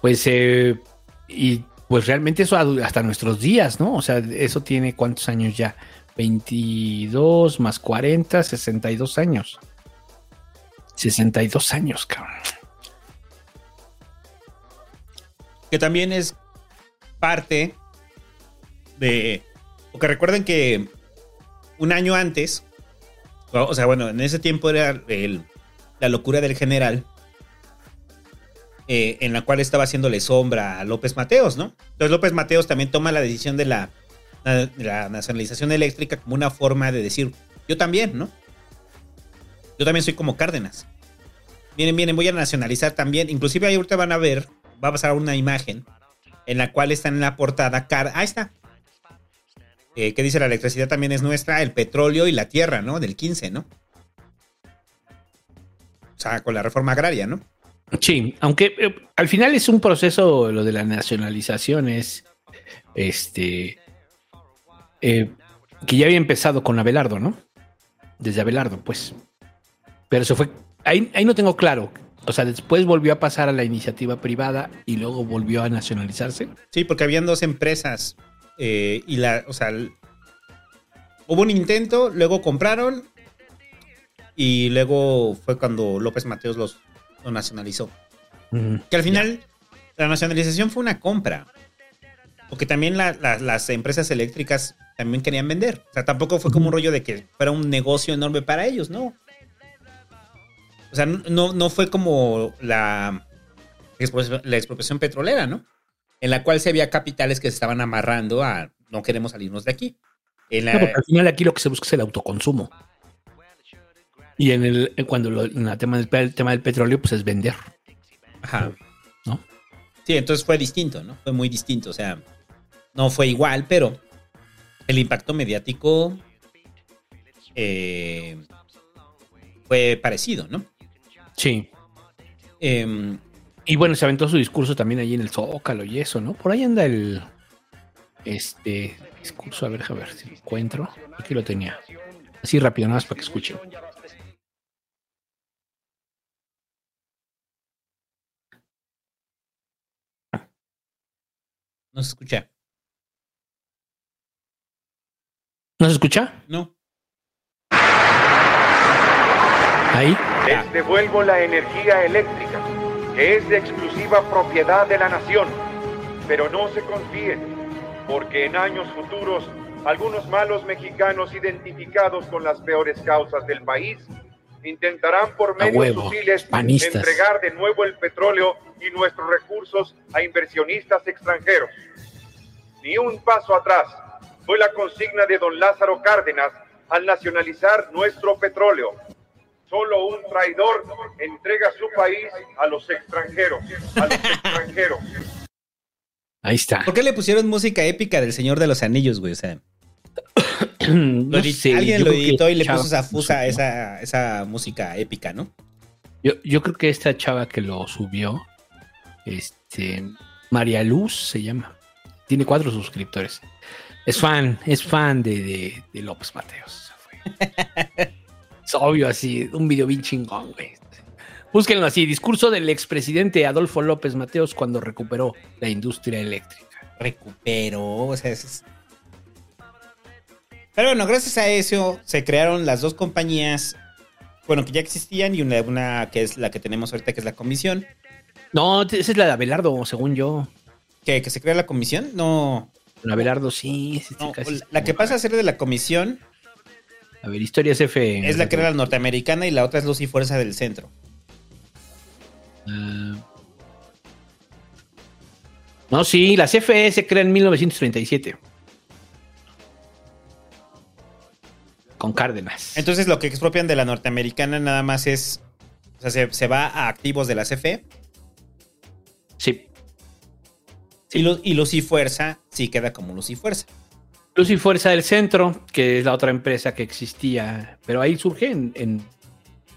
pues, eh, y pues realmente eso hasta nuestros días, ¿no? O sea, eso tiene cuántos años ya? 22 más 40, 62 años. 62 años, cabrón. que también es parte de. Porque recuerden que un año antes, o sea, bueno, en ese tiempo era el- la locura del general, eh, en la cual estaba haciéndole sombra a López Mateos, ¿no? Entonces López Mateos también toma la decisión de la, de la nacionalización eléctrica como una forma de decir, yo también, ¿no? Yo también soy como Cárdenas. Miren, miren, voy a nacionalizar también. Inclusive ahí ahorita van a ver, va a pasar una imagen en la cual está en la portada. Car ahí está. Eh, que dice la electricidad también es nuestra, el petróleo y la tierra, ¿no? Del 15, ¿no? O sea, con la reforma agraria, ¿no? Sí, aunque eh, al final es un proceso, lo de la nacionalización es, este, eh, que ya había empezado con Abelardo, ¿no? Desde Abelardo, pues. Pero eso fue, ahí, ahí no tengo claro. O sea, después volvió a pasar a la iniciativa privada y luego volvió a nacionalizarse. Sí, porque habían dos empresas eh, y la, o sea, el- hubo un intento, luego compraron y luego fue cuando López Mateos los, lo nacionalizó. Que al final la nacionalización fue una compra. Porque también la- la- las empresas eléctricas también querían vender. O sea, tampoco fue como un rollo de que fuera un negocio enorme para ellos, ¿no? O sea, no, no fue como la, la expropiación petrolera, ¿no? En la cual se había capitales que se estaban amarrando a no queremos salirnos de aquí. En la- No, porque al final aquí lo que se busca es el autoconsumo. Y en el cuando lo- en el tema del, el tema del petróleo, pues es vender. Ajá. ¿No? Sí, entonces fue distinto, ¿no? Fue muy distinto. O sea, no fue igual, pero el impacto mediático eh, fue parecido, ¿no? Sí. Em, Y bueno, se aventó su discurso también allí en el Zócalo y eso, ¿no? Por ahí anda el este discurso, a ver, a ver si lo encuentro. Aquí lo tenía. Así rápido, nada más para que escuchen. no se escucha. ¿No se escucha? No. Ahí. Les devuelvo la energía eléctrica, que es de exclusiva propiedad de la nación. Pero no se confíen, porque en años futuros algunos malos mexicanos identificados con las peores causas del país intentarán por medios sutiles panistas. entregar de nuevo el petróleo y nuestros recursos a inversionistas extranjeros. Ni un paso atrás fue la consigna de don Lázaro Cárdenas al nacionalizar nuestro petróleo. Solo un traidor entrega su país a los extranjeros, a los extranjeros. Ahí está. ¿Por qué le pusieron música épica del Señor de los Anillos, güey? O sea, No lo edit- sé, alguien lo editó y le Chava- puso esa fusa, esa, esa música épica, ¿no? Yo, yo creo que esta chava que lo subió, este, María Luz se llama. Tiene cuatro suscriptores. Es fan, es fan de, de- de López Mateos. es obvio así, un video bien chingón, güey. Búsquenlo así, discurso del expresidente Adolfo López Mateos cuando recuperó la industria eléctrica. Recuperó, o sea, es... Pero bueno, gracias a eso se crearon las dos compañías, bueno, que ya existían y una, una que es la que tenemos ahorita, que es la comisión. No, esa es la de Abelardo, según yo. ¿Que, que se crea la comisión? No. La Abelardo sí, sí, No, la que pasa a ser de la comisión A ver, Historias F. es la que era la norteamericana y la otra es Luz y Fuerza del Centro. Ah. No, sí, la CFE se crea en 1937. Con Cárdenas. Entonces lo que expropian de la norteamericana nada más es, o sea, se, se va a activos de la CFE. Sí. Y, Luz, y Luz y Fuerza sí queda como Luz y Fuerza. Luz y Fuerza del Centro, que es la otra empresa que existía, pero ahí surge en, en-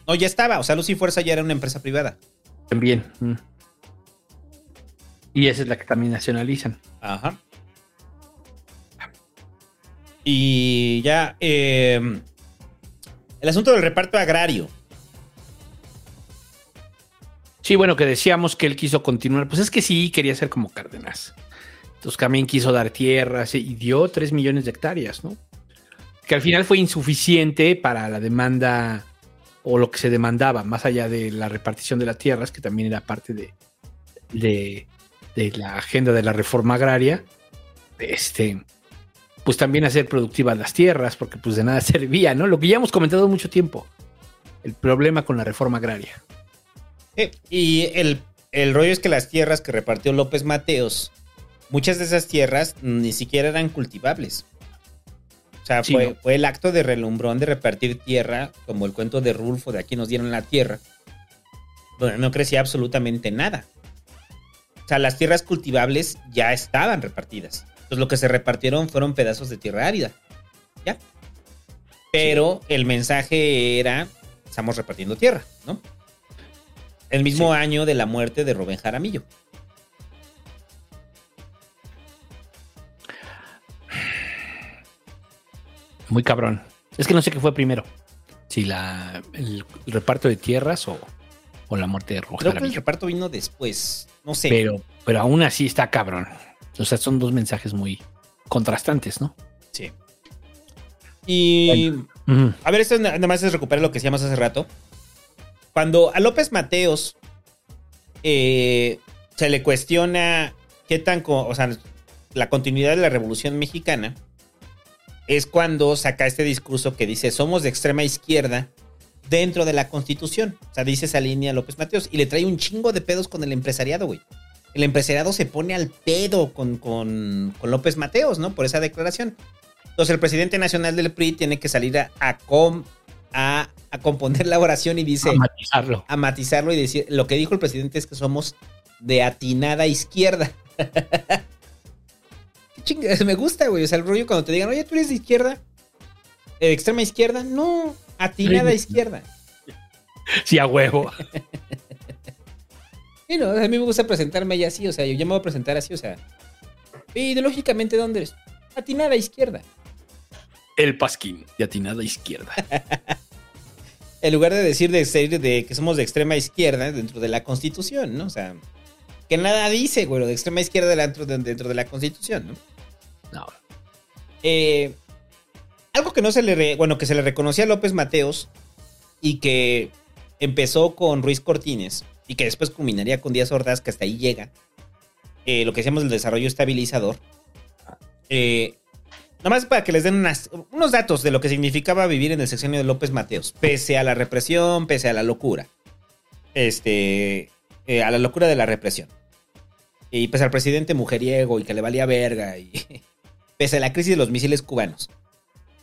No, ya estaba, o sea, Luz y Fuerza ya era una empresa privada. también. mm. Y esa es la que también nacionalizan. Ajá. Y ya, eh, el asunto del reparto agrario. Sí, bueno, que decíamos que él quiso continuar. Pues es que sí, quería ser como Cárdenas. Entonces también quiso dar tierras y dio 3 millones de hectáreas, ¿no? Que al final fue insuficiente para la demanda o lo que se demandaba, más allá de la repartición de las tierras, que también era parte de, la agenda de la reforma agraria. Este, pues también hacer productivas las tierras, porque pues de nada servía, ¿no? Lo que ya hemos comentado mucho tiempo. El problema con la reforma agraria. Y el rollo es que las tierras que repartió López Mateos, muchas de esas tierras ni siquiera eran cultivables. O sea, Sí, fue, no. fue el acto de relumbrón de repartir tierra, como el cuento de Rulfo de aquí nos dieron la tierra, donde no crecía absolutamente nada. O sea, las tierras cultivables ya estaban repartidas. Entonces lo que se repartieron fueron pedazos de tierra árida. ¿Ya? Pero el mensaje era, estamos repartiendo tierra, ¿no? El mismo año de la muerte de Rubén Jaramillo. Muy cabrón. Es que no sé qué fue primero. Si la, el, el reparto de tierras o, o la muerte de Rubén Creo que el reparto vino después. No sé. Pero, pero aún así está cabrón. O sea, son dos mensajes muy contrastantes, ¿no? Sí. Y. A ver, esto na- nada más es recuperar lo que decíamos hace rato. Cuando a López Mateos eh, se le cuestiona qué tan. O sea, la continuidad de la Revolución Mexicana. Es cuando saca este discurso que dice: Somos de extrema izquierda dentro de la Constitución. O sea, dice esa línea López Mateos. Y le trae un chingo de pedos con el empresariado, güey. El empresariado se pone al pedo con, con, con López Mateos, ¿no? Por esa declaración. Entonces el presidente nacional del PRI tiene que salir a, a, com- a, a componer la oración y dice... A matizarlo. A matizarlo y decir... Lo que dijo el presidente es que somos de atinada izquierda. Chinga- me gusta, güey. O sea, el rollo cuando te digan, oye, tú eres de izquierda. ¿De extrema izquierda? No, atinada Sí. izquierda. Sí, a huevo. Y no, a mí me gusta presentarme ya así, o sea, yo ya me voy a presentar así, o sea. Ideológicamente, ¿dónde eres? Atinada izquierda. El pasquín de atinada izquierda. En lugar de decir de, ser de que somos de extrema izquierda dentro de la constitución, ¿no? O sea, que nada dice, güey, de extrema izquierda dentro de, dentro de la constitución, ¿no? No. Eh, algo que no se le, re- bueno, que se le reconocía a López Mateos y que empezó con Ruiz Cortines y que después culminaría con Díaz Ordaz, que hasta ahí llega, eh, lo que decíamos del desarrollo estabilizador. Eh, Nada más para que les den unas- unos datos de lo que significaba vivir en el sexenio de López Mateos, pese a la represión, pese a la locura. Este, eh, a la locura de la represión. Y pese al presidente mujeriego y que le valía verga, y pese a la crisis de los misiles cubanos.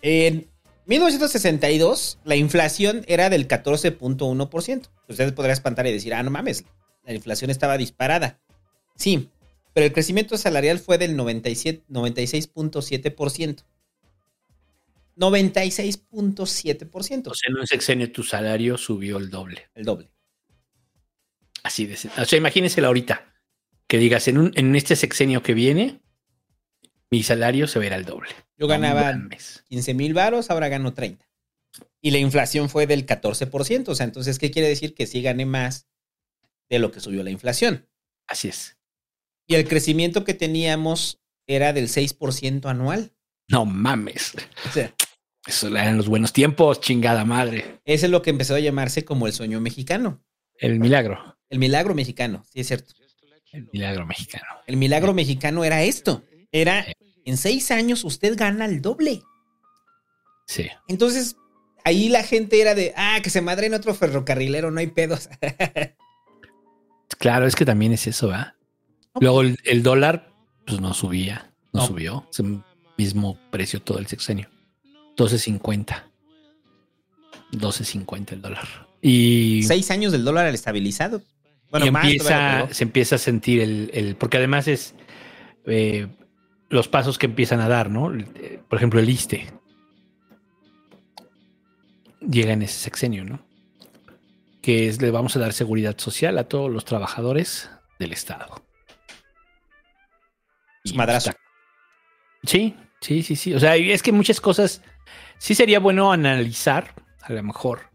En 1962, la inflación era del 14.1%. Usted podrá espantar y decir, ah, no mames, la inflación estaba disparada. Sí, pero el crecimiento salarial fue del 97 96.7%. 96.7%. O sea, en un sexenio tu salario subió el doble. El doble. Así de. O sea, imagínensela ahorita. Que digas, en, un, en este sexenio que viene, mi salario se verá el doble. Yo ganaba mames. 15 mil varos, ahora gano 30. Y la inflación fue del 14%. O sea, entonces, ¿qué quiere decir? Que sí gané más de lo que subió la inflación. Así es. Y el crecimiento que teníamos era del 6% anual. No mames. O sea, Eso eran los buenos tiempos, chingada madre. ese es lo que empezó a llamarse como el sueño mexicano. El milagro. El milagro mexicano, sí es cierto. El milagro mexicano. El milagro mexicano era esto. Era, en seis años usted gana el doble. Sí. Entonces, ahí la gente era de, ah, que se madre en otro ferrocarrilero, no hay pedos. Claro, es que también es eso, ¿verdad? Luego el, el dólar, pues no subía, no, No. subió. Es el mismo precio todo el sexenio. 12.50. 12.50 el dólar. Y, Seis años del dólar al estabilizado. Bueno, y empieza, se empieza a sentir el, el- porque además es eh, los pasos que empiezan a dar, ¿no? Eh, Por ejemplo, el ISTE llega en ese sexenio, ¿no? Que es le vamos a dar seguridad social a todos los trabajadores del Estado. Es madrazo. Sí, sí, sí, sí. O sea, es que muchas cosas sí sería bueno analizar, a lo mejor,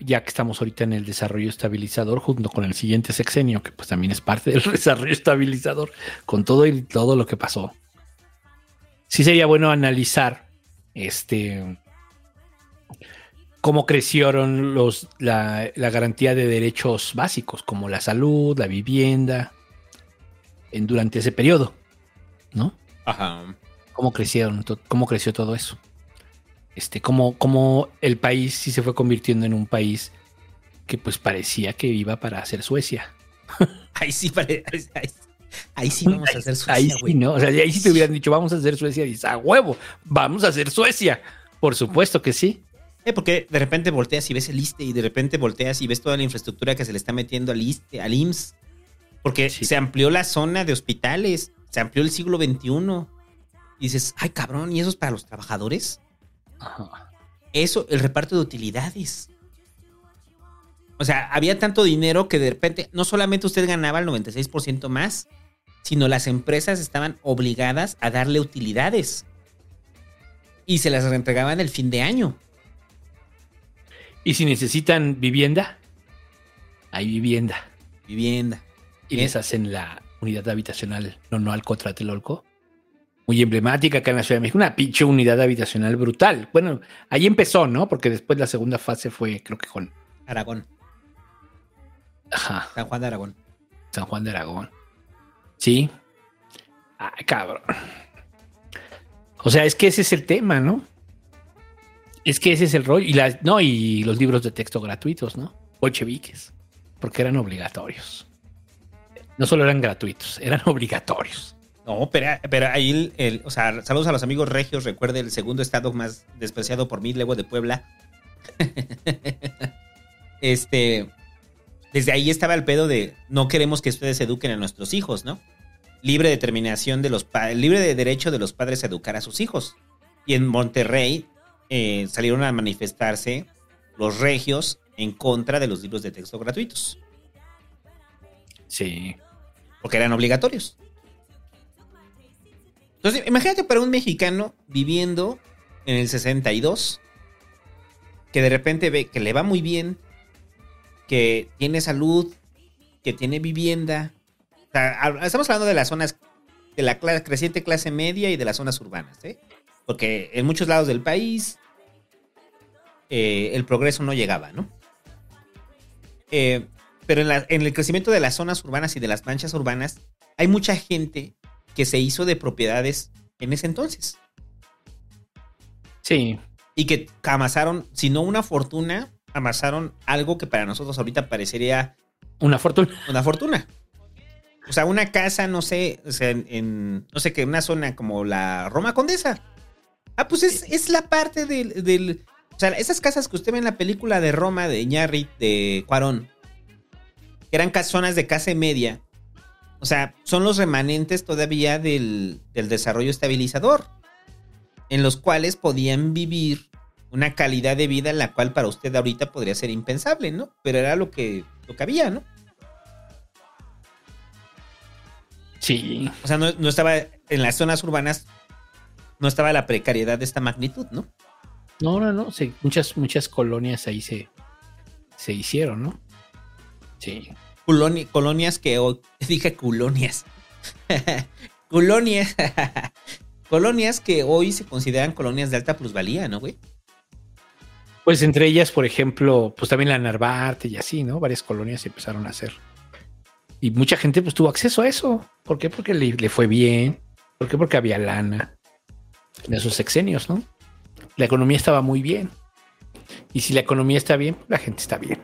ya que estamos ahorita en el desarrollo estabilizador, junto con el siguiente sexenio, que pues también es parte del desarrollo estabilizador, con todo y todo lo que pasó. Sí sería bueno analizar este cómo crecieron los, la, la garantía de derechos básicos, como la salud, la vivienda, en, durante ese periodo, ¿no? Ajá. cómo crecieron, cómo creció todo eso. Este, cómo, cómo el país sí se fue convirtiendo en un país que pues parecía que iba para ser Suecia. Ahí sí, ahí- ahí- Ahí sí vamos a hacer Suecia, Ahí sí. ¿no? O sea, ahí sí te hubieran dicho, vamos a hacer Suecia. Y dices, a huevo, vamos a hacer Suecia. Por supuesto que sí. Eh, porque de repente volteas y ves el ISTE y de repente volteas y ves toda la infraestructura que se le está metiendo al ISTE, al IMSS. Porque se amplió la zona de hospitales, se amplió el siglo XXI. Y dices, ay cabrón, ¿y eso es para los trabajadores? Eso, el reparto de utilidades. O sea, había tanto dinero que de repente no solamente usted ganaba el 96% más, sino las empresas estaban obligadas a darle utilidades. Y se las reentregaban el fin de año. Y si necesitan vivienda, hay vivienda. Vivienda. Y les hacen la unidad habitacional normal contra Telolco. Muy emblemática acá en la Ciudad de México. Una pinche unidad habitacional brutal. Bueno, ahí empezó, ¿no? Porque después la segunda fase fue, creo que con Aragón. Ajá. San Juan de Aragón. San Juan de Aragón. Sí. Ay, cabrón. O sea, es que ese es el tema, ¿no? Es que ese es el rollo. Y las, no, y los libros de texto gratuitos, ¿no? Bolcheviques. Porque eran obligatorios. No solo eran gratuitos, eran obligatorios. No, pero, pero ahí, el, el- o sea, saludos a los amigos regios. Recuerde el segundo estado más despreciado por mí, luego de Puebla. este, desde ahí estaba el pedo de no queremos que ustedes eduquen a nuestros hijos, ¿no? Libre determinación de los padres, libre de derecho de los padres a educar a sus hijos. Y en Monterrey eh, salieron a manifestarse los regios en contra de los libros de texto gratuitos. Sí. Porque eran obligatorios. Entonces, imagínate para un mexicano viviendo en el 62, que de repente ve que le va muy bien, que tiene salud, que tiene vivienda. O sea, estamos hablando de las zonas, de la creciente clase media y de las zonas urbanas, ¿eh? Porque en muchos lados del país eh, el progreso no llegaba, ¿no? Eh, pero en el crecimiento de las zonas urbanas y de las manchas urbanas, hay mucha gente que se hizo de propiedades en ese entonces. Sí. Y que amasaron, si no una fortuna, amasaron algo que para nosotros ahorita parecería Una fortuna. una fortuna. O sea, una casa, no sé, o sea, en, en- no sé qué, una zona como la Roma Condesa. Ah, pues es, es la parte del, del- O sea, esas casas que usted ve en la película de Roma de Iñárritu, de Cuarón, que eran zonas de clase media. O sea, son los remanentes todavía del, del desarrollo estabilizador, en los cuales podían vivir una calidad de vida en la cual para usted ahorita podría ser impensable, ¿no? Pero era lo que, lo que había, ¿no? Sí. O sea, no, no estaba en las zonas urbanas, no estaba la precariedad de esta magnitud, ¿no? No, no, no. sí, muchas, muchas colonias ahí se, se hicieron, ¿no? Sí. Coloni- colonias que hoy, dije colonias. colonias. colonias que hoy se consideran colonias de alta plusvalía, ¿no, güey? Pues entre ellas, por ejemplo, pues también la Narvarte y así, ¿no? Varias colonias se empezaron a hacer. Y mucha gente pues tuvo acceso a eso. ¿Por qué? Porque le, le fue bien. ¿Por qué? Porque había lana en esos sexenios, ¿no? La economía estaba muy bien. Y si la economía está bien, la gente está bien.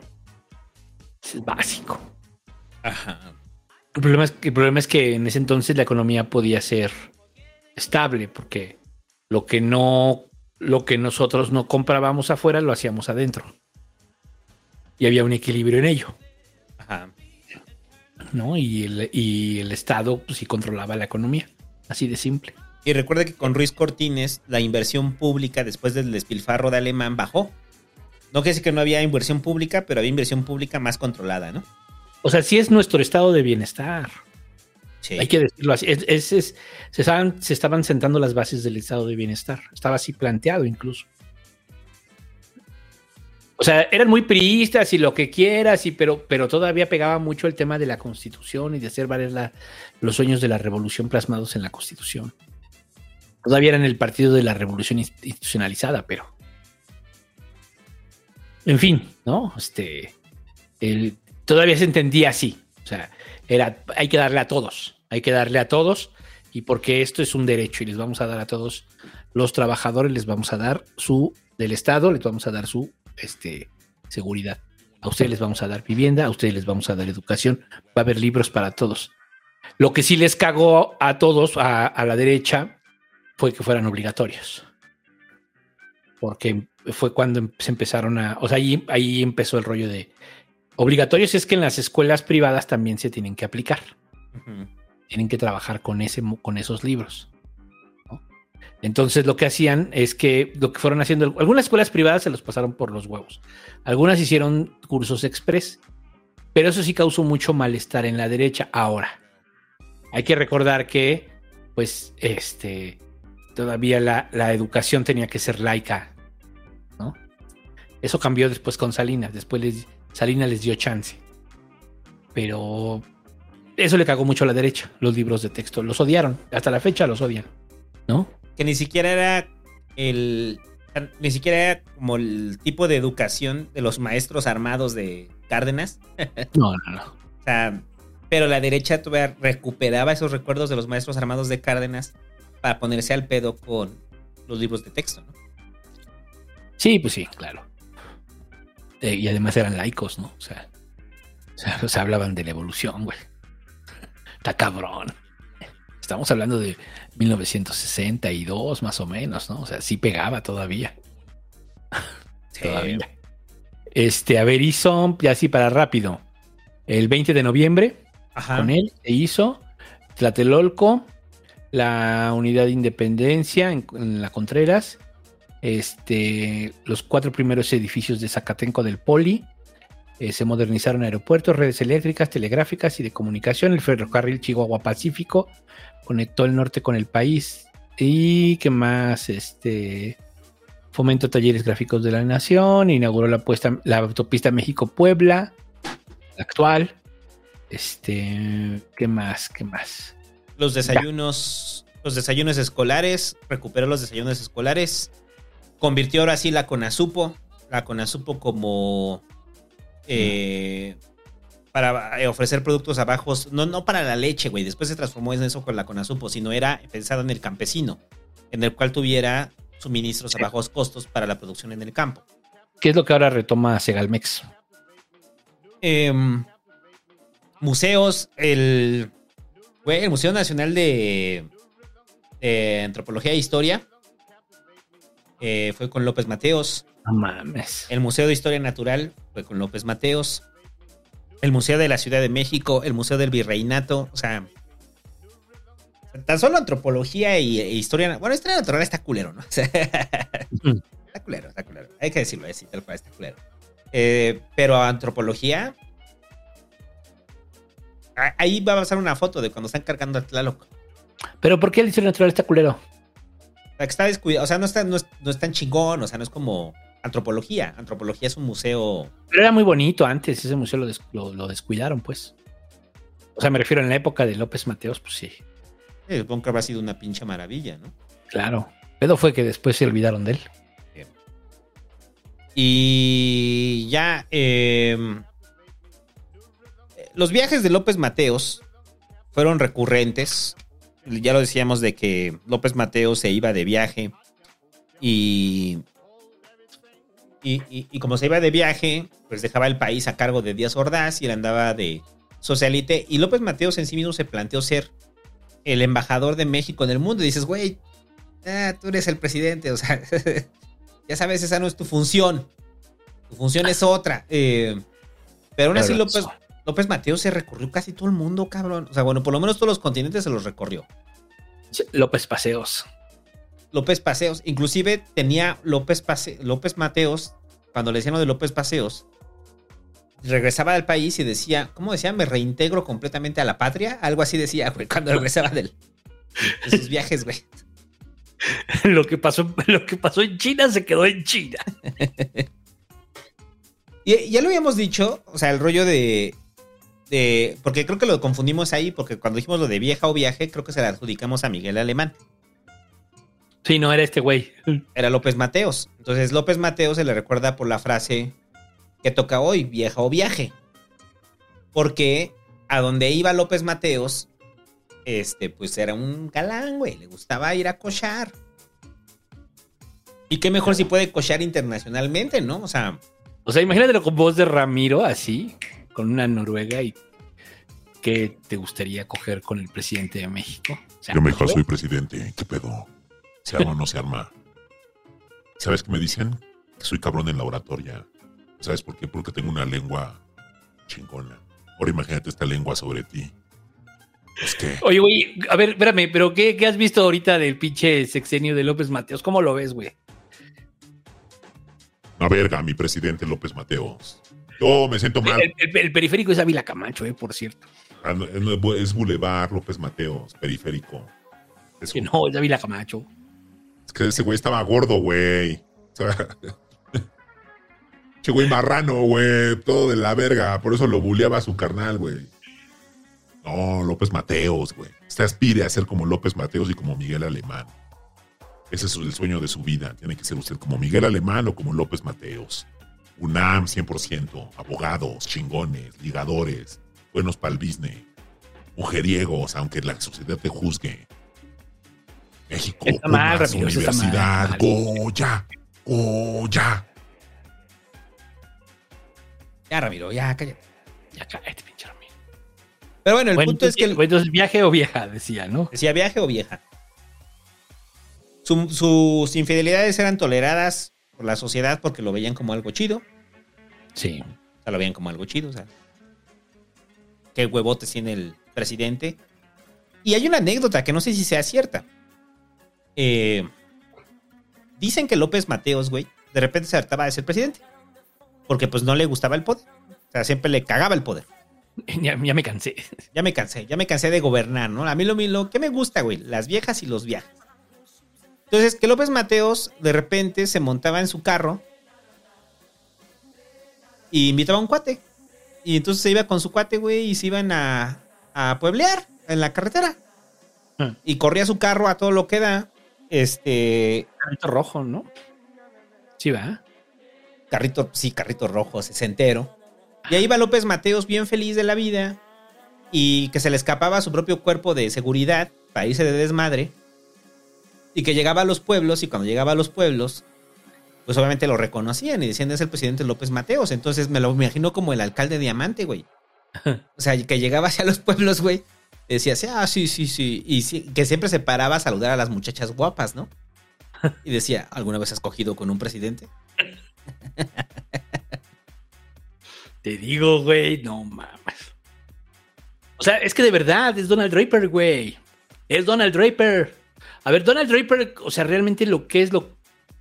Es básico. Ajá. El problema, es, el problema es que en ese entonces la economía podía ser estable porque lo que no, lo que nosotros no comprábamos afuera lo hacíamos adentro. Y había un equilibrio en ello, Ajá. ¿no? Y el, y el Estado pues, sí controlaba la economía. Así de simple. Y recuerde que con Ruiz Cortines la inversión pública después del despilfarro de Alemán bajó. No quiere decir que no había inversión pública, pero había inversión pública más controlada, ¿no? O sea, sí es nuestro estado de bienestar. Sí. Hay que decirlo así. Es- es- es- se, estaban, se estaban sentando las bases del estado de bienestar. Estaba así planteado incluso. O sea, eran muy priistas y lo que quieras, y, pero, pero todavía pegaba mucho el tema de la constitución y de hacer valer la- los sueños de la revolución plasmados en la constitución. Todavía eran el partido de la revolución inst- institucionalizada, pero. En fin, ¿no? Este. el- todavía se entendía así. O sea, era, hay que darle a todos, hay que darle a todos, y porque esto es un derecho y les vamos a dar a todos los trabajadores, les vamos a dar su, del Estado, les vamos a dar su este, seguridad. A ustedes les vamos a dar vivienda, a ustedes les vamos a dar educación, va a haber libros para todos. Lo que sí les cagó a todos, a, a la derecha, fue que fueran obligatorios. Porque fue cuando se empezaron a. O sea, ahí, ahí empezó el rollo de obligatorios. Es que en las escuelas privadas también se tienen que aplicar. Tienen que trabajar con, ese, con esos libros. ¿no? Entonces, lo que hacían es que lo que fueron haciendo. Algunas escuelas privadas se los pasaron por los huevos. Algunas hicieron cursos express. Pero eso sí causó mucho malestar en la derecha. Ahora, hay que recordar que, pues, este todavía la, la, educación tenía que ser laica, ¿no? Eso cambió después con Salinas, después les, Salinas les dio chance. Pero eso le cagó mucho a la derecha, los libros de texto, los odiaron, hasta la fecha los odian, ¿no? Que ni siquiera era el ni siquiera era como el tipo de educación de los maestros armados de Cárdenas. No, no, no. o sea, pero la derecha todavía recuperaba esos recuerdos de los maestros armados de Cárdenas para ponerse al pedo con los libros de texto, ¿no? Sí, pues sí, claro. Eh, y además eran laicos, ¿no? O sea, o sea, o sea, hablaban de la evolución, güey. Está cabrón. Estamos hablando de 1962, más o menos, ¿no? O sea, sí pegaba todavía. Sí. todavía. Este, a ver, hizo, ya así para rápido, el 20 de noviembre, Ajá. con él se hizo Tlatelolco, la Unidad de Independencia en, en, la Contreras, este, los cuatro primeros edificios de Zacatenco del Poli, eh, se modernizaron aeropuertos, redes eléctricas, telegráficas y de comunicación, el ferrocarril Chihuahua Pacífico conectó el norte con el país. Y qué más, este, fomentó talleres gráficos de la nación, inauguró la, puesta, la autopista México-Puebla, la actual, este, qué más, qué más. Los desayunos, los desayunos escolares, recuperó los desayunos escolares, convirtió ahora sí la Conasupo, la Conasupo como eh, para ofrecer productos a bajos, no, no para la leche, güey, después se transformó en eso con la Conasupo, sino era pensado en el campesino, en el cual tuviera suministros a bajos costos para la producción en el campo. ¿Qué es lo que ahora retoma Segalmex? Eh, museos, el, güey, el Museo Nacional de, de Antropología e Historia eh, fue con López Mateos. No mames. El Museo de Historia Natural fue con López Mateos. El Museo de la Ciudad de México, el Museo del Virreinato, o sea, tan solo antropología y, e historia. Bueno, historia natural está culero, ¿no? O sea, está culero, está culero. Hay que decirlo así, tal cual, está culero. Eh, pero antropología. Ahí va a pasar una foto de cuando están cargando a Tlaloc. ¿Pero por qué el historia natural está culero? O sea, que está descuidado. O sea, no, está, no, es, no es tan chingón. O sea, no es como antropología. Antropología es un museo. Pero era muy bonito antes. Ese museo lo, des, lo, lo descuidaron, pues. O sea, me refiero en la época de López Mateos, pues sí. Sí, supongo que habrá sido una pinche maravilla, ¿no? Claro. Pero fue que después se olvidaron de él. Y ya. Eh, los viajes de López Mateos fueron recurrentes. Ya lo decíamos de que López Mateos se iba de viaje. Y, y, y, y como se iba de viaje, pues dejaba el país a cargo de Díaz Ordaz y él andaba de socialite. Y López Mateos en sí mismo se planteó ser el embajador de México en el mundo. Y dices, güey, ah, tú eres el presidente, o sea, ya sabes, esa no es tu función. Tu función es otra. Eh, pero aún así López, López Mateos se recorrió casi todo el mundo, cabrón. O sea, bueno, por lo menos todos los continentes se los recorrió. López Paseos. López Paseos. Inclusive tenía López, Pase López Mateos, cuando le decían lo de López Paseos, regresaba al país y decía, ¿cómo decía? Me reintegro completamente a la patria. Algo así decía, güey, cuando regresaba del, de sus viajes, güey. Lo que, pasó, lo que pasó en China se quedó en China. y ya lo habíamos dicho, o sea, el rollo de, Porque creo que lo confundimos ahí, porque cuando dijimos lo de vieja o viaje, creo que se la adjudicamos a Miguel Alemán. Sí, no era este güey. Era López Mateos. Entonces, López Mateos se le recuerda por la frase que toca hoy, vieja o viaje. Porque a donde iba López Mateos, este, pues era un galán, güey. Le gustaba ir a cochar. Y qué mejor si puede cochar internacionalmente, ¿no? O sea. O sea, imagínatelo con voz de Ramiro, así, con una noruega y. qué te gustaría coger con el presidente de México? O sea, Yo mejor soy presidente. ¿Qué pedo? ¿Se arma o no se arma? ¿Sabes qué me dicen? Que soy cabrón en la oratoria. ¿Sabes por qué? Porque tengo una lengua chingona. Ahora imagínate esta lengua sobre ti. Es que Oye, güey, a ver, espérame, pero ¿qué, qué has visto ahorita del pinche sexenio de López Mateos? ¿Cómo lo ves, güey? una verga, mi presidente López Mateos. Yo me siento mal. El, el- el periférico es Ávila Camacho, eh, por cierto. Ah, no, Es Boulevard López Mateos, periférico. Es, Que no, es Ávila Camacho. es que ese güey estaba gordo, güey. O sea, Che, güey, marrano, güey. Todo de la verga. Por eso lo buleaba a su carnal, güey. No, López Mateos, güey. Se aspire a ser como López Mateos y como Miguel Alemán. Ese es el sueño de su vida. Tiene que ser usted como Miguel Alemán o como López Mateos. UNAM 100%. Abogados, chingones, ligadores, buenos para el business. Mujeriegos, aunque la sociedad te juzgue. México, Está mal, Pumas, Ramiro, eso está mal, Universidad. Goya, Goya. Ya, Ramiro, ya, cállate. Ya cállate, pinche Ramiro. Pero bueno, el Bueno, punto es que el, entonces, entonces, viaje o vieja, decía, ¿no? decía viaje o vieja. Su- sus infidelidades eran toleradas por la sociedad porque lo veían como algo chido. Sí. O sea, lo veían como algo chido. O sea, qué huevotes tiene el presidente. Y hay una anécdota que no sé si sea cierta. Eh, dicen que López Mateos, güey, de repente se hartaba de ser presidente. Porque pues no le gustaba el poder. O sea, siempre le cagaba el poder. Ya, ya me cansé. Ya me cansé, ya me cansé de gobernar, ¿no? A mí lo, lo que me gusta, güey, las viejas y los viajes. Entonces, que López Mateos de repente se montaba en su carro y invitaba a un cuate. Y entonces se iba con su cuate, güey, y se iban a, a pueblear en la carretera. Hmm. Y corría su carro a todo lo que da. Este. Carrito rojo, ¿no? Sí, va. Carrito, sí, carrito rojo, sesentero. Y ahí va López Mateos bien feliz de la vida. Y que se le escapaba a su propio cuerpo de seguridad para irse de desmadre. Y que llegaba a los pueblos. Y cuando llegaba a los pueblos, pues obviamente lo reconocían y decían es el presidente López Mateos. Entonces me lo imagino como el alcalde Diamante, güey. O sea, que llegaba hacia los pueblos, güey. Decía, ah, sí, sí, sí. Y sí, que siempre se paraba a saludar a las muchachas guapas, ¿no? Y decía, ¿alguna vez has cogido con un presidente? Te digo, güey, no mames. O sea, es que de verdad es Donald Draper, güey. Es Donald Draper. A ver, Donald Draper, o sea, realmente lo que es lo.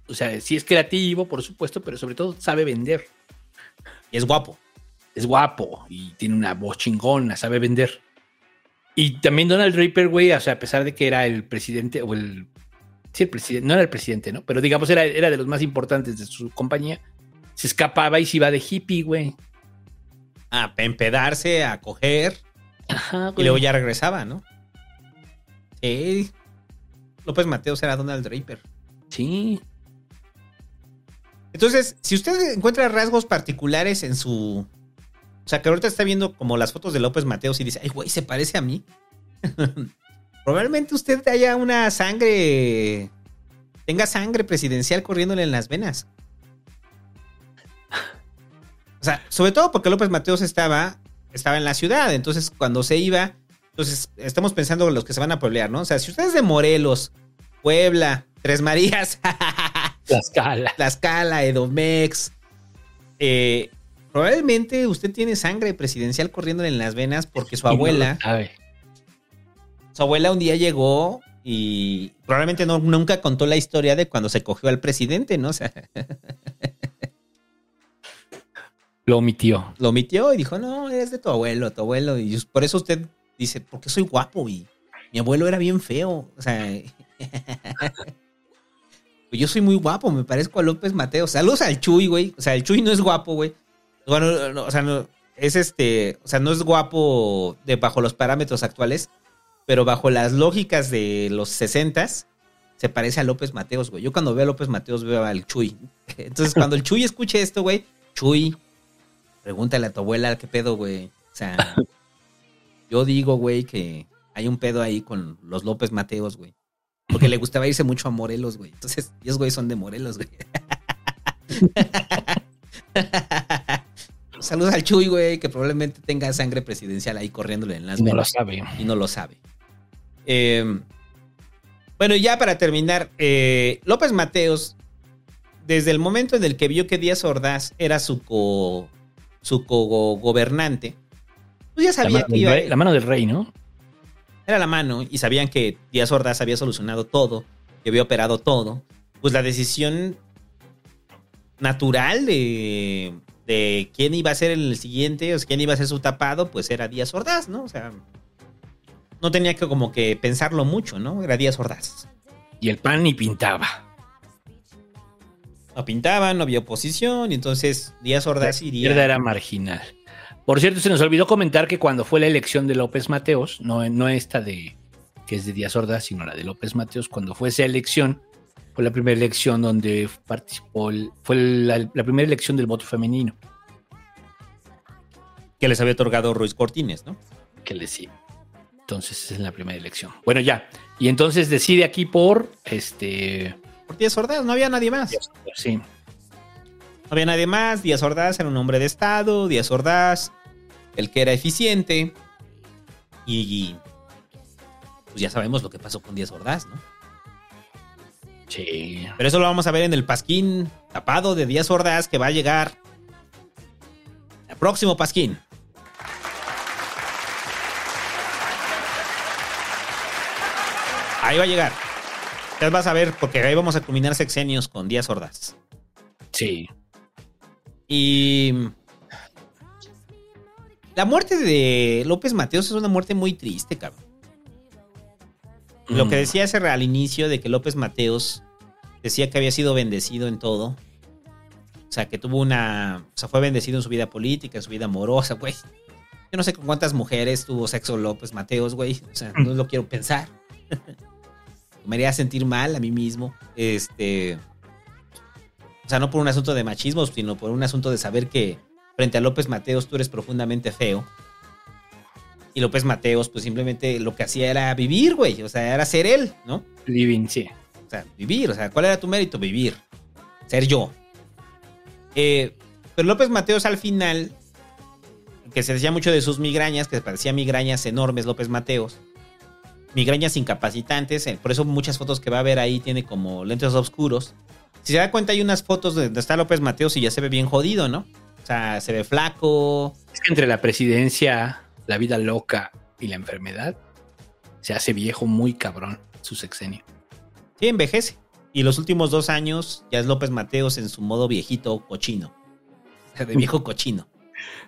O sea, sí es creativo, por supuesto, pero sobre todo sabe vender. Y es guapo. Es guapo y tiene una voz chingona, sabe vender. Y también Donald Draper, güey, o sea, a pesar de que era el presidente o el. Sí, el presidente, no era el presidente, ¿no? Pero digamos, era, era de los más importantes de su compañía. Se escapaba y se iba de hippie, güey. A empedarse, a coger. Ajá, Y luego ya regresaba, ¿no? Sí. López Mateos era Donald Draper. Sí. Entonces, si usted encuentra rasgos particulares en su. O sea, que ahorita está viendo como las fotos de López Mateos y dice, ay, güey, se parece a mí. Probablemente usted haya una sangre. Tenga sangre presidencial corriéndole en las venas. O sea, sobre todo porque López Mateos estaba, estaba en la ciudad. Entonces, cuando se iba, entonces estamos pensando en los que se van a pueblear, ¿no? O sea, si usted es de Morelos, Puebla, Tres Marías, Tlaxcala. Tlaxcala, Edomex, eh, probablemente usted tiene sangre presidencial corriéndole en las venas porque su no abuela, su abuela un día llegó y probablemente no, nunca contó la historia de cuando se cogió al presidente, ¿no? O sea, Lo omitió. lo omitió y dijo, no, eres de tu abuelo, tu abuelo. Y por eso usted dice, porque soy guapo y mi abuelo era bien feo. O sea, pues yo soy muy guapo, me parezco a López Mateo. Saludos al Chuy, güey. O sea, el Chuy no es guapo, güey. Bueno, no, o sea, no, es este, o sea, no es guapo de bajo los parámetros actuales, pero bajo las lógicas de los 60 se parece a López Mateos, güey. Yo cuando veo a López Mateos veo al Chuy. Entonces, cuando el Chuy escuche esto, güey, Chuy, pregúntale a tu abuela qué pedo, güey. O sea, yo digo, güey, que hay un pedo ahí con los López Mateos, güey. Porque le gustaba irse mucho a Morelos, güey. Entonces, ellos, güey, son de Morelos, güey. Saludos al Chuy, güey, que probablemente tenga sangre presidencial ahí corriéndole en las No lo sabe. Y no lo sabe. Eh, bueno, ya para terminar, eh, López Mateos, desde el momento en el que vio que Díaz Ordaz era su co su co-gobernante, pues ya La sabía mano, que iba, rey, la mano del rey, ¿no? era la mano y sabían que Díaz Ordaz había solucionado todo, que había operado todo, pues la decisión natural de, de quién iba a ser el siguiente, o sea, quién iba a ser su tapado, pues era Díaz Ordaz, ¿no? O sea, no tenía que como que pensarlo mucho, ¿no? Era Díaz Ordaz. Y el pan ni pintaba. No pintaban, no había oposición, y entonces Díaz Ordaz La iría... izquierda era marginal. Por cierto, se nos olvidó comentar que cuando fue la elección de López Mateos, no, no esta de que es de Díaz Ordaz, sino la de López Mateos, cuando fue esa elección, fue la primera elección donde participó, el- fue la, la primera elección del voto femenino. que les había otorgado Ruiz Cortines, ¿no? Que le sí. Entonces es la primera elección. Bueno, ya. Y entonces decide aquí por este. Por Díaz Ordaz, no había nadie más. Sí. No había nadie más. Díaz Ordaz era un hombre de Estado. Díaz Ordaz, el que era eficiente. Y pues ya sabemos lo que pasó con Díaz Ordaz, ¿no? Sí. Pero eso lo vamos a ver en el pasquín tapado de Díaz Ordaz que va a llegar. El próximo pasquín. Ahí va a llegar. Ya vas a ver, porque ahí vamos a culminar sexenios con Díaz Ordaz. Sí. Y. La muerte de López Mateos es una muerte muy triste, cabrón. Lo que Mm. decía ese al inicio de que López Mateos decía que había sido bendecido en todo. O sea, que tuvo una. O sea, fue bendecido en su vida política, en su vida amorosa, güey. Yo no sé con cuántas mujeres tuvo sexo López Mateos, güey. O sea, no lo quiero pensar. Me haría sentir mal a mí mismo. Este. O sea, no por un asunto de machismo, sino por un asunto de saber que frente a López Mateos tú eres profundamente feo. Y López Mateos, pues simplemente lo que hacía era vivir, güey. O sea, era ser él, ¿no? Living, sí. O sea, vivir. O sea, ¿cuál era tu mérito? Vivir. Ser yo. Eh, pero López Mateos al final, que se decía mucho de sus migrañas, que parecía migrañas enormes López Mateos. Migrañas incapacitantes. eh, por eso muchas fotos que va a ver ahí tiene como lentes oscuros. Si se da cuenta, hay unas fotos de donde está López Mateos y ya se ve bien jodido, ¿no? O sea, se ve flaco. Es que entre la presidencia, la vida loca y la enfermedad, se hace viejo muy cabrón su sexenio. Sí, envejece. Y los últimos dos años ya es López Mateos en su modo viejito cochino. O sea, de viejo cochino.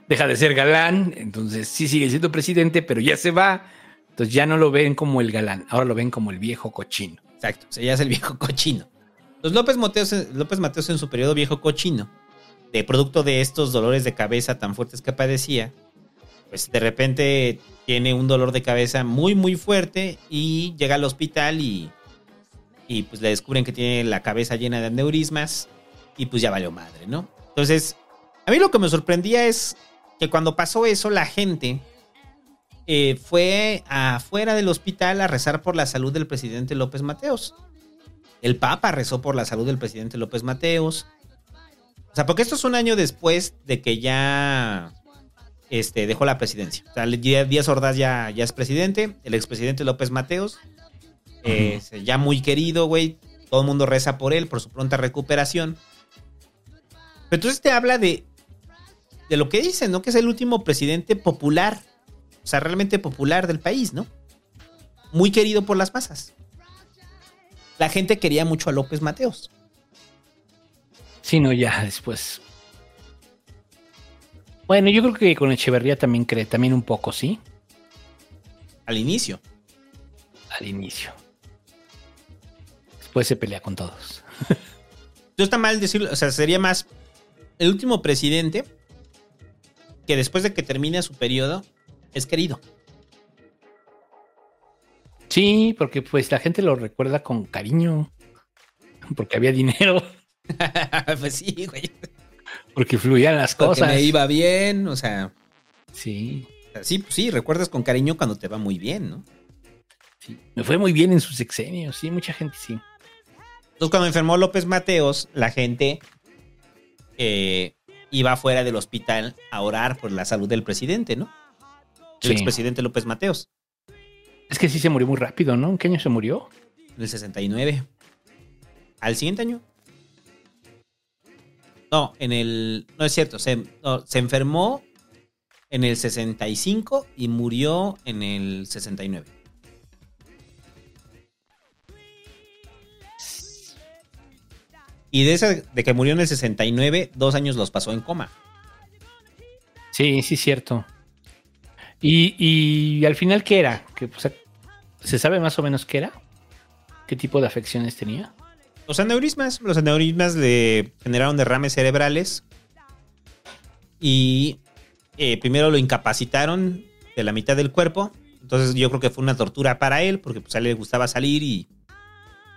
Deja de ser galán, entonces sí sigue siendo presidente, pero ya se va. Entonces ya no lo ven como el galán, ahora lo ven como el viejo cochino. Exacto, o sea, ya es el viejo cochino. Entonces López Mateos, López Mateos en su periodo viejo cochino, de producto de estos dolores de cabeza tan fuertes que padecía, pues de repente tiene un dolor de cabeza muy, muy fuerte y llega al hospital y, y pues le descubren que tiene la cabeza llena de aneurismas y pues ya valió madre, ¿no? Entonces, a mí lo que me sorprendía es que cuando pasó eso, la gente eh, fue afuera del hospital a rezar por la salud del presidente López Mateos. El Papa rezó por la salud del presidente López Mateos. O sea, porque esto es un año después de que ya este, dejó la presidencia. O sea, Díaz Ordaz ya, ya es presidente, el expresidente López Mateos, eh, ya muy querido, güey. Todo el mundo reza por él, por su pronta recuperación. Pero entonces te habla de, de lo que dicen, ¿no? Que es el último presidente popular, o sea, realmente popular del país, ¿no? Muy querido por las masas. La gente quería mucho a López Mateos. Sí, no, ya después. Bueno, yo creo que con Echeverría también cree, también un poco, ¿sí? Al inicio. Al inicio. Después se pelea con todos. No está mal decirlo, o sea, sería más el último presidente que después de que termine su periodo es querido. Sí, porque pues la gente lo recuerda con cariño. Porque había dinero. pues sí, güey. Porque fluían las Porque cosas. me iba bien, o sea. Sí. Sí, sí, recuerdas con cariño cuando te va muy bien, ¿no? Sí. Me fue muy bien en sus sexenios, sí, mucha gente sí. Entonces, cuando enfermó López Mateos, la gente, eh, iba fuera del hospital a orar por la salud del presidente, ¿no? El Sí. expresidente López Mateos, Es que sí se murió muy rápido, ¿no? ¿En qué año se murió? en el 69. Al siguiente año. No, en el. No es cierto, se, no, se enfermó en el 65 y murió en el 69. Y de ese, de que murió en el 69, dos años los pasó en coma. Sí, sí, cierto. Y, y al final, ¿qué era? ¿Que, o sea, ¿Se sabe más o menos qué era? ¿Qué tipo de afecciones tenía? Los aneurismas, los aneurismas le generaron derrames cerebrales y eh, primero lo incapacitaron de la mitad del cuerpo. Entonces yo creo que fue una tortura para él porque pues, a él le gustaba salir y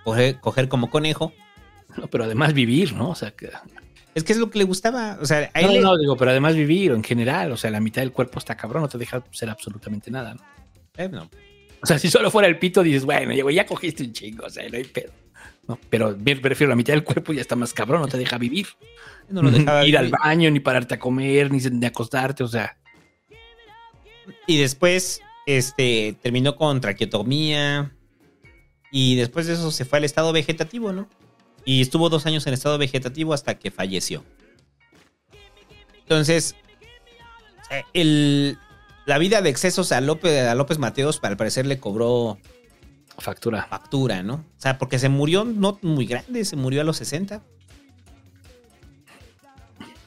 coger, coger como conejo. No, pero además vivir, ¿no? O sea, que... Es que es lo que le gustaba. O sea, a él No, le- no, digo, pero además vivir en general, o sea, la mitad del cuerpo está cabrón, no te deja ser absolutamente nada, ¿no? eh, no. O sea, si solo fuera el pito, dices, bueno, ya, cogiste un chingo, o sea, no hay pedo. No, pero me prefiero la mitad del cuerpo ya está más cabrón, no te deja vivir. No lo dejaba Ir al baño, ni pararte a comer, ni, ni acostarte, o sea. Y después este, terminó con traqueotomía. Y después de eso se fue al estado vegetativo, ¿no? Y estuvo dos años en estado vegetativo hasta que falleció. Entonces, eh, el, la vida de excesos a López, a López Mateos, al parecer, le cobró factura. Factura, ¿no? O sea, porque se murió no muy grande, se murió a los 60.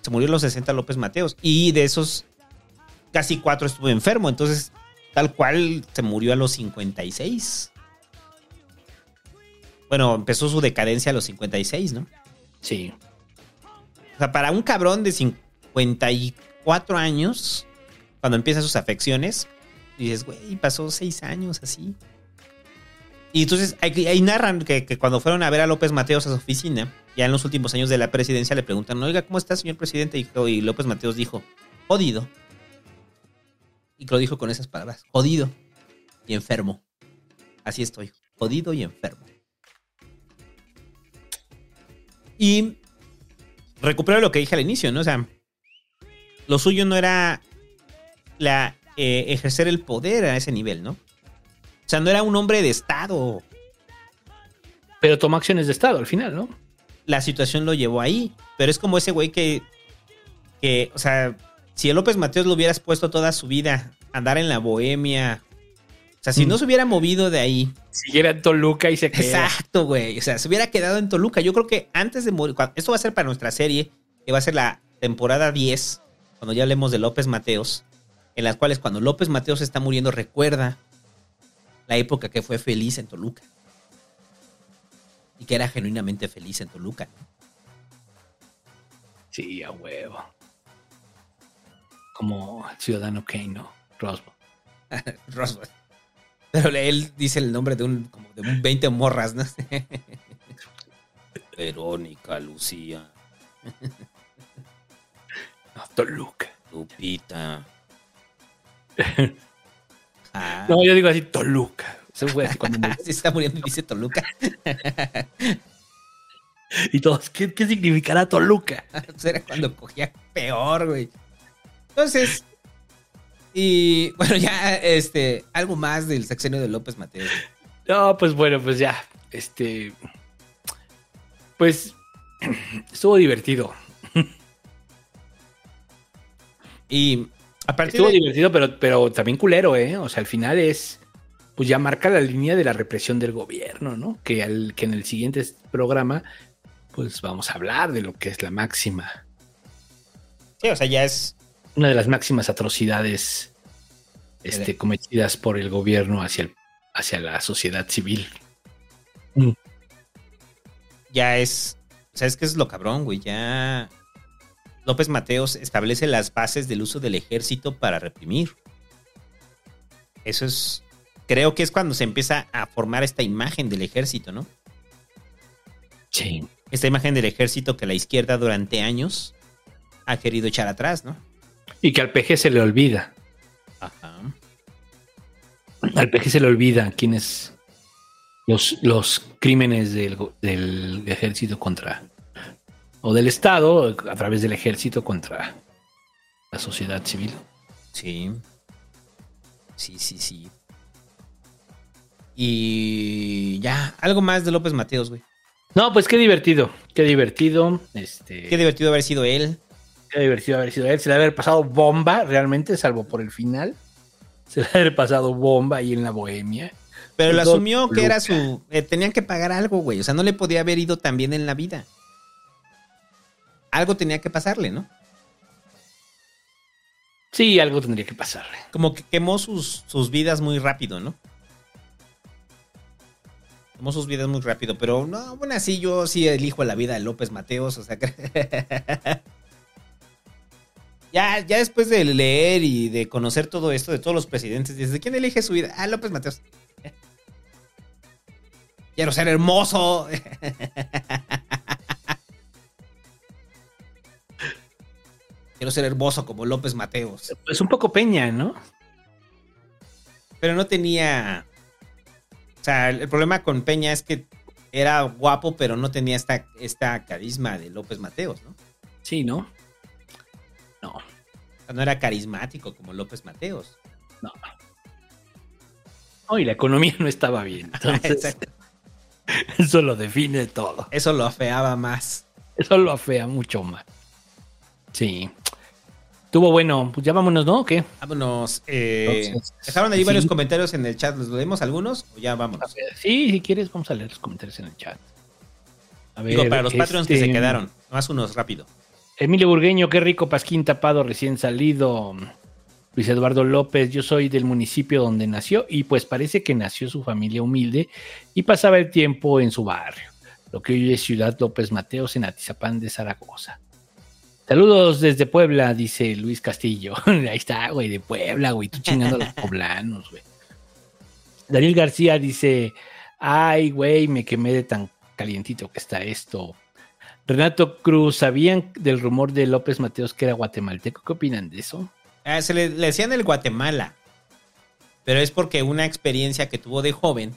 Se murió a los 60 López Mateos. Y de esos, casi cuatro estuvo enfermo. Entonces, tal cual, se murió a los 56. Bueno, empezó su decadencia a los 56, ¿no? Sí. O sea, para un cabrón de 54 años, cuando empieza sus afecciones, dices, güey, pasó seis años así. Y entonces ahí, ahí narran que, que cuando fueron a ver a López Mateos a su oficina, ya en los últimos años de la presidencia, le preguntan, oiga, ¿cómo está, señor presidente? Y, y López Mateos dijo, jodido. Y lo dijo con esas palabras, jodido y enfermo. Así estoy, jodido y enfermo. Y recupero lo que dije al inicio, ¿no? O sea, lo suyo no era la, eh, ejercer el poder a ese nivel, ¿no? O sea, no era un hombre de Estado. Pero tomó acciones de Estado al final, ¿no? La situación lo llevó ahí. Pero es como ese güey que, que, o sea, si a López Mateos lo hubieras puesto toda su vida a andar en la bohemia. O sea, si Mm. no se hubiera movido de ahí. Siguiera en Toluca y se queda. Exacto, güey. O sea, se hubiera quedado en Toluca. Yo creo que antes de morir. Esto va a ser para nuestra serie, que va a ser la temporada 10, cuando ya hablemos de López Mateos, en las cuales cuando López Mateos está muriendo, recuerda la época que fue feliz en Toluca. Y que era genuinamente feliz en Toluca. ¿no? Sí, a huevo. Como Ciudadano Kane, ¿no? Roswell. Roswell. Pero él dice el nombre de un, como de un 20 morras, ¿no? Verónica, Lucía. No, Toluca. Lupita. Ah. No, yo digo así, Toluca. Eso fue así cuando me- Se está muriendo y dice Toluca. Y todos, ¿qué, qué significará Toluca? Era cuando cogía peor, güey. Entonces, y bueno, ya, este, algo más del sexenio de López Mateo. No, pues bueno, pues ya. Este. Pues. Estuvo divertido. Y a partir Estuvo de- divertido, pero, pero también culero, ¿eh? O sea, al final es. Pues ya marca la línea de la represión del gobierno, ¿no? Que, al, que en el siguiente programa, pues vamos a hablar de lo que es la máxima. Sí, o sea, ya es. Una de las máximas atrocidades este, cometidas por el gobierno hacia, el- hacia la sociedad civil. Ya es. O sea, es que es lo cabrón, güey. Ya. López Mateos establece las bases del uso del ejército para reprimir. Eso es. Creo que es cuando se empieza a formar esta imagen del ejército, ¿no? Sí. Esta imagen del ejército que la izquierda durante años ha querido echar atrás, ¿no? Y que al PG se le olvida. Ajá. Al PG se le olvida quiénes los, los crímenes del, del ejército contra o del Estado a través del ejército contra la sociedad civil. Sí. Sí, sí, sí. Y ya, algo más de López Mateos, güey. No, pues qué divertido, qué divertido. Este, Qué divertido haber sido él. Divertido haber sido él. Se le haber pasado bomba, realmente, salvo por el final. Se le haber pasado bomba ahí en la bohemia. Pero lo asumió que era su. eh, tenían que pagar algo, güey. O sea, no le podía haber ido tan bien en la vida. Algo tenía que pasarle, ¿no? Sí, algo tendría que pasarle. Como que quemó sus, sus vidas muy rápido, ¿no? Quemó sus vidas muy rápido, pero no, bueno, así yo sí elijo la vida de López Mateos, o sea que... ya, ya después de leer y de conocer todo esto de todos los presidentes, dices, ¿quién elige su vida? Ah, López Mateos. Quiero ser hermoso. Quiero ser hermoso como López Mateos. Es un poco peña, ¿no? Pero no tenía. O sea, el problema con Peña es que era guapo, pero no tenía esta, esta carisma de López Mateos, ¿no? Sí, ¿no? No. No era carismático como López Mateos. No. No, y la economía no estaba bien. Entonces, eso lo define todo. Eso lo afeaba más. Eso lo afea mucho más. Sí. Estuvo bueno. Pues ya vámonos, ¿no? ¿O qué? Vámonos. eh, Entonces, dejaron ahí sí. varios comentarios en el chat. ¿Los leemos algunos o ya vámonos? Sí, si quieres, vamos a leer los comentarios en el chat. A ver, Digo, para los Patreons que este, se quedaron. Más unos rápido. Emilio Burgueño, qué rico pasquín tapado recién salido. Luis Eduardo López, yo soy del municipio donde nació y pues parece que nació su familia humilde y pasaba el tiempo en su barrio, lo que hoy es Ciudad López Mateos en Atizapán de Zaragoza. Saludos desde Puebla, dice Luis Castillo. Ahí está, güey, de Puebla, güey, tú chingando a los poblanos, güey. Daniel García dice, ay, güey, me quemé de tan calientito que está esto. Renato Cruz, ¿sabían del rumor de López Mateos que era guatemalteco? ¿Qué opinan de eso? Ah, se le, le decían el Guatemala. Pero es porque una experiencia que tuvo de joven,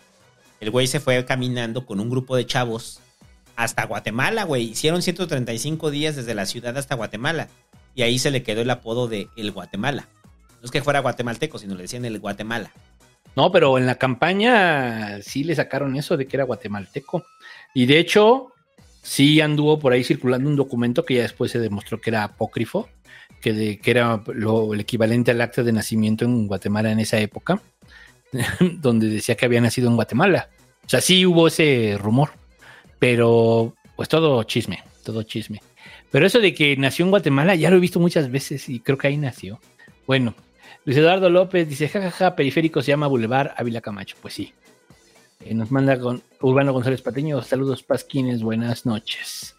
el güey se fue caminando con un grupo de chavos hasta Guatemala, güey. Hicieron 135 días desde la ciudad hasta Guatemala. Y ahí se le quedó el apodo de El Guatemala. No es que fuera guatemalteco, sino le decían el Guatemala. No, pero en la campaña sí le sacaron eso de que era guatemalteco. Y de hecho, sí anduvo por ahí circulando un documento que ya después se demostró que era apócrifo, que, de, que era lo, el equivalente al acta de nacimiento en Guatemala en esa época, donde decía que había nacido en Guatemala. O sea, sí hubo ese rumor, pero pues todo chisme, todo chisme. Pero eso de que nació en Guatemala ya lo he visto muchas veces y creo que ahí nació. Bueno, Luis Eduardo López dice, jajaja, periférico se llama Boulevard Ávila Camacho. Pues sí. Eh, nos manda con Urbano González Pateño, saludos Pasquines, buenas noches.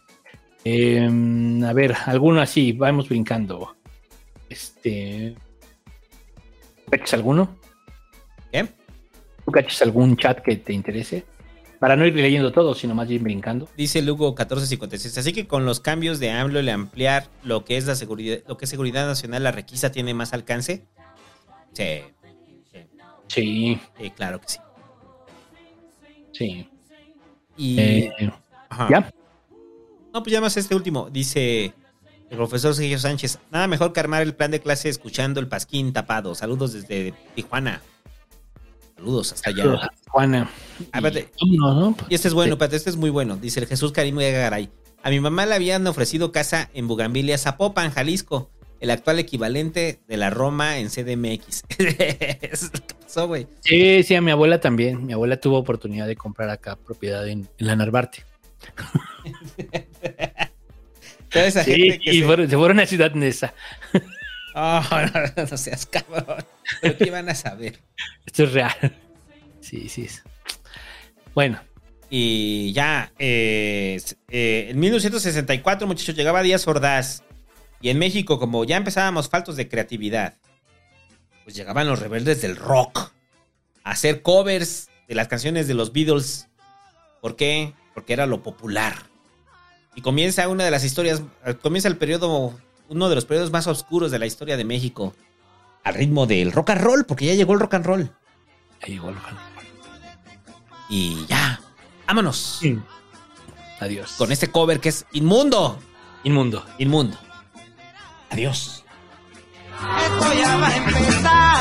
Eh, a ver, alguno así, vamos brincando. Este. ¿Cachas alguno? ¿Qué? ¿Tú cachas algún chat que te interese? Para no ir leyendo todo, sino más bien brincando. Dice Lugo 1456. Así que con los cambios de AMLO, el ampliar lo que es la seguridad, lo que es seguridad nacional, la requisa tiene más alcance. Sí. Sí. Sí, claro que sí. Sí. Y. Eh, Ajá. ¿Ya? No, pues ya más este último. Dice el profesor Sergio Sánchez. Nada mejor que armar el plan de clase escuchando el pasquín tapado. Saludos desde Tijuana. Saludos hasta allá. Saludos a Juana. Ah. Y este es bueno, espérate, este es muy bueno. Dice el Jesús Karim Garay. A mi mamá le habían ofrecido casa en Bugambilia, Zapopan, Jalisco. El actual equivalente de la Roma en CDMX. Eso pasó, güey. Sí, sí, a mi abuela también. Mi abuela tuvo oportunidad de comprar acá propiedad en, en la Narvarte. Toda esa Sí, gente que y se- fueron- se fueron a Ciudad Neza. Oh, no, no seas cabrón. Pero ¿qué van a saber? Esto es real. Sí, sí. es. Bueno, Y ya, eh, eh, en 1964, muchachos, llegaba Díaz Ordaz. Y en México, como ya empezábamos faltos de creatividad, pues llegaban los rebeldes del rock a hacer covers de las canciones de los Beatles. ¿Por qué? Porque era lo popular. Y comienza una de las historias, comienza el periodo, uno de los periodos más oscuros de la historia de México. Al ritmo del rock and roll, porque ya llegó el rock and roll. ahí llegó el rock and Y ya, vámonos. roll. Adiós. Con este cover que es inmundo. Inmundo. Inmundo. Adiós. Esto a.